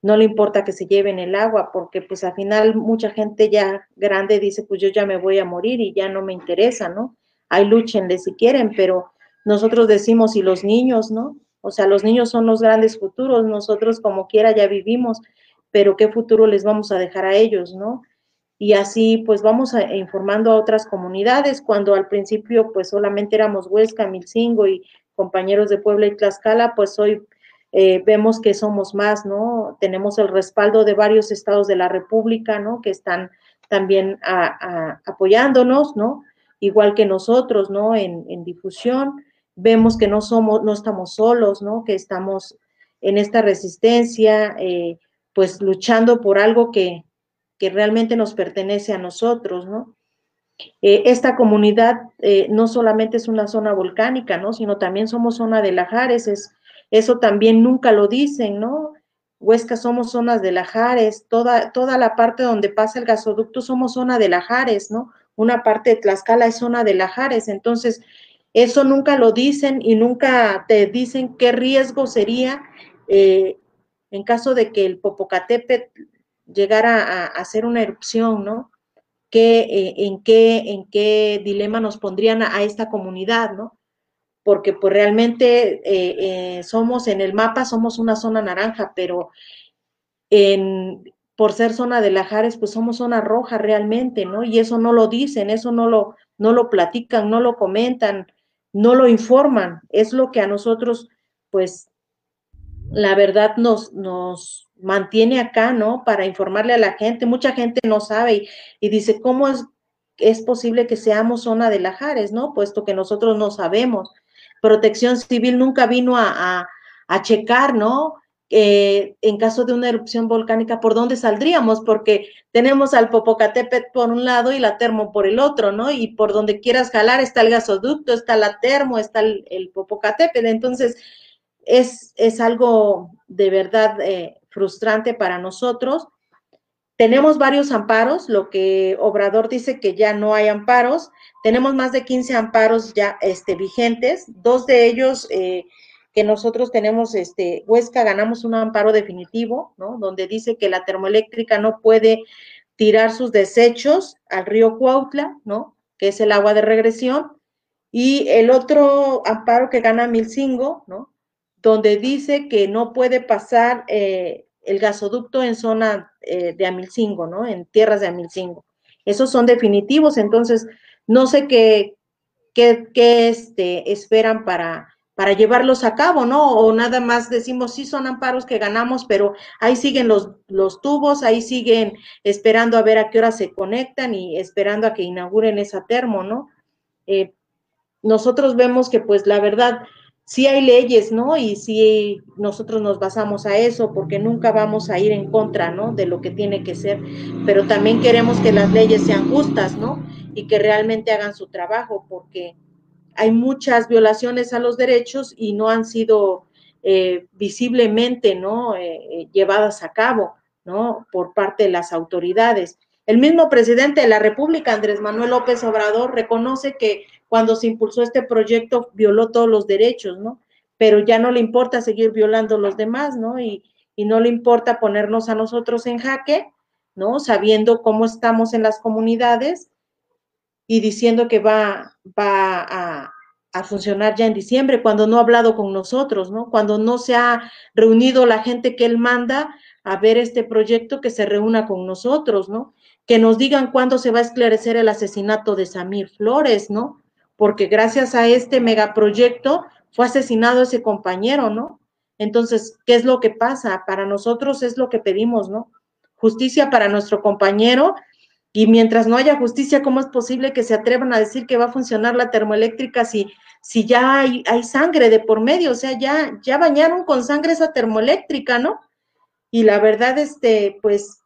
No le importa que se lleven el agua, porque pues al final mucha gente ya grande dice, pues yo ya me voy a morir y ya no me interesa, ¿no? Hay lúchenle si quieren, pero nosotros decimos, y los niños, ¿no? O sea, los niños son los grandes futuros, nosotros como quiera ya vivimos, pero ¿qué futuro les vamos a dejar a ellos, ¿no? Y así pues vamos a, informando a otras comunidades, cuando al principio pues solamente éramos Huesca, Milcingo y compañeros de Puebla y Tlaxcala, pues hoy eh, vemos que somos más, ¿no? Tenemos el respaldo de varios estados de la República, ¿no? Que están también apoyándonos, ¿no? Igual que nosotros, ¿no? En, difusión, vemos que no somos, no estamos solos, ¿no? Que estamos en esta resistencia, eh, pues luchando por algo que, que, realmente nos pertenece a nosotros, ¿no? Eh, esta comunidad eh, no solamente es una zona volcánica, ¿no? Sino también somos zona de lajares, es, eso también nunca lo dicen, ¿no? Huesca somos zonas de lajares, toda, toda la parte donde pasa el gasoducto somos zona de lajares, ¿no? Una parte de Tlaxcala es zona de lajares, entonces eso nunca lo dicen y nunca te dicen qué riesgo sería eh, en caso de que el Popocatépetl llegara a, hacer una erupción, ¿no? Eh, en, qué, ¿En qué dilema nos pondrían a, esta comunidad, ¿no? Porque pues realmente eh, somos en el mapa, somos una zona naranja, pero en, por ser zona de Lajares, pues somos zona roja realmente, ¿no? Y eso no lo dicen, eso no lo, no lo platican, no lo comentan, no lo informan. Es lo que a nosotros, pues, la verdad nos, nos mantiene acá, ¿no? Para informarle a la gente. Mucha gente no sabe y, dice, ¿cómo es, es posible que seamos zona de Lajares, ¿no? Puesto que nosotros no sabemos. Protección Civil nunca vino a, a, a checar, ¿no? Eh, en caso de una erupción volcánica, ¿por dónde saldríamos? Porque tenemos al Popocatépetl por un lado y la termo por el otro, ¿no? Y por donde quieras jalar está el gasoducto, está la termo, está el, Popocatépetl. Entonces, es, es, algo de verdad eh, frustrante para nosotros. Tenemos varios amparos, lo que Obrador dice que ya no hay amparos. Tenemos más de 15 amparos ya este, vigentes, dos de ellos... Eh, que nosotros tenemos, este, Huesca, ganamos un amparo definitivo, ¿no? Donde dice que la termoeléctrica no puede tirar sus desechos al río Cuautla, ¿no? Que es el agua de regresión. Y el otro amparo que gana Milcingo, ¿no? Donde dice que no puede pasar eh, el gasoducto en zona eh, de Amilcingo, ¿no? En tierras de Amilcingo. Esos son definitivos, entonces no sé qué, qué, qué este, esperan para para llevarlos a cabo, ¿no? O nada más decimos, sí son amparos que ganamos, pero ahí siguen los, los tubos, ahí siguen esperando a ver a qué hora se conectan y esperando a que inauguren esa termo, ¿no? Eh, nosotros vemos que pues la verdad, sí hay leyes, ¿no? Y sí nosotros nos basamos a eso porque nunca vamos a ir en contra, ¿no? De lo que tiene que ser, pero también queremos que las leyes sean justas, ¿no? Y que realmente hagan su trabajo porque hay muchas violaciones a los derechos y no han sido eh, visiblemente, ¿no? Eh, llevadas a cabo, ¿no? Por parte de las autoridades. El mismo presidente de la República, Andrés Manuel López Obrador, reconoce que cuando se impulsó este proyecto violó todos los derechos, ¿no? Pero ya no le importa seguir violando los demás, ¿no? Y, y no le importa ponernos a nosotros en jaque, ¿no? Sabiendo cómo estamos en las comunidades y diciendo que va, va a, a funcionar ya en diciembre, cuando no ha hablado con nosotros, ¿no? Cuando no se ha reunido la gente que él manda a ver este proyecto, que se reúna con nosotros, ¿no? Que nos digan cuándo se va a esclarecer el asesinato de Samir Flores, ¿no? Porque gracias a este megaproyecto fue asesinado ese compañero, ¿no? Entonces, ¿qué es lo que pasa? Para nosotros es lo que pedimos, ¿no? Justicia para nuestro compañero y mientras no haya justicia, ¿cómo es posible que se atrevan a decir que va a funcionar la termoeléctrica si, si ya hay, hay sangre de por medio? O sea, ya, ya bañaron con sangre esa termoeléctrica, ¿no? Y la verdad, este, pues,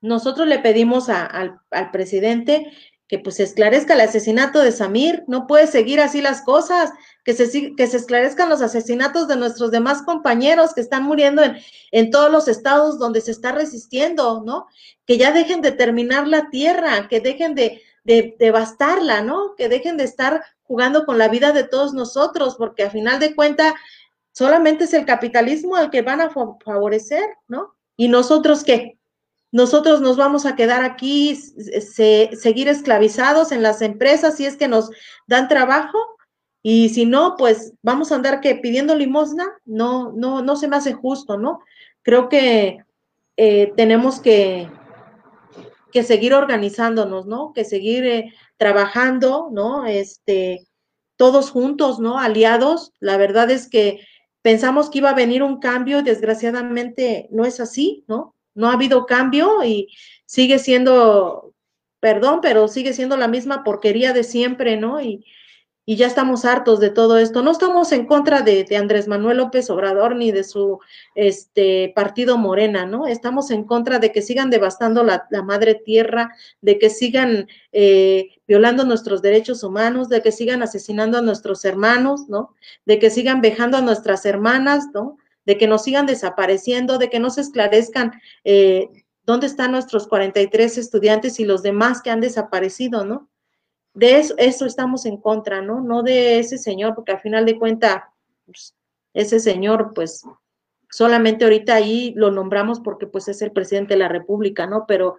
nosotros le pedimos al, al presidente que pues esclarezca el asesinato de Samir, no puede seguir así las cosas, que se, que se esclarezcan los asesinatos de nuestros demás compañeros que están muriendo en, en todos los estados donde se está resistiendo, ¿no? Que ya dejen de terminar la tierra, que dejen de, de devastarla, ¿no? Que dejen de estar jugando con la vida de todos nosotros, porque a final de cuentas solamente es el capitalismo al que van a favorecer, ¿no? ¿Y nosotros qué? nosotros nos vamos a quedar aquí, se, seguir esclavizados en las empresas si es que nos dan trabajo y si no, pues vamos a andar que pidiendo limosna, no, no, no se me hace justo, ¿no? Creo que eh, tenemos que, que seguir organizándonos, ¿no? Que seguir eh, trabajando, ¿no? Este, todos juntos, ¿no? Aliados. La verdad es que pensamos que iba a venir un cambio desgraciadamente no es así, ¿no? no ha habido cambio y sigue siendo, perdón, pero sigue siendo la misma porquería de siempre, ¿no? Y ya estamos hartos de todo esto. No estamos en contra de, de, Andrés Manuel López Obrador ni de su este, partido Morena, ¿no? Estamos en contra de que sigan devastando la, la madre tierra, de que sigan eh, violando nuestros derechos humanos, de que sigan asesinando a nuestros hermanos, ¿no? De que sigan vejando a nuestras hermanas, ¿no? de que nos sigan desapareciendo, de que no se esclarezcan eh, dónde están nuestros 43 estudiantes y los demás que han desaparecido, ¿no? De eso, eso estamos en contra, ¿no? No de ese señor, porque al final de cuentas, pues, ese señor, pues, solamente ahorita ahí lo nombramos porque pues es el presidente de la República, ¿no? Pero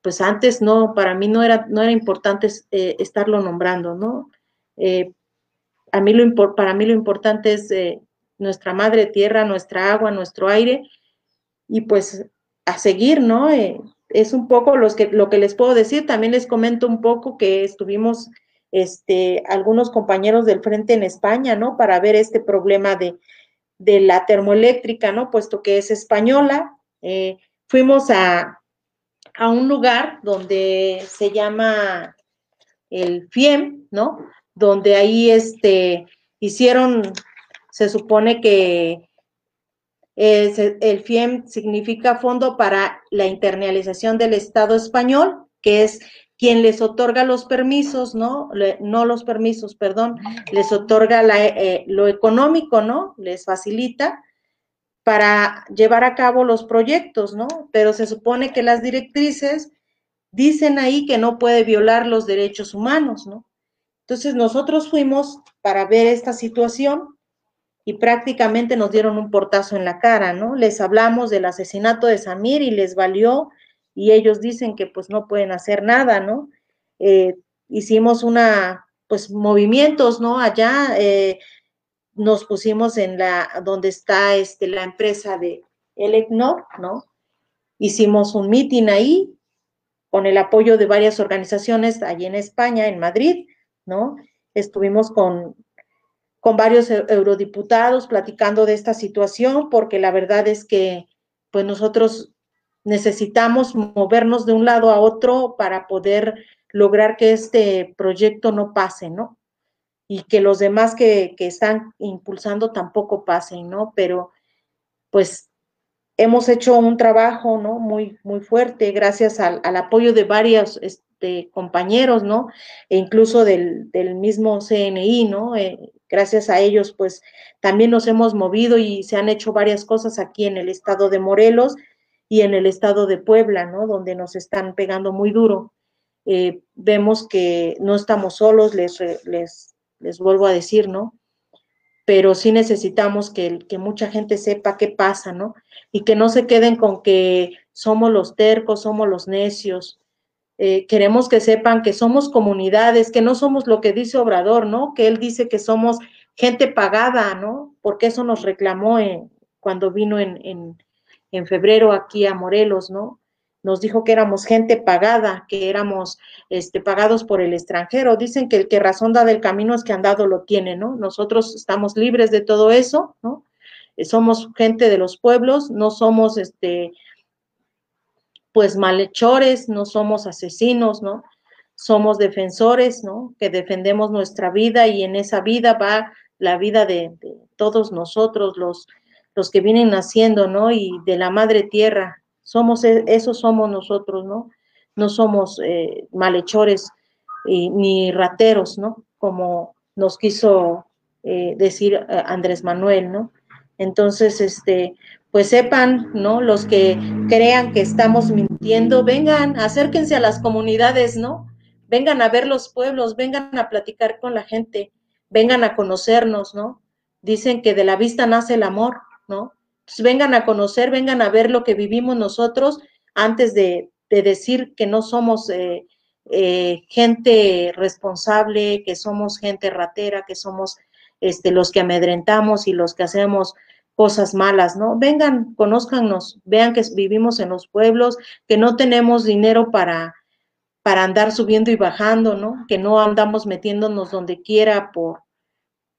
pues antes no, para mí no era, no era importante eh, estarlo nombrando, ¿no? Eh, a mí lo, para mí lo importante es eh, nuestra madre tierra, nuestra agua, nuestro aire, y pues a seguir, ¿no? Es un poco los que, lo que les puedo decir. También les comento un poco que estuvimos, este, algunos compañeros del frente en España, ¿no? Para ver este problema de, de la termoeléctrica, ¿no? Puesto que es española. Eh, fuimos a, a un lugar donde se llama el FIEM, ¿no? Donde ahí, este, hicieron se supone que el FIEM significa Fondo para la Internalización del Estado Español, que es quien les otorga los permisos, ¿no? no los permisos, perdón, les otorga eh, lo económico, ¿no? Les facilita para llevar a cabo los proyectos, ¿no? Pero se supone que las directrices dicen ahí que no puede violar los derechos humanos, ¿no? Entonces nosotros fuimos para ver esta situación y prácticamente nos dieron un portazo en la cara, ¿no? Les hablamos del asesinato de Samir y les valió y ellos dicen que pues no pueden hacer nada, ¿no? Eh, hicimos una, pues movimientos, ¿no? Allá eh, nos pusimos en la, donde está este, la empresa de Elecnor, ¿no? Hicimos un meeting ahí con el apoyo de varias organizaciones allí en España, en Madrid, ¿no? Estuvimos con con varios eurodiputados platicando de esta situación, porque la verdad es que pues nosotros necesitamos movernos de un lado a otro para poder lograr que este proyecto no pase, ¿no? Y que los demás que, que están impulsando tampoco pasen, ¿no? Pero pues hemos hecho un trabajo, ¿no? Muy, muy fuerte, gracias al, al apoyo de varios este, compañeros, ¿no? E incluso del, del mismo CNI, ¿no? Eh, gracias a ellos, pues también nos hemos movido y se han hecho varias cosas aquí en el estado de Morelos y en el estado de Puebla, ¿no? Donde nos están pegando muy duro. Eh, vemos que no estamos solos, les, les, les vuelvo a decir, ¿no? Pero sí necesitamos que, que mucha gente sepa qué pasa, ¿no? Y que no se queden con que somos los tercos, somos los necios, eh, queremos que sepan que somos comunidades, que no somos lo que dice Obrador, ¿no? Que él dice que somos gente pagada, ¿no? Porque eso nos reclamó cuando vino en, en, en, febrero aquí a Morelos, ¿no? Nos dijo que éramos gente pagada, que éramos este, pagados por el extranjero. Dicen que el que razón da del camino es que andado lo tiene, ¿no? Nosotros estamos libres de todo eso, ¿no? Somos gente de los pueblos, no somos este, pues malhechores, no somos asesinos, ¿no? Somos defensores, ¿no? Que defendemos nuestra vida y en esa vida va la vida de, todos nosotros, los, los que vienen naciendo, ¿no? Y de la madre tierra. Somos, e, eso somos nosotros, ¿no? No somos eh, malhechores ni rateros, ¿no? Como nos quiso eh, decir eh, Andrés Manuel, ¿no? Entonces, este, pues sepan, ¿no? Los que crean que estamos mintiendo, vengan, acérquense a las comunidades, ¿no? Vengan a ver los pueblos, vengan a platicar con la gente, vengan a conocernos, ¿no? Dicen que de la vista nace el amor, ¿no? Entonces vengan a conocer, vengan a ver lo que vivimos nosotros antes de, decir que no somos eh, eh, gente responsable, que somos gente ratera, que somos este, los que amedrentamos y los que hacemos cosas malas, ¿no? Vengan, conózcanos, vean que vivimos en los pueblos, que no tenemos dinero para, para andar subiendo y bajando, ¿no? Que no andamos metiéndonos donde quiera por,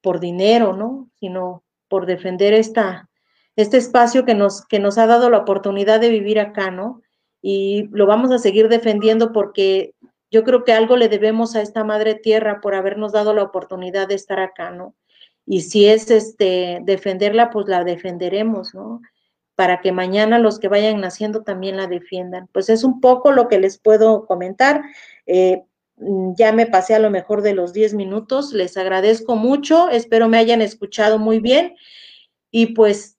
por dinero, ¿no? Sino por defender esta, este espacio que nos, que nos ha dado la oportunidad de vivir acá, ¿no? Y lo vamos a seguir defendiendo porque yo creo que algo le debemos a esta madre tierra por habernos dado la oportunidad de estar acá, ¿no? Y si es este defenderla, pues la defenderemos, ¿no? Para que mañana los que vayan naciendo también la defiendan. Pues es un poco lo que les puedo comentar. Eh, mm, ya me pasé a lo mejor de los 10 minutos. Les agradezco mucho. Espero me hayan escuchado muy bien. Y pues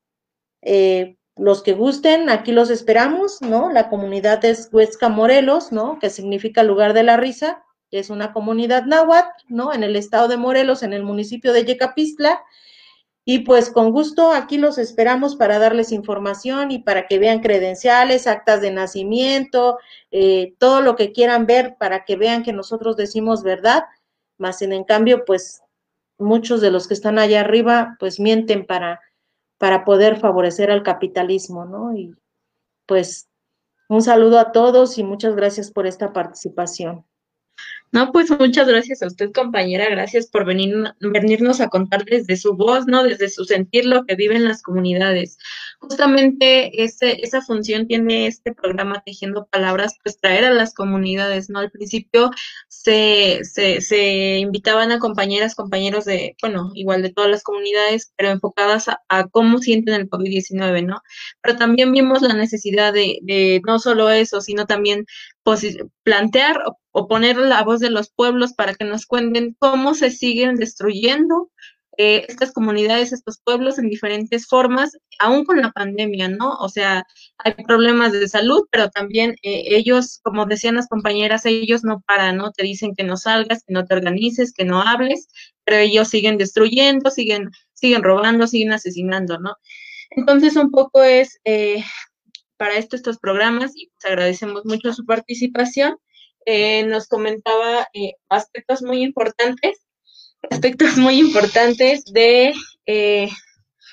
eh, los que gusten, aquí los esperamos, ¿no? La comunidad es Huesca Morelos, ¿no? Que significa lugar de la risa es una comunidad náhuatl, ¿no? En el estado de Morelos, en el municipio de Yecapistla. Y pues con gusto aquí los esperamos para darles información y para que vean credenciales, actas de nacimiento, eh, todo lo que quieran ver para que vean que nosotros decimos verdad, más en, en cambio, pues muchos de los que están allá arriba, pues mienten para, para poder favorecer al capitalismo, ¿no? Y pues un saludo a todos y muchas gracias por esta participación. No, pues muchas gracias a usted, compañera. Gracias por venir, venirnos a contar desde su voz, ¿no? Desde su sentir lo que viven las comunidades. Justamente ese, esa función tiene este programa Tejiendo Palabras, pues traer a las comunidades, ¿no? Al principio se, se, se invitaban a compañeras, compañeros de, bueno, igual de todas las comunidades, pero enfocadas a, cómo sienten el COVID-19, ¿no? Pero también vimos la necesidad de, de no solo eso, sino también plantear o, poner la voz de los pueblos para que nos cuenten cómo se siguen destruyendo eh, estas comunidades, estos pueblos en diferentes formas, aún con la pandemia, ¿no? O sea, hay problemas de salud, pero también eh, ellos, como decían las compañeras, ellos no paran, ¿no? Te dicen que no salgas, que no te organices, que no hables, pero ellos siguen destruyendo, siguen, siguen robando, siguen asesinando, ¿no? Entonces, un poco es eh, para esto estos programas y pues agradecemos mucho su participación. Eh, nos comentaba eh, aspectos muy importantes, aspectos muy importantes de, eh,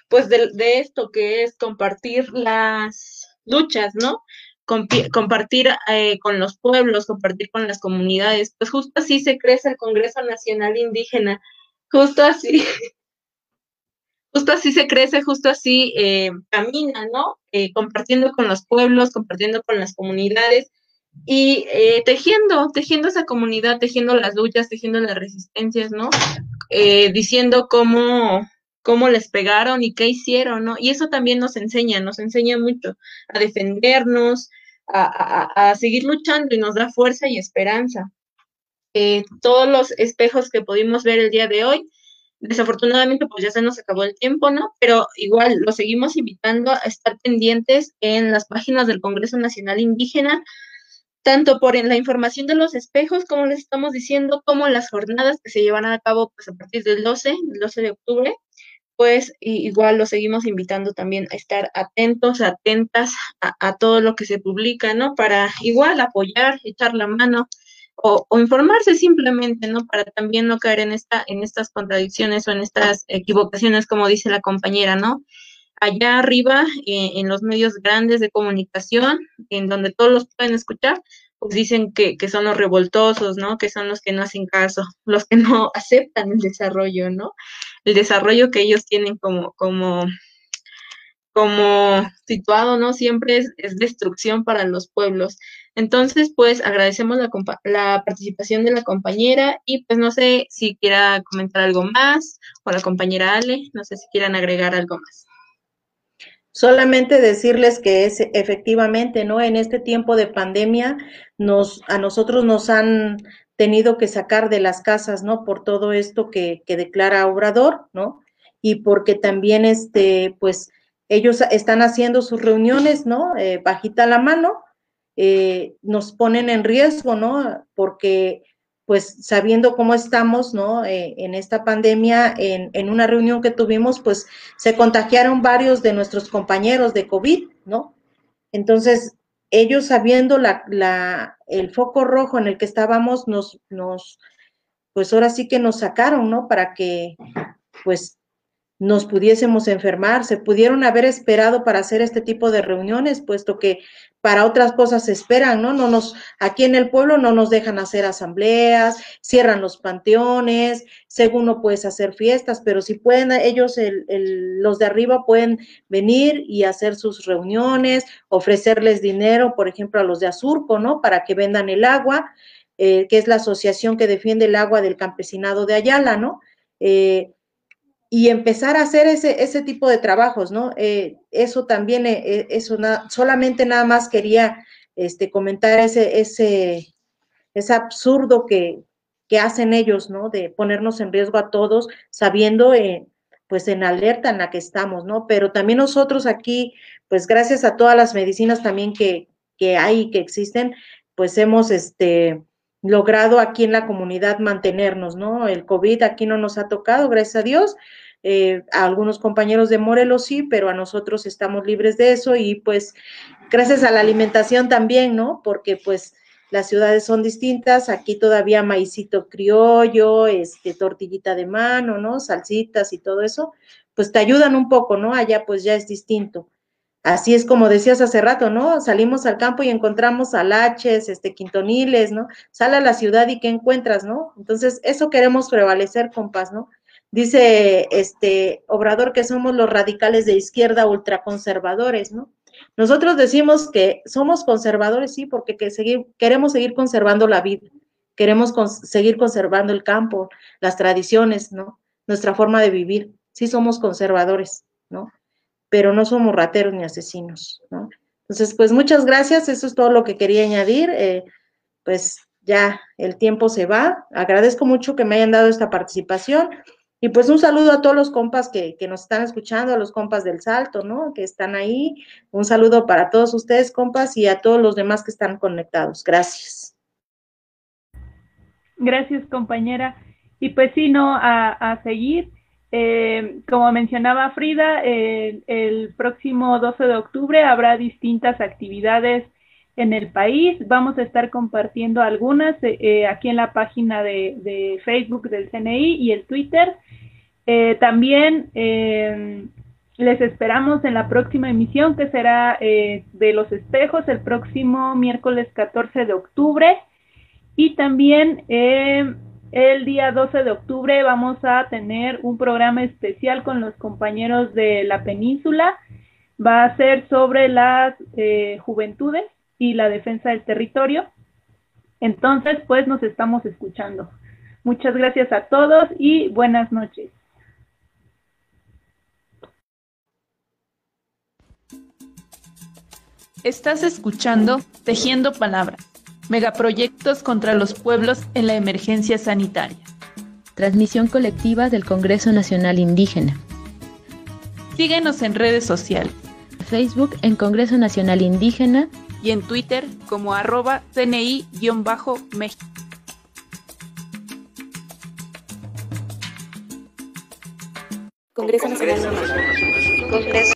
pues de, esto que es compartir las luchas, ¿no? compartir con los pueblos, compartir con las comunidades, pues justo así se crece el Congreso Nacional Indígena, justo así [LAUGHS] justo así se crece, justo así eh, camina, ¿no? Eh, compartiendo con los pueblos, compartiendo con las comunidades y eh, tejiendo, tejiendo esa comunidad, tejiendo las luchas, tejiendo las resistencias, ¿no? diciendo cómo, cómo les pegaron y qué hicieron, ¿no? Y eso también nos enseña, nos enseña mucho a defendernos, a, a seguir luchando y nos da fuerza y esperanza. todos los espejos que pudimos ver el día de hoy Desafortunadamente, pues ya se nos acabó el tiempo, ¿no? Pero igual lo seguimos invitando a estar pendientes en las páginas del Congreso Nacional Indígena, tanto por la información de los espejos, como les estamos diciendo, como las jornadas que se llevan a cabo pues, a partir del 12, el 12 de octubre, pues igual lo seguimos invitando también a estar atentos, atentas a, a, todo lo que se publica, ¿no? Para igual apoyar, echar la mano o, o, informarse simplemente, ¿no? Para también no caer en, esta, en estas contradicciones o en estas equivocaciones, como dice la compañera, ¿no? Allá arriba, eh, en los medios grandes de comunicación, en donde todos los pueden escuchar, pues dicen que, que, son los revoltosos, ¿no? Que son los que no hacen caso, [LAUGHS] los que no aceptan el desarrollo, ¿no? El desarrollo que ellos tienen como, como, como situado, ¿no? Siempre es, es destrucción para los pueblos. Entonces, pues agradecemos la, la, participación de la compañera y pues no sé si quiera comentar algo más o la compañera Ale, no sé si quieran agregar algo más. Solamente decirles que es efectivamente, ¿no? En este tiempo de pandemia, nos, a nosotros nos han tenido que sacar de las casas, ¿no? Por todo esto que, declara Obrador, ¿no? Y porque también, este, pues, ellos están haciendo sus reuniones, ¿no? Eh, bajita la mano, eh, nos ponen en riesgo, ¿no? Porque pues sabiendo cómo estamos, ¿no? Eh, en esta pandemia, en, en, una reunión que tuvimos, pues se contagiaron varios de nuestros compañeros de COVID, ¿no? Entonces, ellos sabiendo la, la, el foco rojo en el que estábamos, nos, nos, pues ahora sí que nos sacaron, ¿no? Para que, pues, nos pudiésemos enfermar, se pudieron haber esperado para hacer este tipo de reuniones, puesto que para otras cosas se esperan, ¿no? No nos, aquí en el pueblo no nos dejan hacer asambleas, cierran los panteones, según no puedes hacer fiestas, pero si pueden, ellos, el, los de arriba pueden venir y hacer sus reuniones, ofrecerles dinero, por ejemplo, a los de Azurco, ¿no? Para que vendan el agua, eh, que es la asociación que defiende el agua del campesinado de Ayala, ¿no? Eh, y empezar a hacer ese, ese tipo de trabajos, ¿no? Eh, eso también, eh, eso na solamente nada más quería este, comentar ese, ese, ese absurdo que, que hacen ellos, ¿no? De ponernos en riesgo a todos, sabiendo, eh, pues, en alerta en la que estamos, ¿no? Pero también nosotros aquí, pues, gracias a todas las medicinas también que, que hay, que existen, pues, hemos, este, logrado aquí en la comunidad mantenernos, ¿no? El COVID aquí no nos ha tocado, gracias a Dios. Eh, a algunos compañeros de Morelos sí, pero a nosotros estamos libres de eso y pues gracias a la alimentación también, ¿no? Porque pues las ciudades son distintas, aquí todavía maicito criollo, este, tortillita de mano, ¿no? Salsitas y todo eso, pues te ayudan un poco, ¿no? Allá pues ya es distinto. Así es como decías hace rato, ¿no? Salimos al campo y encontramos alaches, este, quintoniles, ¿no? Sale a la ciudad y ¿qué encuentras, no? Entonces, eso queremos prevalecer, compas, ¿no? Dice este Obrador que somos los radicales de izquierda ultraconservadores, ¿no? Nosotros decimos que somos conservadores, sí, porque queremos seguir conservando la vida, queremos seguir conservando el campo, las tradiciones, ¿no? Nuestra forma de vivir. Sí somos conservadores, ¿no? Pero no somos rateros ni asesinos, ¿no? Entonces, pues muchas gracias, eso es todo lo que quería añadir. Eh, pues ya el tiempo se va. Agradezco mucho que me hayan dado esta participación. Y pues un saludo a todos los compas que, que, nos están escuchando, a los compas del Salto, ¿no? Que están ahí. Un saludo para todos ustedes, compas, y a todos los demás que están conectados. Gracias. Gracias, compañera. Y pues sí, no, a, a seguir. Eh, como mencionaba Frida, eh, el próximo 12 de octubre habrá distintas actividades en el país. Vamos a estar compartiendo algunas eh, aquí en la página de, Facebook del CNI y el Twitter. También les esperamos en la próxima emisión que será de los espejos el próximo miércoles 14 de octubre. Y también el día 12 de octubre vamos a tener un programa especial con los compañeros de la península. Va a ser sobre las eh, juventudes y la defensa del territorio. Entonces, pues nos estamos escuchando. Muchas gracias a todos y buenas noches. Estás escuchando Tejiendo Palabras Megaproyectos contra los pueblos en la emergencia sanitaria. Transmisión colectiva del Congreso Nacional Indígena. Síguenos en redes sociales. Facebook en Congreso Nacional Indígena y en Twitter como arroba CNI-México. Congreso Nacional Congreso